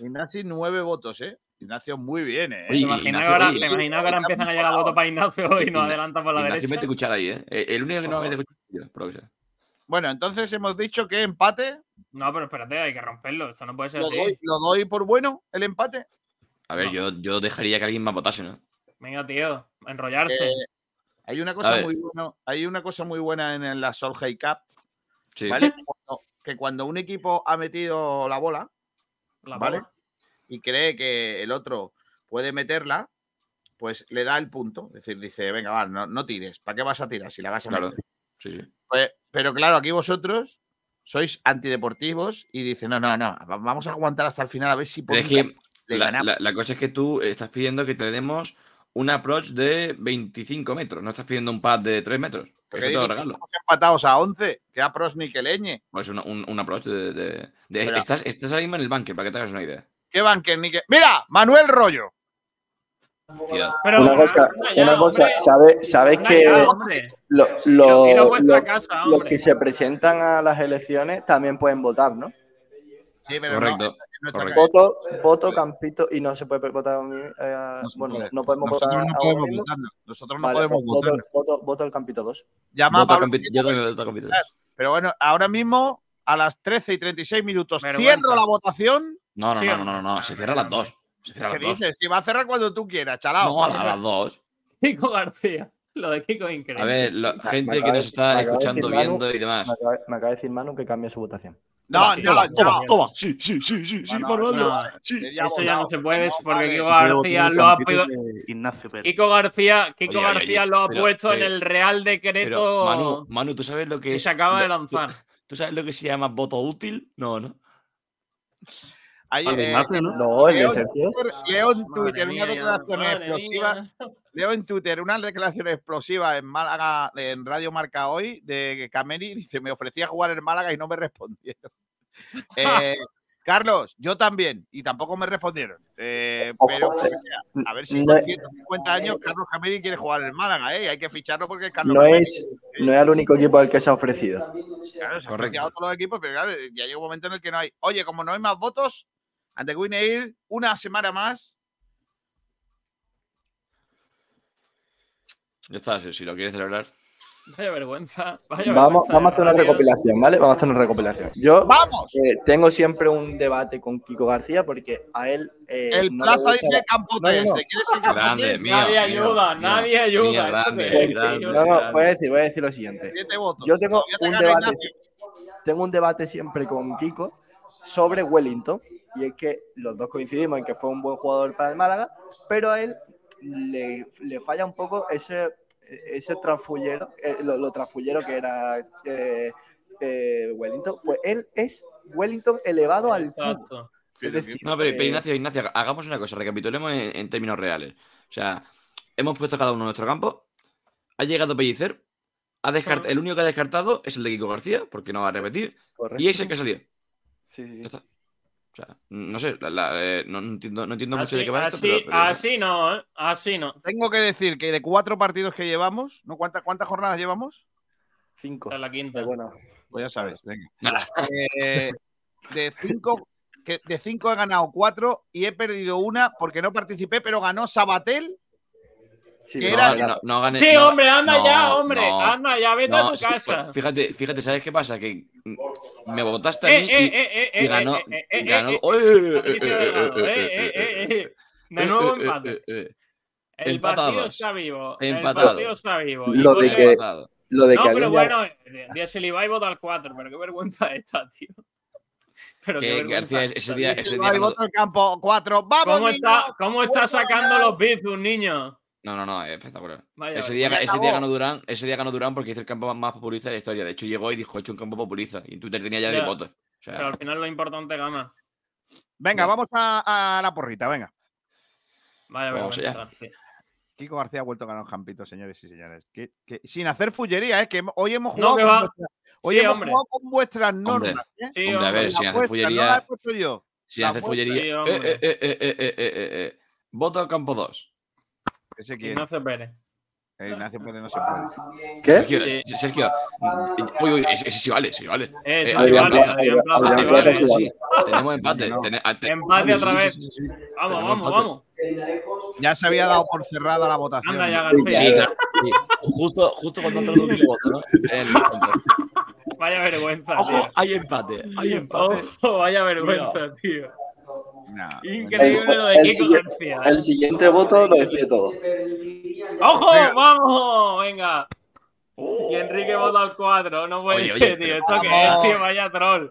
Ignacio, nueve votos, ¿eh? Ignacio, muy bien, ¿eh? ¿Te Oye, imaginas Ignacio, que ahora, oye, te imaginas que ahora empiezan a llegar votos para Ignacio y nos adelantan por la Ignacio derecha? mete cuchara ahí, ¿eh? El único que no va a meter cuchara Bueno, entonces hemos dicho que empate. No, pero espérate, hay que romperlo. Esto no puede ser Lo así. doy, lo doy por bueno, el empate. A ver, yo, yo dejaría que alguien más votase, ¿no? Venga, tío, enrollarse. Eh, hay una cosa muy buena, hay una cosa muy buena en, en la Solheim Cup, Sí. ¿vale? (laughs) Cuando- que cuando un equipo ha metido la bola, La ¿vale? bola. Y cree que el otro puede meterla, pues le da el punto. Es decir, dice, venga, va, no, no tires. ¿Para qué vas a tirar si la vas a Claro. meter? Sí, sí. Pues, pero claro, aquí vosotros sois antideportivos y dicen, no, no, no, va- vamos a aguantar hasta el final a ver si es podemos- que Le la, ganamos. la- la cosa es que tú estás pidiendo que te demos un approach de 25 metros, no estás pidiendo un pad de 3 metros. Que ¿Qué eso te lo regalo. Estamos empatados a 11. Que a pros ni que leñe. Pues una- un, un approach de. de- de- Pero- estás, estás ahora mismo en el bunker, para que te hagas una idea. ¿Qué banker ni que. ¡Mira! Manuel Rollo. Pero, una cosa, una cosa hombre. ¿sabe- ¿sabes Anda que. Lo- lo- lo- casa, los que se presentan a las elecciones también pueden votar, ¿no? Sí, pero Correcto. no, correcto. Voto, voto Campito y no se puede votar a mí, eh, bueno, no podemos Nosotros votar no podemos votar. no. Nosotros no Vale, podemos pues votar. voto, voto, voto al Campito 2. Llama Voto a Pablo Campi- yo también voto Campito. Pero bueno, ahora mismo, a las 13 y 36 minutos, Vergüenza. cierro la votación. No, no, Sí, no, no, no, no, se cierra a las 2. Se cierra a ¿Qué las 2. dices? Si va a cerrar cuando tú quieras, chalao. No, a, la- a las 2. Kiko García. (laughs) Lo de Kiko es increíble. A ver, la gente que nos está de escuchando, Manu- viendo y demás. Me acaba, me acaba de decir Manu que cambie su votación. No, no, Toma, no. toma, toma. Sí, sí, sí, sí, sí, No, no, Manuel. No, Sí. Ya eso ya no se puede No, porque vale. Kiko García lo ha Ignacio Pérez. Kiko García, Kiko Oye, García oye, lo ha pero- puesto en el Real Decreto Pero, Manu, Manu, ¿tú sabes lo que que es? se acaba de lanzar. ¿Tú sabes lo que se llama voto útil? No, ¿no? Al eh, Leo, en Twitter una mía, declaración explosiva. mía. Leo en Twitter una declaración explosiva en Málaga, en Radio Marca hoy, de Cameri. Dice: Me ofrecía jugar en Málaga y no me respondieron. (laughs) Eh, Carlos, yo también, y tampoco me respondieron. Eh, pero a ver si No- con 150 años Carlos Cameri quiere jugar en Málaga, ¿eh? Hay que ficharlo porque es Carlos No Cameri. es, no es el único equipo al que se ha ofrecido. Claro, se han Correcto. ofrecido a todos los equipos, pero claro, ya llega un momento en el que no hay. Oye, como no hay más votos, ante Winneir, una semana más. Ya está, si, si lo quieres celebrar. Vaya vergüenza. Vaya Vamos, vergüenza vamos a hacer una recopilación, ¿vale? Vamos a hacer una recopilación. Yo ¡Vamos! eh, tengo siempre un debate con Kiko García porque a él. eh, El no Plaza dice Campo No, no, no. 13. ¿Quieres el Campo Grande, 13? mío. Nadie mío, ayuda, mío, nadie mío, ayuda. grande, grande. No, no, voy a decir, voy a decir lo siguiente. Siete votos. Yo tengo un debate, tengo un debate siempre con Kiko sobre Wellington y es que los dos coincidimos en que fue un buen jugador para el Málaga, pero a él le, le falla un poco ese ese transfullero, eh, lo, lo transfullero que era eh, eh, Wellington, pues él es Wellington elevado al cubo. Exacto. Es decir, No, pero, pero Ignacio, Ignacio, hagamos una cosa, recapitulemos en, en términos reales. O sea, hemos puesto cada uno nuestro campo, ha llegado Pellicer, ha descart- el único que ha descartado es el de Kiko García, porque no va a repetir, correcto. y es el que ha salido. Sí, sí, sí. O sea, no sé, la- la- eh, no, no entiendo, no entiendo mucho de qué va esto, así, pero, pero eso. así no, ¿eh? Así no. Tengo que decir que de cuatro partidos que llevamos, ¿no? ¿Cuántas, cuántas jornadas llevamos? Cinco. Esta es la quinta. Pero bueno, Pues ya sabes, venga. Nada. Eh, de cinco, que de cinco he ganado cuatro y he perdido una porque no participé, pero ganó Sabatel. Sí, no, era- No, no, no gane- Sí, no- hombre, anda no, ya, hombre. no, anda ya, vete a no, tu sí, casa. pues, fíjate, fíjate, ¿sabes qué pasa? Que mm, me votaste a Eh, mí y, eh, eh, eh, y eh, ganó. eh, eh, eh, eh, eh, eh, eh, eh. De nuevo Eh, eh, empate. eh, eh. El empatados. partido está vivo. El partido está vivo. Lo de que- Empatado. lo de No, que pero alguien ya- bueno, Díaz Ibai vota al 4, pero qué vergüenza esta, tío. Pero qué García ese día, ese día el campo cuatro. ¡Vamos, ¿Cómo niños! está, cómo está ¡Vuelvo a sacando los bits un niño? No, no, no, es espectacular. Vaya, ese día, pues ese día ganó Durán, ese día ganó Durán porque hizo el campo más- populista de la historia. De hecho, llegó y dijo, he hecho un campo populista. Y en Twitter tenía ya Ya. 10 votos. O sea, Pero al final lo importante gana. Venga, No. vamos a, a la porrita, venga. Vaya Vamos tío. Kiko García ha vuelto a ganar un campito, señores y señores. Que- que- sin hacer fullería, ¿eh? que hoy hemos No, jugado, que con, vuestra- hoy Sí, hemos jugado con vuestras Hombre. normas. ¿eh? Sí, hombre, a ver, sin hacer fullería. No la he puesto yo. sin hacer fullería. Eh, eh, eh, eh, eh, eh, eh, eh. Voto al campo 2. Ese quiere. Ignacio Pérez. Eh, Ignacio Pérez no se puede. ¿Qué? Sergio, Sí. Sergio. Uy, uy, ese, ese sí vale, sí vale. Eh, Eh, Adrián Plaza, Adrián Plaza Adrián sí Plaza vale. sí vale. (laughs) Tenemos empate. No. Tene- a- te- Empate otra vez. sí, sí, sí. Vamos, Tenemos vamos, empate. vamos. Ya se había dado por cerrada la votación. Anda ya, García. Sí, claro. sí. Justo, justo cuando entró el último voto, ¿no? El- Vaya vergüenza, Ojo, tío. hay empate. Hay empate. Ojo, vaya vergüenza, tío. No, Increíble lo de El Kiko siguiente- García. ¿eh? El siguiente voto lo decide todo. ¡Ojo! Venga. ¡Vamos! Venga. Y Enrique vota al 4. No puede Oye, oye, ser, tío. pero ¿Esto vamos. es, tío? Vaya troll.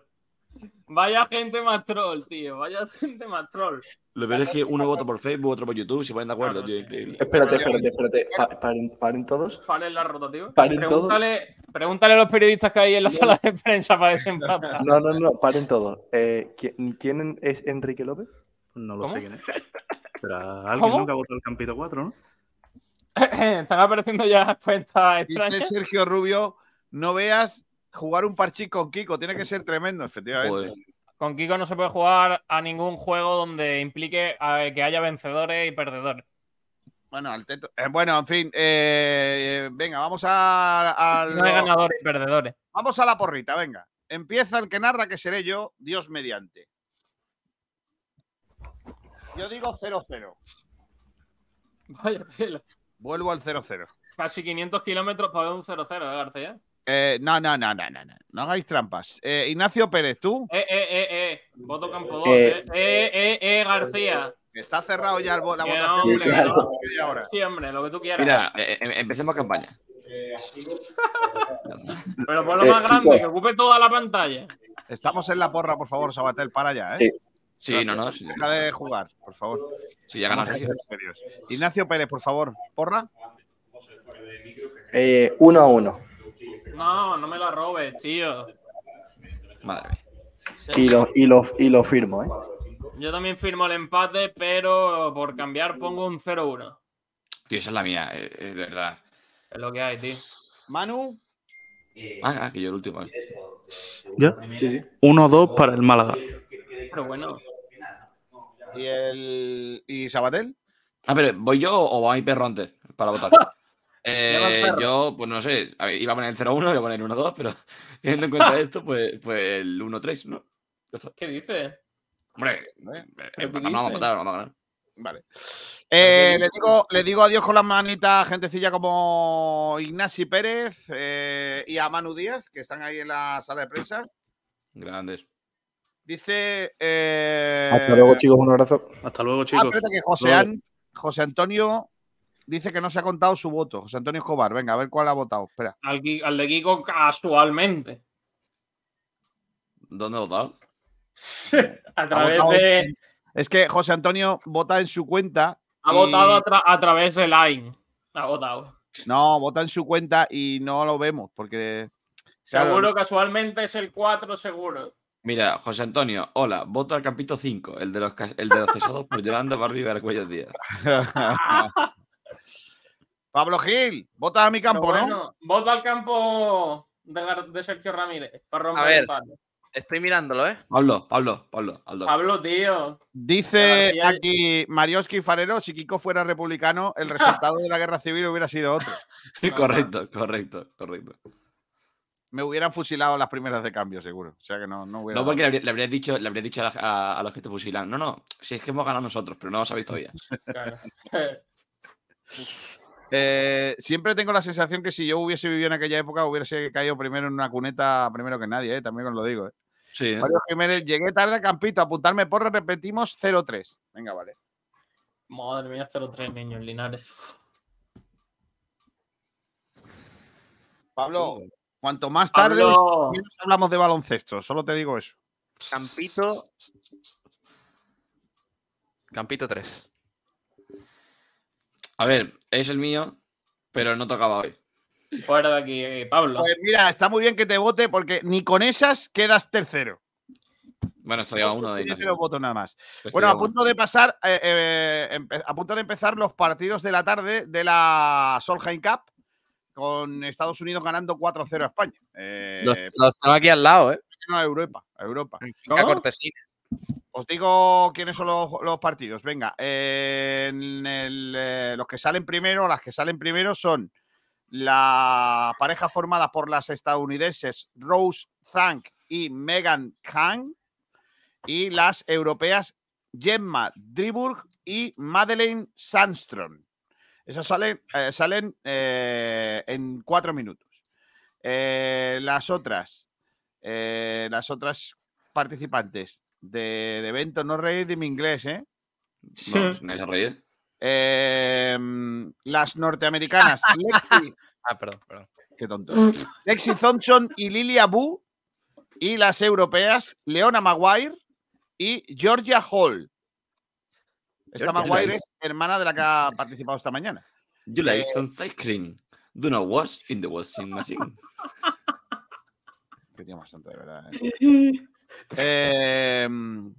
Vaya gente más troll, tío. Vaya gente más troll. Lo peor es que uno vota por Facebook, otro por YouTube, se ponen de acuerdo, Claro, tío. sí. Increíble. Espérate, espérate, espérate. Pa- paren, paren todos. Paren la rotativa. Paren todos. Pregúntale, pregúntale a los periodistas que hay en la sala de prensa para desempatar. No, no, no, paren todos. Eh, ¿quién, quién es Enrique López? No lo ¿Cómo? sé quién es. Pero alguien ¿Cómo? nunca ha votado el Campito 4, ¿no? (laughs) Están apareciendo ya cuentas Dice extrañas. Sergio Rubio, no veas jugar un parchís con Kiko, tiene que ser tremendo, efectivamente. Con Kiko no se puede jugar a ningún juego donde implique que haya vencedores y perdedores. Bueno, al teto- eh, bueno, en fin, eh, eh, venga, vamos a, a No hay lo- ganadores y perdedores. Vamos a la porrita, venga. Empieza el que narra, que seré yo, Dios mediante. Yo digo 0-0. Vaya tela. Vuelvo al 0-0. Casi 500 kilómetros para ver un 0-0, ¿eh, García? Eh, no, no, no, no, no, no. No hagáis trampas. Eh, Ignacio Pérez, tú. Eh, eh, eh, eh. Voto campo 2, Eh, eh. Eh, eh, eh, García. Está cerrado ya el la Que votación. no, hombre, no. Media hora. Sí, hombre, lo que tú quieras. Mira, eh, eh, empecemos campaña. (laughs) Pero ponlo Eh, más grande, que ocupe toda la pantalla. Estamos en la porra, por favor, Sabatel, para ya, ¿eh? Sí. Sí, no, no, sí. Deja de jugar, por favor. Sí, ya serios. Ignacio Pérez, por favor, porra. Eh, uno a uno. No, no me la robes, tío. Madre mía. Y lo, y, lo, y lo firmo, ¿eh? Yo también firmo el empate, pero por cambiar pongo un 0-1. Tío, esa es la mía, eh, es de verdad. Es lo que hay, tío. Manu. Ah, ah, que yo el último. vale. ¿Ya? Sí, sí. 1-2 para el Málaga. Pero bueno. ¿Y el. ¿Y Sabatel? Ah, pero ¿voy yo o va mi perro antes para votar? (laughs) Eh, yo, pues no sé, a ver, iba a poner el 0-1, iba a poner el 1-2, pero (laughs) teniendo en cuenta (laughs) esto, pues, pues el 1-3, ¿no? ¿Qué dices? Hombre, eh, ¿Pero eh, vamos a votar, vamos a ganar. Vale. Eh, le, digo, le digo adiós con las manitas a gentecilla como Ignasi Pérez eh, y a Manu Díaz, que están ahí en la sala de prensa. Grandes. Dice. eh, Hasta luego, chicos. Un abrazo. Hasta luego, Ah, chicos. espérate que José, An- José Antonio dice que no se ha contado su voto. José Antonio Escobar, venga, a ver cuál ha votado. Espera. Al, al de Kiko casualmente. ¿Dónde ha votado? a través votado- de. Es que José Antonio vota en su cuenta. Ha y- votado a, tra- a través de Line. Ha votado. No, vota en su cuenta y no lo vemos porque. claro, Seguro, casualmente es el 4, seguro. Mira, José Antonio, hola, voto al Campito 5, el de los, el de los (laughs) cesados por Yolanda Barbie Vercuellos Díaz. (laughs) Pablo Gil, vota a mi campo, ¿no? vota al campo de, Sergio Ramírez para romper A ver, el empate. estoy mirándolo, ¿eh? Pablo, Pablo, Pablo, Aldo. Pablo, tío. Dice García- aquí Marioski Farero, si Kiko fuera republicano, el (laughs) resultado de la guerra civil hubiera sido otro. (laughs) correcto, correcto, correcto. Me hubieran fusilado las primeras de cambio, seguro. O sea que no, no hubiera. No, porque le habría, le habría dicho, le habría dicho a, la- a- a los que te fusilan. No, no, si es que hemos ganado nosotros, pero no lo sabéis todavía. Claro. (laughs) Eh, siempre tengo la sensación que si yo hubiese vivido en aquella época, hubiese caído primero en una cuneta, primero que nadie, ¿eh? también os lo digo. ¿eh? Sí, ¿eh? Mario Jiménez, llegué tarde al campito, apuntarme porra, repetimos 0-3. Venga, vale. Madre mía, 0-3 niños Linares. Pablo, cuanto más tarde, Pablo. menos hablamos de baloncesto, solo te digo eso. Campito. Campito 3. A ver, es el mío, pero no tocaba hoy. Fuera de aquí, eh, Pablo. Pues mira, está muy bien que te vote porque ni con esas quedas tercero. Bueno, estoy a uno de Ignacio. cero votos nada más. Estoy Bueno, a uno. punto de pasar, eh, eh, a punto de empezar los partidos de la tarde de la Solheim Cup con Estados Unidos ganando 4-0 a España. Eh, Los, los tengo aquí al lado, ¿eh? no, a Europa, a Europa. Finca Cortesina. Os digo quiénes son los, los partidos. Venga, en eh, los que salen primero, las que salen primero son la pareja formada por las estadounidenses Rose Zank y Megan Kang y las europeas Gemma Driburg y Madeleine Sandström. Esas salen, eh, salen eh, en cuatro minutos. Las otras, las otras participantes del evento, no reír de mi inglés, ¿eh? No, no a reír. Eh, las norteamericanas (laughs) Lexi, Ah, perdón, perdón. qué tonto. Lexi Thompson y Lilia Bu y las europeas Leona Maguire y Georgia Hall. Esta Maguire es hermana de la que ha participado esta mañana. You like Eh, some cycling. Do not wash in the washing machine. Tío más tonto, de verdad. ¿eh? (laughs) Eh, En,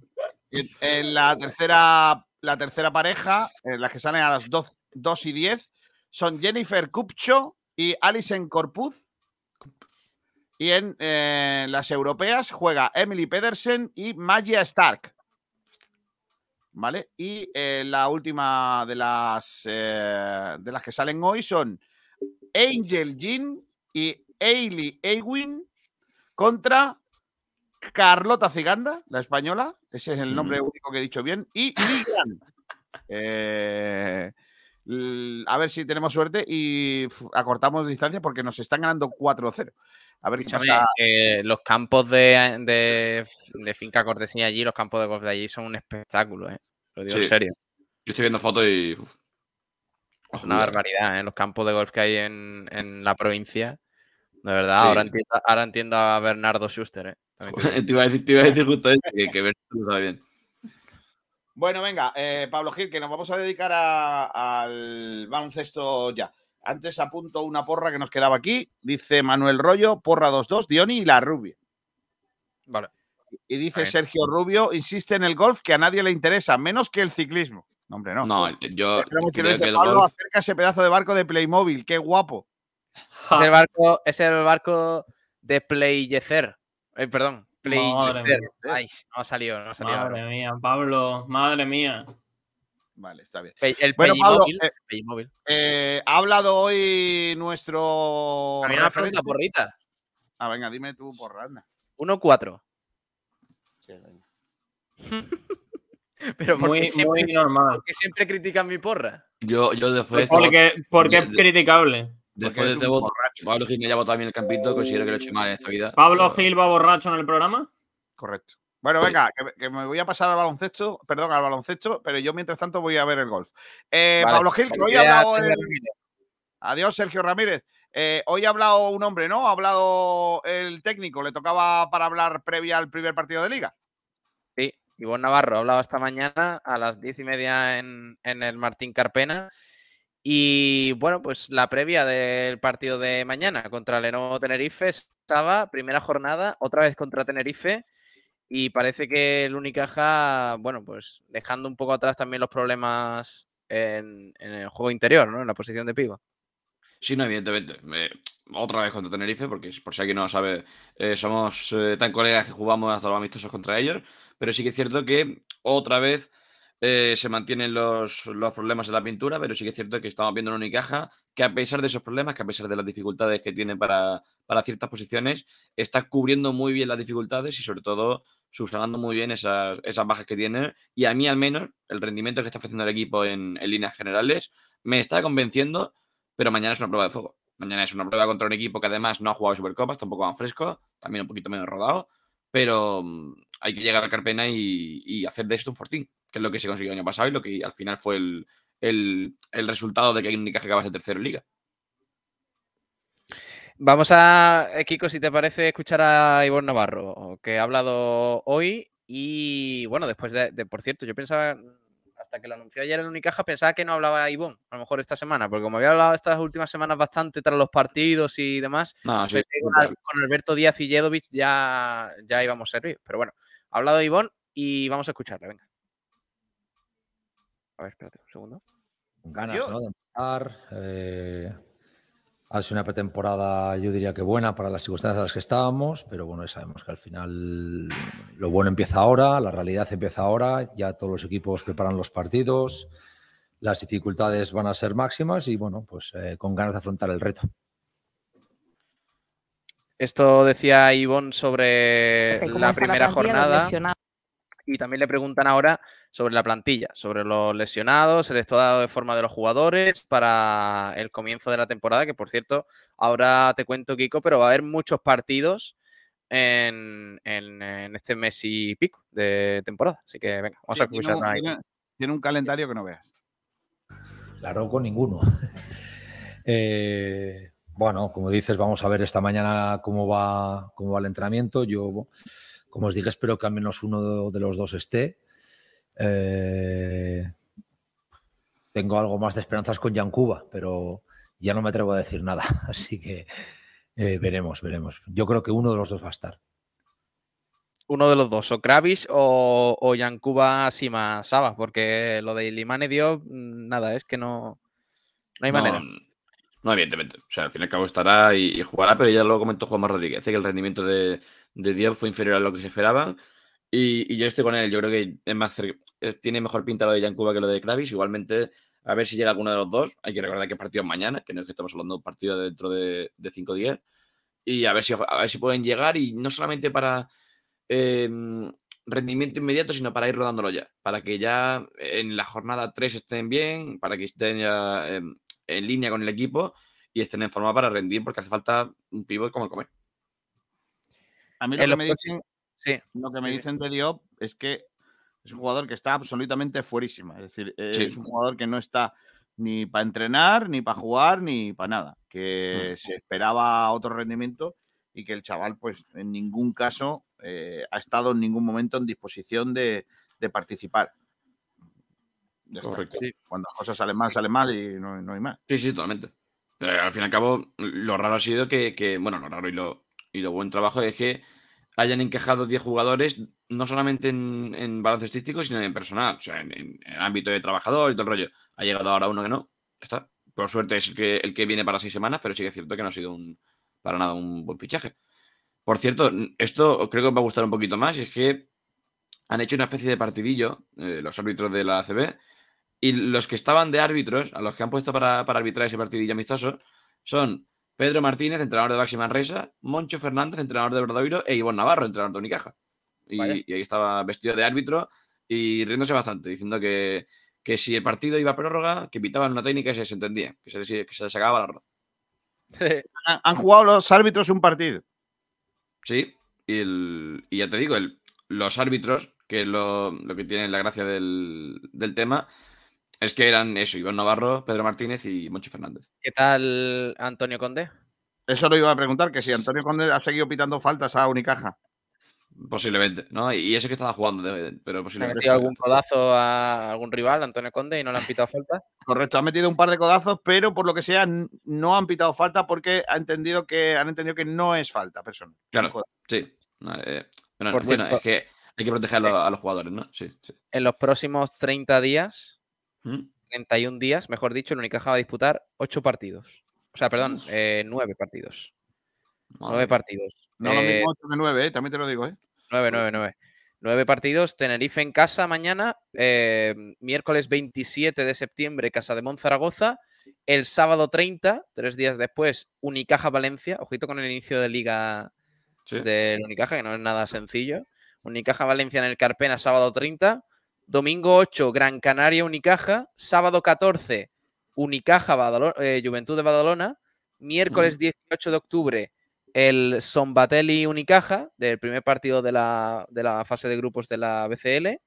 en la tercera la tercera pareja, en las que salen a las 2, 2 y 10, son Jennifer Kupcho y Alison Corpuz. Y en eh, las europeas juega Emily Pedersen y Magia Stark. ¿Vale? Y eh, la última de las, eh, de las que salen hoy son Angel Jean y Ailey Ewin contra Carlota Ciganda, la española. Ese es el nombre único que he dicho bien. Y (laughs) Ligan. Eh, a ver si tenemos suerte y acortamos distancia porque nos están ganando 4-0. A ver qué pasa. eh, los campos de, de, de finca cortesía allí, los campos de golf de allí son un espectáculo, ¿eh? Lo digo en serio. Yo estoy viendo fotos y. Es una barbaridad, ¿eh? Los campos de golf que hay en, en la provincia. De verdad, Sí. ahora, entiendo, ahora entiendo a Bernardo Schuster, ¿eh? (laughs) Te iba a decir, te iba a decir justo eso, que, que (laughs) lo sabe bien. Bueno, venga, eh, Pablo Gil, que nos vamos a dedicar a- al baloncesto ya. Antes apunto una porra que nos quedaba aquí. Dice Manuel Rollo, porra 2-2, Dioni y la Rubia. Vale. Y dice. Sergio Rubio, insiste en el golf que a nadie le interesa, menos que el ciclismo. No, hombre, no. No, yo. Creo que Pablo, golf- acerca ese pedazo de barco de Playmobil, qué guapo. Es el barco, es el barco de Playecer. Eh, perdón, mía. Ay, no ha salido, no ha salido. Madre mía, Pablo, madre mía. Vale, está bien. El Bueno, Pablo, Playmobil. eh. Eh, ha hablado hoy nuestro. A mí una pregunta, porrita. Ah, venga, dime tú, porra, anda. 1-4. Pero ¿por Muy, qué siempre, muy normal. por qué siempre critican mi porra? Yo, yo después. Porque, porque es de- criticable. Después de este voto, Pablo Gil me haya votado a mí en el campito, considero que lo he hecho mal en esta vida. ¿Pablo Gil va borracho en el programa? Correcto. Bueno, venga, que, me- que me voy a pasar al baloncesto, perdón, al baloncesto, pero yo mientras tanto voy a ver el golf. Eh, Vale. Pablo Gil, que hoy ha hablado. Sergio el- Ramírez. Adiós, Sergio Ramírez. Eh, hoy ha hablado un hombre, ¿no? Ha hablado el técnico, le tocaba para hablar previa al primer partido de liga. Sí, Ivonne Navarro hablaba esta mañana a las diez y media en, en el Martín Carpena. Y bueno, pues la previa del partido de mañana contra Lenovo Tenerife estaba, primera jornada, otra vez contra Tenerife. Y parece que el Unicaja, bueno, pues dejando un poco atrás también los problemas en, en el juego interior, ¿no? En la posición de pivo. Sí, no, evidentemente. Eh, otra vez contra Tenerife, porque por si alguien no lo sabe, eh, somos eh, tan colegas que jugamos hasta los amistosos contra ellos. Pero sí que es cierto que otra vez eh, se mantienen los, los problemas en la pintura, pero sí que es cierto que estamos viendo en Unicaja que a pesar de esos problemas, que a pesar de las dificultades que tiene para, para ciertas posiciones, está cubriendo muy bien las dificultades y sobre todo subsanando muy bien esas, esas bajas que tiene. Y a mí al menos el rendimiento que está ofreciendo el equipo en, en líneas generales me está convenciendo, pero mañana es una prueba de fuego. Mañana es una prueba contra un equipo que además no ha jugado Supercopas, tampoco van fresco, también un poquito menos rodado, pero mm, hay que llegar a Carpena y, y hacer de esto un fortín, que es lo que se consiguió el año pasado y lo que al final fue el, el- el resultado de que Unicaja que acabase tercero en liga. Vamos a, eh, Kiko, si te parece, escuchar a Ivonne Navarro, que ha hablado hoy. Y bueno, después de, de- por cierto, yo pensaba, hasta que lo anunció ayer el Unicaja, pensaba que no hablaba Ivonne, a lo mejor esta semana, porque como había hablado estas últimas semanas bastante tras los partidos y demás, No, sí, con Alberto Díaz y Jedovic ya, ya íbamos a servir. Pero bueno, ha hablado Ivonne y vamos a escucharle, venga. A ver, espérate un segundo. ganas Dios. ¿no? de empezar. eh, ha sido una pretemporada, yo diría que buena para las circunstancias en las que estábamos, pero bueno, ya sabemos que al final lo bueno empieza ahora, la realidad empieza ahora, ya todos los equipos preparan los partidos, las dificultades van a ser máximas y bueno, pues eh, con ganas de afrontar el reto. Esto decía Ivonne sobre ¿Cómo la primera jornada. Y también le preguntan ahora sobre la plantilla, sobre los lesionados, el estado de forma de los jugadores para el comienzo de la temporada, que por cierto, ahora te cuento, Kiko, pero va a haber muchos partidos en, en- en este mes y pico de temporada. Así que venga, vamos Sí, a escuchar ahí. tiene- tiene un calendario que no veas. Claro, con ninguno. (laughs) Eh, bueno, como dices, vamos a ver esta mañana cómo va, cómo va el entrenamiento. Yo, como os dije, espero que al menos uno de los dos esté. Eh, tengo algo más de esperanzas con Yancuba, pero ya no me atrevo a decir nada. (laughs) Así que eh, veremos, veremos. Yo creo que uno de los dos va a estar. uno de los dos, o Kravis o, o Yankuba Sima Saba, porque lo de Limane dio nada, es que no, no hay manera. No, evidentemente. O sea, al fin y al cabo estará y, jugará, pero ya lo comentó Juanma Rodríguez, que el rendimiento de, de Diop fue inferior a lo que se esperaba. Y, yo estoy con él. Yo creo que eh, tiene mejor pinta lo de Yankuba que lo de Kravis. Igualmente, a ver si llega alguno de los dos. Hay que recordar que es partido mañana, que no es que estamos hablando de un partido dentro de, cinco días. Y a ver, si, a ver si pueden llegar y no solamente para eh, rendimiento inmediato, sino para ir rodándolo ya. Para que ya en la jornada 3 estén bien, para que estén ya eh, en línea con el equipo y estén en forma para rendir, porque hace falta un pivot como el comer. A mí lo En que me próximos- dicen, sí, lo que me sí, dicen de Diop es que es un jugador que está absolutamente fuerísima. Es decir, eh, Sí. es un jugador que no está ni para entrenar, ni para jugar, ni para nada. Que se esperaba otro rendimiento y que el chaval, pues, en ningún caso eh, ha estado en ningún momento en disposición de, de participar. Ya está. Correcto. Cuando las cosas salen mal, salen mal y no, no hay más. Sí, sí, totalmente. Eh, al fin y al cabo, lo raro ha sido que, que, bueno, lo raro y lo, y lo buen trabajo es que hayan encajado 10 jugadores, no solamente en, en baloncestístico, sino en personal, o sea, en, en- en el ámbito de trabajador y todo el rollo. Ha llegado ahora uno que no, está. Por suerte es el que, el que viene para seis semanas, pero sí que es cierto que no ha sido un, para nada un buen fichaje. Por cierto, esto creo que os va a gustar un poquito más, y es que han hecho una especie de partidillo, eh, los árbitros de la ACB, y los que estaban de árbitros, a los que han puesto para, para arbitrar ese partidillo amistoso, son Pedro Martínez, entrenador de Baxi Manresa, Moncho Fernández, entrenador de Verdadoiro, e Ivonne Navarro, entrenador de Unicaja. Y, y ahí estaba vestido de árbitro y riéndose bastante, diciendo que, que si el partido iba a prórroga, que pitaban una técnica y se desentendía, que se, les- que se les acababa el arroz. Han, han jugado los árbitros un partido. Sí, y, el- y ya te digo, el- los árbitros, que es lo, lo que tiene la gracia del, del tema, es que eran eso, Iván Navarro, Pedro Martínez y Moncho Fernández. ¿Qué tal Antonio Conde? Eso lo iba a preguntar, que si Antonio Conde ha seguido pitando faltas a Unicaja. Posiblemente, ¿no? Y eso que estaba jugando, de- pero ¿Le ha posiblemente. metido algún codazo a algún rival, Antonio Conde, y no le han pitado falta? Correcto, ha metido un par de codazos, pero por lo que sea no han pitado falta porque ha entendido que, han entendido que no es falta personal. Claro, sí. No, eh, bueno, Por bueno, cierto- es que hay que proteger a, Sí. los, a los jugadores, ¿no? Sí, sí. En los próximos 30 días, ¿Mm? 31 días, mejor dicho, el Unicaja va a disputar 8 partidos. O sea, perdón, 9 partidos. Madre 9 mía. partidos. No lo Eh, mismo 8 que 9, ¿eh? también te lo digo. ¿eh? 9, 9, 9. 9 partidos. Tenerife en casa mañana. eh, miércoles 27 de septiembre, Casa de Monzaragoza. El sábado 30, tres días después, Unicaja Valencia. Ojito con el inicio de liga del Unicaja, que no es nada sencillo. Unicaja Valencia en el Carpena, sábado 30. Domingo 8, Gran Canaria Unicaja. Sábado 14, Unicaja Badalo- eh, Juventud de Badalona. Miércoles 18 de octubre, el Sombatelli Unicaja, del primer partido de la, de la fase de grupos de la BCL.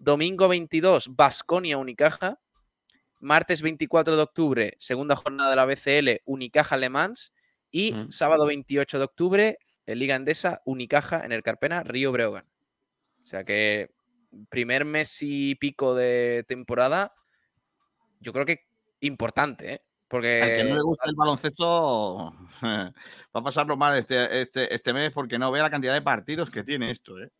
Domingo 22, Basconia Unicaja. Martes 24 de octubre, segunda jornada de la BCL, Unicaja Le Mans. Y sábado 28 de octubre, en Liga Endesa, Unicaja en el Carpena, Río Breogán. O sea que primer mes y pico de temporada, yo creo que importante, ¿eh? Porque Al que no le gusta el baloncesto (laughs) va a pasarlo mal este, este, este mes porque no vea la cantidad de partidos que tiene esto. ¿eh?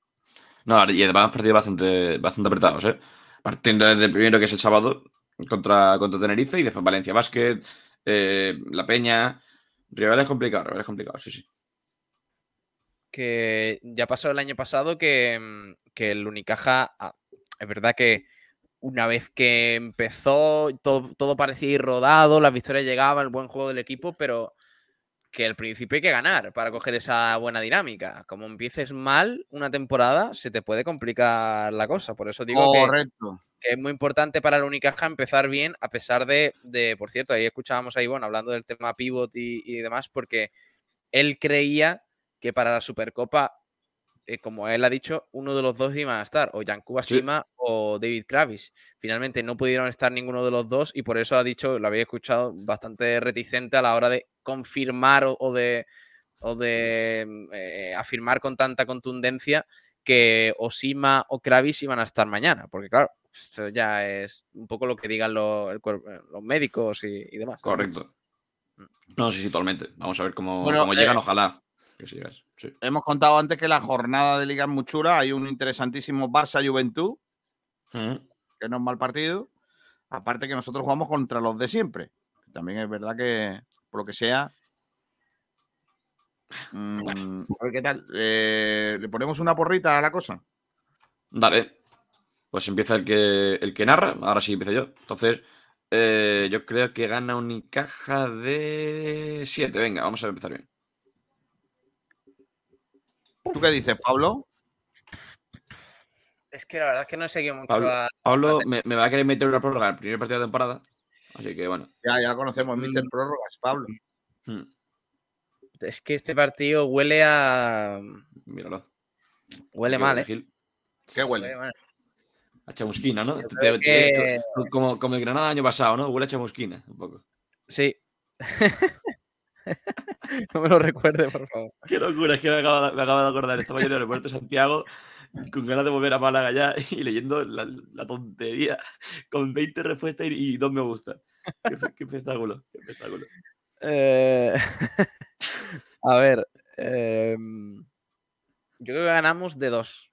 No, y además partidos bastante, bastante apretados, ¿eh? Partiendo desde el primero, que es el sábado, contra, contra Tenerife, y después Valencia Basket, eh, La Peña. Rivales complicados, rivales complicados, sí, sí. Que ya pasó el año pasado que, mm, que el Unicaja, ah, es verdad que una vez que empezó, todo, todo parecía ir rodado, las victorias llegaban, el buen juego del equipo, pero que al principio hay que ganar para coger esa buena dinámica. Como empieces mal una temporada, se te puede complicar la cosa. Por eso digo que, es muy importante para el Unicaja empezar bien, a pesar de, de, por cierto, ahí escuchábamos a Ivonne hablando del tema pivot y, y demás, porque él creía que para la Supercopa, eh, como él ha dicho, uno de los dos iban a estar, o Yankuba Sí. Sima o David Kravis. Finalmente no pudieron estar ninguno de los dos y por eso ha dicho, lo había escuchado, bastante reticente a la hora de confirmar o, o de, o de mm, eh, afirmar con tanta contundencia que Osima o Kravis iban a estar mañana, porque claro, esto ya es un poco lo que digan los, cuerpo- los médicos y, y demás. ¿no? Correcto. No, sí, sí, totalmente. Vamos a ver cómo, Bueno, cómo llegan, eh, ojalá. Que sí. Hemos contado antes que la jornada de Liga es muy chula. Hay un interesantísimo Barça-Juventud, que no es mal partido. Aparte que nosotros jugamos contra los de siempre. También es verdad que, por lo que sea. mm, a ver qué tal. Eh, ¿Le ponemos una porrita a la cosa? Dale. Pues empieza el que, el que narra. Ahora sí empiezo yo. Entonces, eh, yo creo que gana Unicaja de 7. Venga, vamos a empezar bien. ¿Tú qué dices, Pablo? Es que la verdad es que no he seguido mucho Pablo, a- Pablo me, me va a querer meter una prórroga el primer partido de temporada. Así que bueno. Ya, ya conocemos, Mr. Mm. Prórrogas, Pablo. Hmm, Es que este partido huele a. Míralo. Huele mal, ¿eh? Gil. ¿Qué huele? mal. A chamusquina, ¿no? Te- creo te- que- co- como, como el Granada del año pasado, ¿no? Huele a chamusquina, un poco. Sí. (laughs) (laughs) no me lo recuerde, por favor. Qué locura, es que me acabo, de- me acabo de acordar. Estaba yo en el aeropuerto de Santiago con ganas de volver a Málaga ya (laughs) y leyendo la, la tontería con 20 respuestas y, y dos me gusta. Qué, qué espectáculo, qué espectáculo. Eh, (laughs) a ver. em, yo creo que ganamos de dos.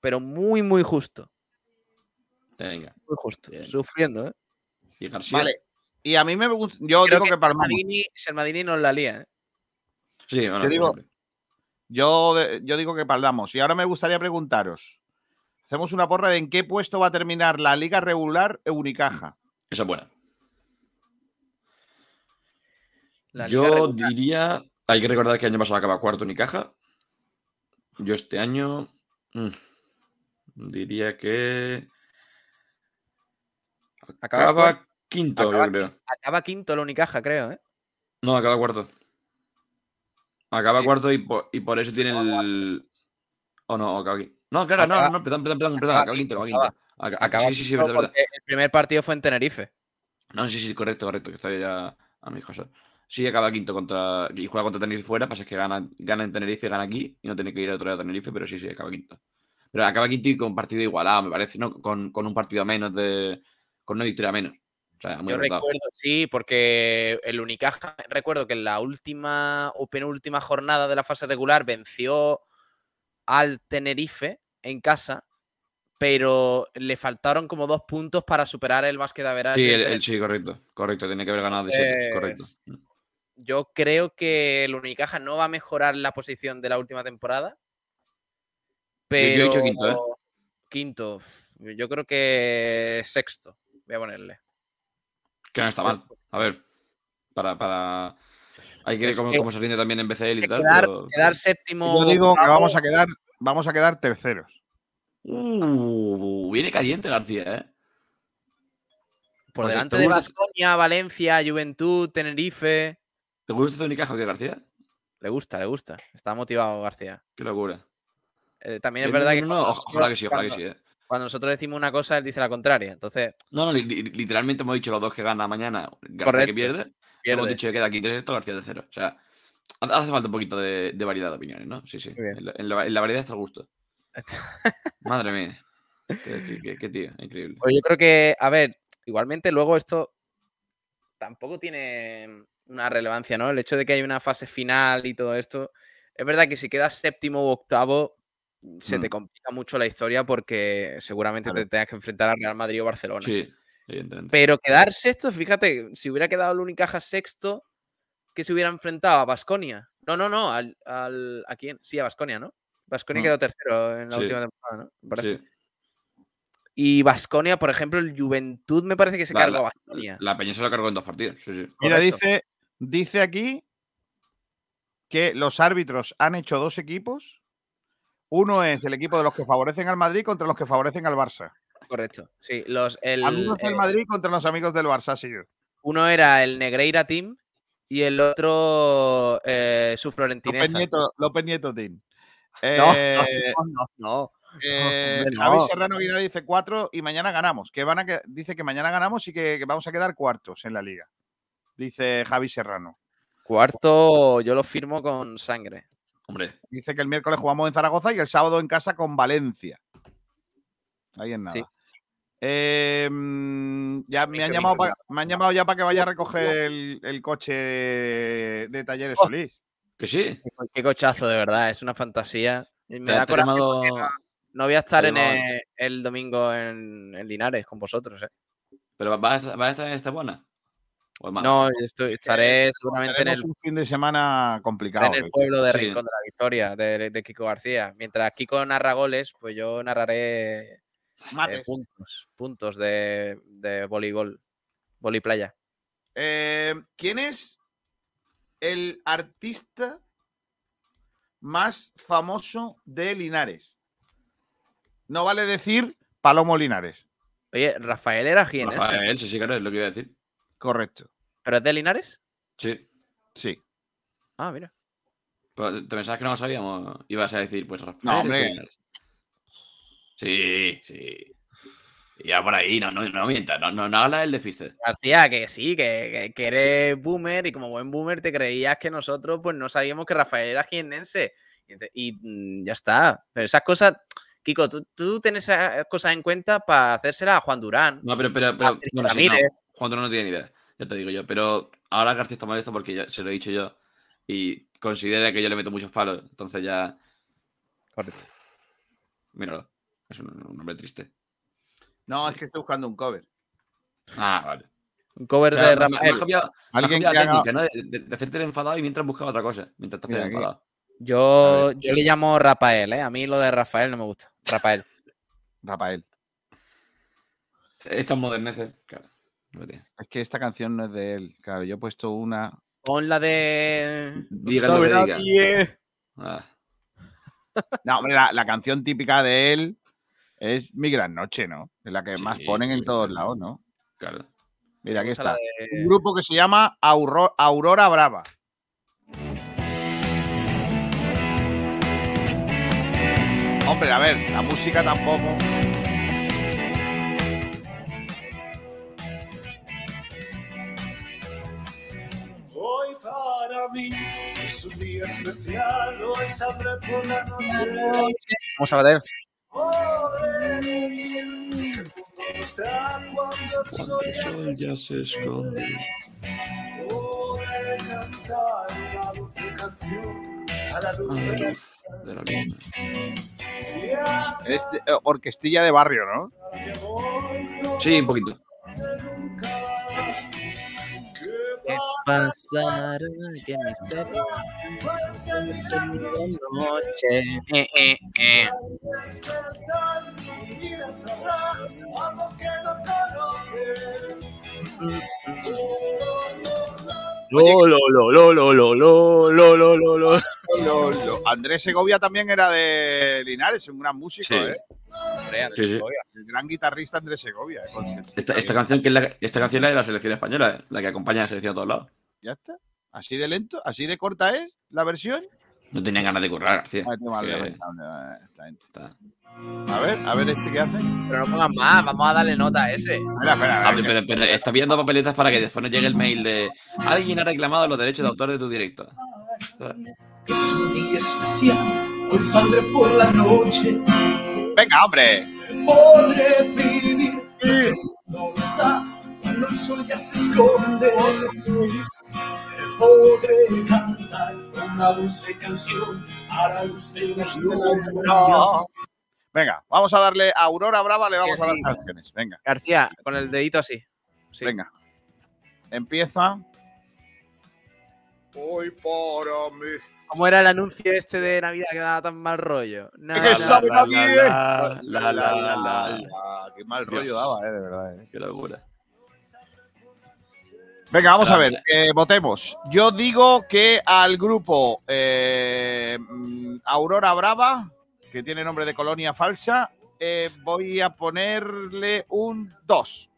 Pero muy, muy justo. Venga. Muy justo. Sufriendo, ¿eh? Y García. Vale. Y a mí me gusta. Yo Creo digo que, palmamos. Sermadini, Sermadini nos la lía, ¿eh? Sí, bueno, Yo digo, yo, yo digo que paldamos. Y ahora me gustaría preguntaros. Hacemos una porra de en qué puesto va a terminar la liga regular Unicaja. Esa es buena. Yo regular. diría. Hay que recordar que el año pasado acaba cuarto Unicaja. Yo este año. mm, diría que. Acaba Acaba, cuarto. Quinto, Acaba yo creo. Acaba quinto la Unicaja, creo, ¿eh? No, acaba cuarto. Acaba cuarto y por, y por eso tiene el. O no, o acaba quinto. No, claro, no, Acaba- no, perdón, perdón, perdón, perdón, acaba acaba quinto, acaba quinto. Acaba- sí, sí, sí, verdad, El primer partido fue en Tenerife. No, sí, sí, correcto, correcto, que está ya a mis cosas. Sí, acaba quinto contra. Y juega contra Tenerife fuera, pasa que gana, gana en Tenerife, gana aquí y no tiene que ir a otro lado a Tenerife, pero sí, sí, acaba quinto. Pero acaba quinto y con partido igualado, me parece, ¿no? Con, con un partido menos de. Con una victoria menos. O sea, muy Yo apretado. recuerdo, sí, porque el Unicaja, recuerdo que en la última o penúltima jornada de la fase regular venció al Tenerife en casa, pero le faltaron como dos puntos para superar el básquet de Sí, el- el- sí, correcto, correcto, tiene que haber ganado de 7, correcto. Yo creo que el Unicaja no va a mejorar la posición de la última temporada. Pero... yo he dicho quinto, ¿eh? Quinto. Yo creo que sexto. Voy a ponerle. Que no está mal. A ver, para. para... Hay que ver cómo, se rinde también en BCL y tal. quedar, pero- quedar séptimo. Yo digo que vamos a quedar, vamos a quedar terceros. Uh, viene caliente García, ¿eh? por Pues delante ¿te de gusta- Baskonia, Valencia, Juventud, Tenerife. ¿Te gusta este Unicaja que García? Le gusta, le gusta. Está motivado García. Qué locura. Eh, también es no, verdad no, que. no, ojalá que sí, ojalá que sí, eh. Cuando nosotros decimos una cosa, él dice la contraria. Entonces, No, no, li- li- literalmente hemos dicho los dos que gana mañana. García Correcto. que pierde. Hemos dicho que queda quinto esto, García tercero. O sea, ha- hace falta un poquito de, de variedad de opiniones, ¿no? Sí, sí. En la, en la- en la variedad está el gusto. (laughs) Madre mía. Qué, qué- qué- qué tío, increíble. Pues yo creo que, a ver, igualmente luego esto tampoco tiene una relevancia, ¿no? El hecho de que hay una fase final y todo esto. Es verdad que si quedas séptimo u octavo, se te Mm. complica mucho la historia porque seguramente te tengas que enfrentar a Real Madrid o Barcelona. Sí, evidentemente. Pero quedar sexto, fíjate, si hubiera quedado el Unicaja sexto, que se hubiera enfrentado a Basconia. No, no, no, al, al- ¿a quién? Sí, a Basconia, ¿no? Basconia Mm. quedó tercero en la Sí. última temporada, ¿no? Me parece. Sí. Y Basconia, por ejemplo, el Juventud me parece que se La- cargó a Basconia. La Peña se lo cargó en dos partidos. Sí, sí. Mira, dice, dice aquí que los árbitros han hecho dos equipos. Uno es el equipo de los que favorecen al Madrid contra los que favorecen al Barça. Correcto. Sí, los, el, amigos del Madrid contra los amigos del Barça sido. Uno era el Negreira Team y el otro eh, su López Florentineza. Nieto, López Nieto Team. (laughs) No, Eh, no, no, no. eh, Javi no. Serrano Aguilar dice cuatro y mañana ganamos. Que van a que- dice que mañana ganamos y que, que vamos a quedar cuartos en la liga. Dice Javi Serrano. Cuarto, yo lo firmo con sangre. Hombre. Dice que el miércoles jugamos en Zaragoza y el sábado en casa con Valencia. Ahí en nada. Sí. Eh, ya me han, llamado pa- me han llamado ya para que vaya a recoger el, el coche de Talleres Oh. Solís. Que sí. Qué, cochazo, de verdad. Es una fantasía. Y Me Te- da te coraje llamado- porque no, no voy a estar en el, el domingo en, en Linares con vosotros, ¿eh? ¿Pero vas a, vas a estar en esta buena? ¿O en mala? No, yo estoy- estaré seguramente en el, un fin de semana complicado. en el ¿eh? pueblo de Sí. Rincón de la Victoria, de, de Kiko García. Mientras Kiko narra goles, pues yo narraré eh, puntos, puntos de, de voleibol, voliplaya. Eh, ¿Quién es el artista más famoso de Linares? No vale decir Palomo Linares. Oye, Rafael era jienense. Rafael, sí, sí, claro, es lo que iba a decir. Correcto. ¿Pero es de Linares? Sí. Sí. Ah, mira. Pero, ¿Te pensabas que no lo sabíamos? Ibas a decir, pues Rafael. No, es hombre. de Linares. Sí, sí. Y Ya por ahí, no, no, no mientas, no, no, no hagas el despiste. García, que sí, que, que- que eres boomer y como buen boomer te creías que nosotros pues no sabíamos que Rafael era jiennense. Y, y, mm, ya está. Pero esas cosas, Kiko, tú, tú tienes esas cosas en cuenta para hacérselas a Juan Durán. No, pero, pero, pero bueno, sí, no. Juan no tiene ni idea, ya te digo yo. Pero ahora García está molesto porque ya se lo he dicho yo y considera que yo le meto muchos palos. Entonces ya. Correcto. Míralo. Es un, un hombre triste. No, es que estoy buscando un cover. Ah, vale. Un cover O sea, de me- me has Rafael. cambiado- me has Alguien cambiado que la haga- técnica, ¿no? De, de- de hacerte el enfadado y mientras buscaba otra cosa. Mientras te haces Mira el enfadado. Yo, yo le llamo Rafael, ¿eh? A mí lo de Rafael no me gusta. Rafael. (laughs) Rafael. Estas moderneces, claro. Es que esta canción no es de él. Claro, yo he puesto una. Pon la de. Diga lo que diga. Ah, No, hombre, la, la canción típica de él es Mi Gran Noche, ¿no? Es la que más ponen en todos lados, ¿no? claro. Mira, aquí está. de- Un grupo que se llama Auro- Aurora Brava. Hombre, a ver, la música tampoco. Mí es un día especial, hoy saldré por la noche. Vamos a ver. Cuando el sol ya se esconde. Podré cantar una dulce canción a la luz de la De la luna. día. Es de- eh, orquestilla de barrio, ¿no? Sí, un poquito. pasar que misterio noche eh, eh, eh. Lolo, lolo, lolo. Andrés Segovia también era de Linares, un gran músico, ¿eh? El gran guitarrista Andrés Segovia. ¿eh? Esta, canción que es esta canción es de la selección española, la que acompaña a la selección a todos lados. Ya está. Así de lento, así de corta es la versión. No tenían ganas de currar, García. Ay, qué mal, Que-. A ver, a ver este que hace. Pero no pongan más, vamos a darle nota a ese. Espera, espera, Ah, pero, pero está viendo papeletas para que después nos llegue el mail de alguien ha reclamado los derechos de autor de tu directo. Es un día especial, hoy saldré por la noche. Venga, hombre. Podré vivir no está cuando el sol ya se esconde. Podré cantar una dulce canción a la luz de la luna. Venga, vamos a darle a Aurora Brava, le Sí, vamos a dar sí. canciones. Venga, García, con el dedito así. Sí. venga. Empieza. Hoy para mí. ¿Cómo era el anuncio este de Navidad que daba tan mal rollo? La, la, la. Qué mal Dios. rollo daba, eh, de verdad. eh. Qué locura. Venga, vamos a ver, eh, votemos. Yo digo que al grupo eh, mm, Aurora Brava, que tiene nombre de colonia falsa, eh, voy a ponerle un 2.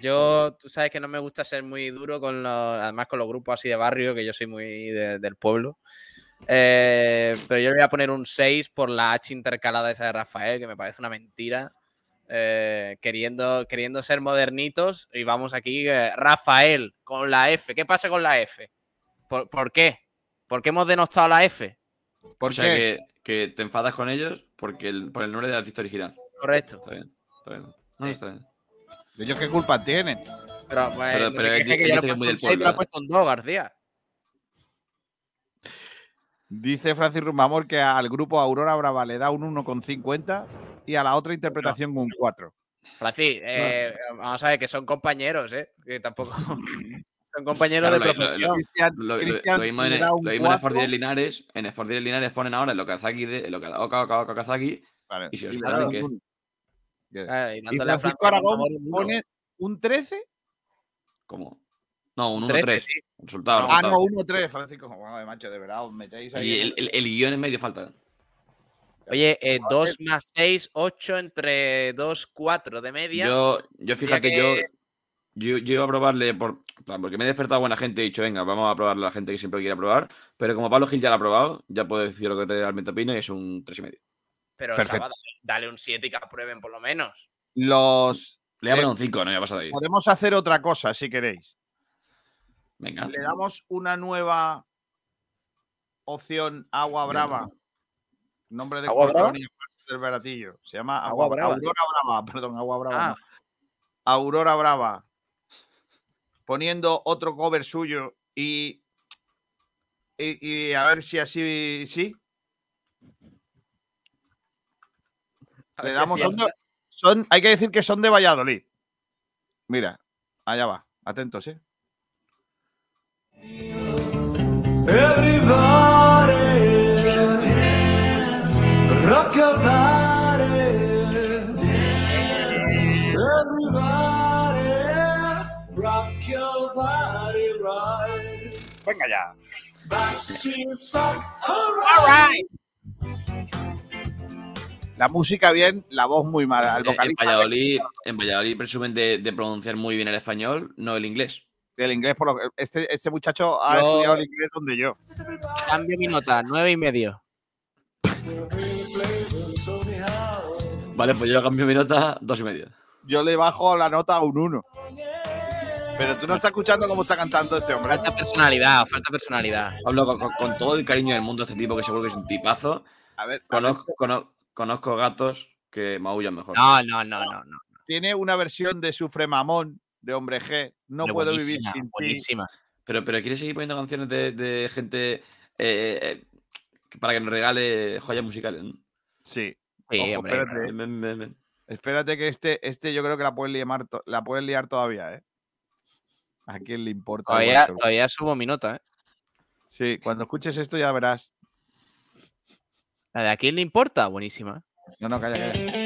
Yo, tú sabes que no me gusta ser muy duro con los, además con los grupos así de barrio, que yo soy muy de- del pueblo. Eh, pero yo le voy a poner un 6 por la H intercalada esa de Rafael, que me parece una mentira. Eh, queriendo, queriendo ser modernitos y vamos aquí, eh, Rafael, con la F. ¿Qué pasa con la F? ¿Por, por qué? ¿Por qué hemos denostado la F? ¿Por o sea qué? que, que te enfadas con ellos porque el, por el nombre del artista original. Correcto. Está bien. Está bien. No, Sí. está bien. ¿Ellos qué culpa tienen? Pero, pues, Pero- no pero que dice lo he puesto lo ¿eh? puesto en dos, García. Dice Francis Rumamor que al grupo Aurora Brava le da un 1,50 y a la otra interpretación un 4. Francis, eh, vamos a ver que son compañeros, ¿eh? Que tampoco. (laughs) son compañeros Claro, de lo- lo- profesión. lo- lo- lo- lo mismo en, le da un lo mismo en Sport cuatro. Direct Linares, en Sport Direct Linares ponen ahora el Okazaki de el Oka- Oka- Oka- Oka- Okazaki y si os dan que Ah, y Y Francisco Aragón pone un 13. ¿Cómo? No, un 13, 1-3. sí. Resultado, Ah, resultado. no, 1-3, Francisco. Joder, macho, de verdad, os metéis ahí. Y el, el- el guion es medio falta. Oye, 2 más 6, 8 entre 2, 4 de media. Yo, yo fíjate, que- yo, yo, yo iba a probarle por, porque me he despertado buena gente y he dicho, venga, vamos a probarle a la gente que siempre quiere probar. Pero como Pablo Gil ya lo ha probado, ya puedo decir lo que realmente opino y es un 3,5. Pero Perfecto. Saba, dale, dale un 7 y que aprueben por lo menos. Los. Le voy a eh, poner un 5, no ya pasa de ahí. Podemos hacer otra cosa si queréis. Venga. Le damos una nueva opción Agua Brava. Nombre de ¿Agua Brava? del Baratillo. Se llama Agua Agua, Brava. Aurora Brava, (laughs) perdón, Agua Brava. Ah. no. Aurora Brava. Poniendo otro cover suyo y, y, y a ver si así sí. A Le si damos entra. son- hay que decir que son de Valladolid. Mira, allá va. Atentos, ¿eh? Venga ya. La música bien, la voz muy mala. El En- En vocalista Valladolid, en Valladolid presumen de, de pronunciar muy bien el español, no el inglés. Del inglés, por lo que este, este muchacho ha Yo- estudiado el inglés donde yo. Cambio mi nota, 9 y medio. Vale, pues yo cambio mi nota dos y medio. Yo le bajo la nota a un 1. Pero tú no estás escuchando cómo está cantando este hombre. Falta personalidad, falta personalidad. Hablo con, con- con todo el cariño del mundo a este tipo, que seguro que es un tipazo. A ver, Conozco, cono- conozco gatos que maullan mejor. No, no, no, no. no. tiene una versión de Sufre Mamón de Hombre G. No puedo vivir buenísima, sin ti. buenísima. Pero, pero ¿quieres seguir poniendo canciones de, de gente eh, eh, para que nos regale joyas musicales? ¿no? Sí. Sí, Ojo, hombre, espérate, espérate que este, este yo creo que la puedes liar, la puedes liar todavía, ¿eh? ¿A quién le importa? Todavía, Walter? todavía subo mi nota, ¿eh? Sí, cuando escuches esto ya verás. La de a quién le importa, buenísima. No, no, calla, calla.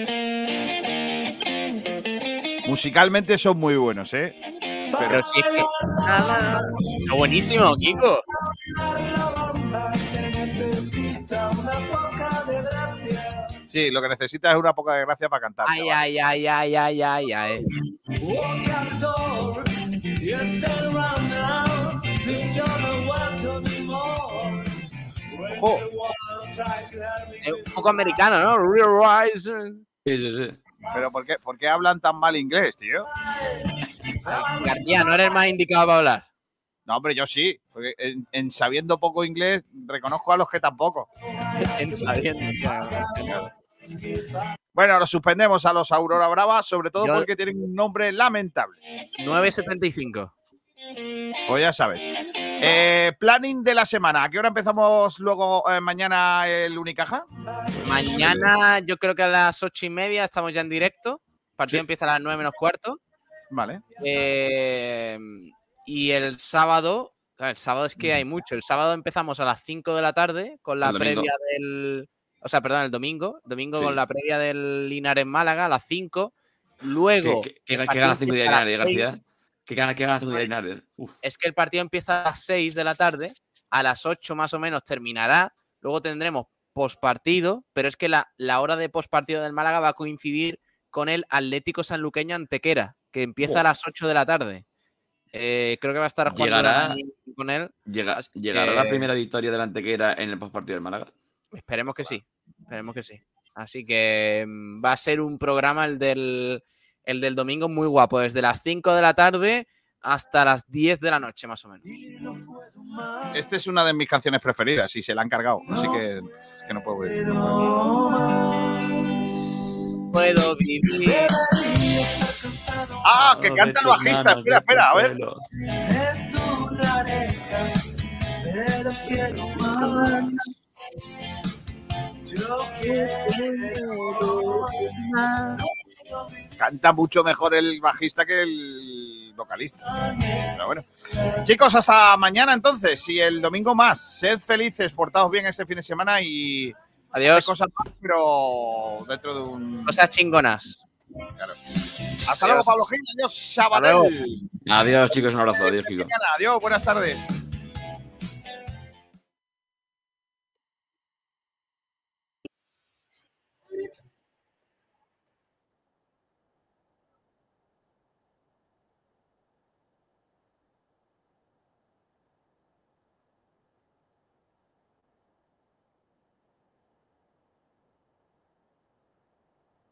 Musicalmente son muy buenos, ¿eh? Pero si es que. Está buenísimo, Kiko. Sí, lo que necesitas es una poca de gracia para cantar. Ay, ay, ay, ay, ay, ay, ay. Ojo. Es un poco americano, ¿no? Real Rising. Sí, sí, sí. Pero ¿por qué, ¿por qué hablan tan mal inglés, tío? García, no eres más indicado para hablar. No, hombre, yo sí. Porque en, en sabiendo poco inglés, reconozco a los que tampoco. (laughs) En sabiendo, claro. Bueno, los suspendemos a los Aurora Brava, sobre todo Yo- porque tienen un nombre lamentable. 9.75. Pues ya sabes. Eh, planning de la semana. ¿A qué hora empezamos luego eh, mañana el Unicaja? Mañana, yo creo que a las ocho y media estamos ya en directo. El partido empieza a las 9 menos cuarto. Vale. Eh, y el sábado, el sábado es que hay mucho. El sábado empezamos a las 5 de la tarde con la previa del. O sea, perdón, el domingo. Domingo Sí. con la previa del Linares Málaga a las 5. Luego. ¿Qué, qué, qué ganas tengo de Linares, García? ¿Qué ganas, qué de Linares? Uf. Es que el partido empieza a las 6 de la tarde. A las 8 más o menos terminará. Luego tendremos postpartido. Pero es que la, la hora de postpartido del Málaga va a coincidir con el Atlético Sanluqueño Antequera, que empieza a las 8 de la tarde. Eh, creo que va a estar jugando Llegará- con él. Llega- ¿Llegará que- la primera victoria del Antequera en el postpartido del Málaga? Esperemos que sí. Esperemos que sí. Así que mm, va a ser un programa el del, el del domingo muy guapo, desde las 5 de la tarde hasta las 10 de la noche, más o menos. Esta es una de mis canciones preferidas y se la han cargado. Así que, no puedo ir. Puedo vivir. Ah, que canta el bajista. Espera, espera, a ver. Canta mucho mejor el bajista que el vocalista. Pero bueno. Chicos, hasta mañana entonces. Y el domingo más. Sed felices, portaos bien este fin de semana y. Adiós. Cosas más, pero dentro de un. Cosas chingonas. Claro. Hasta luego, Pablo Gil. Adiós. Sabadell. Adiós, chicos, un abrazo. Adiós, Kiko. Adiós, buenas tardes.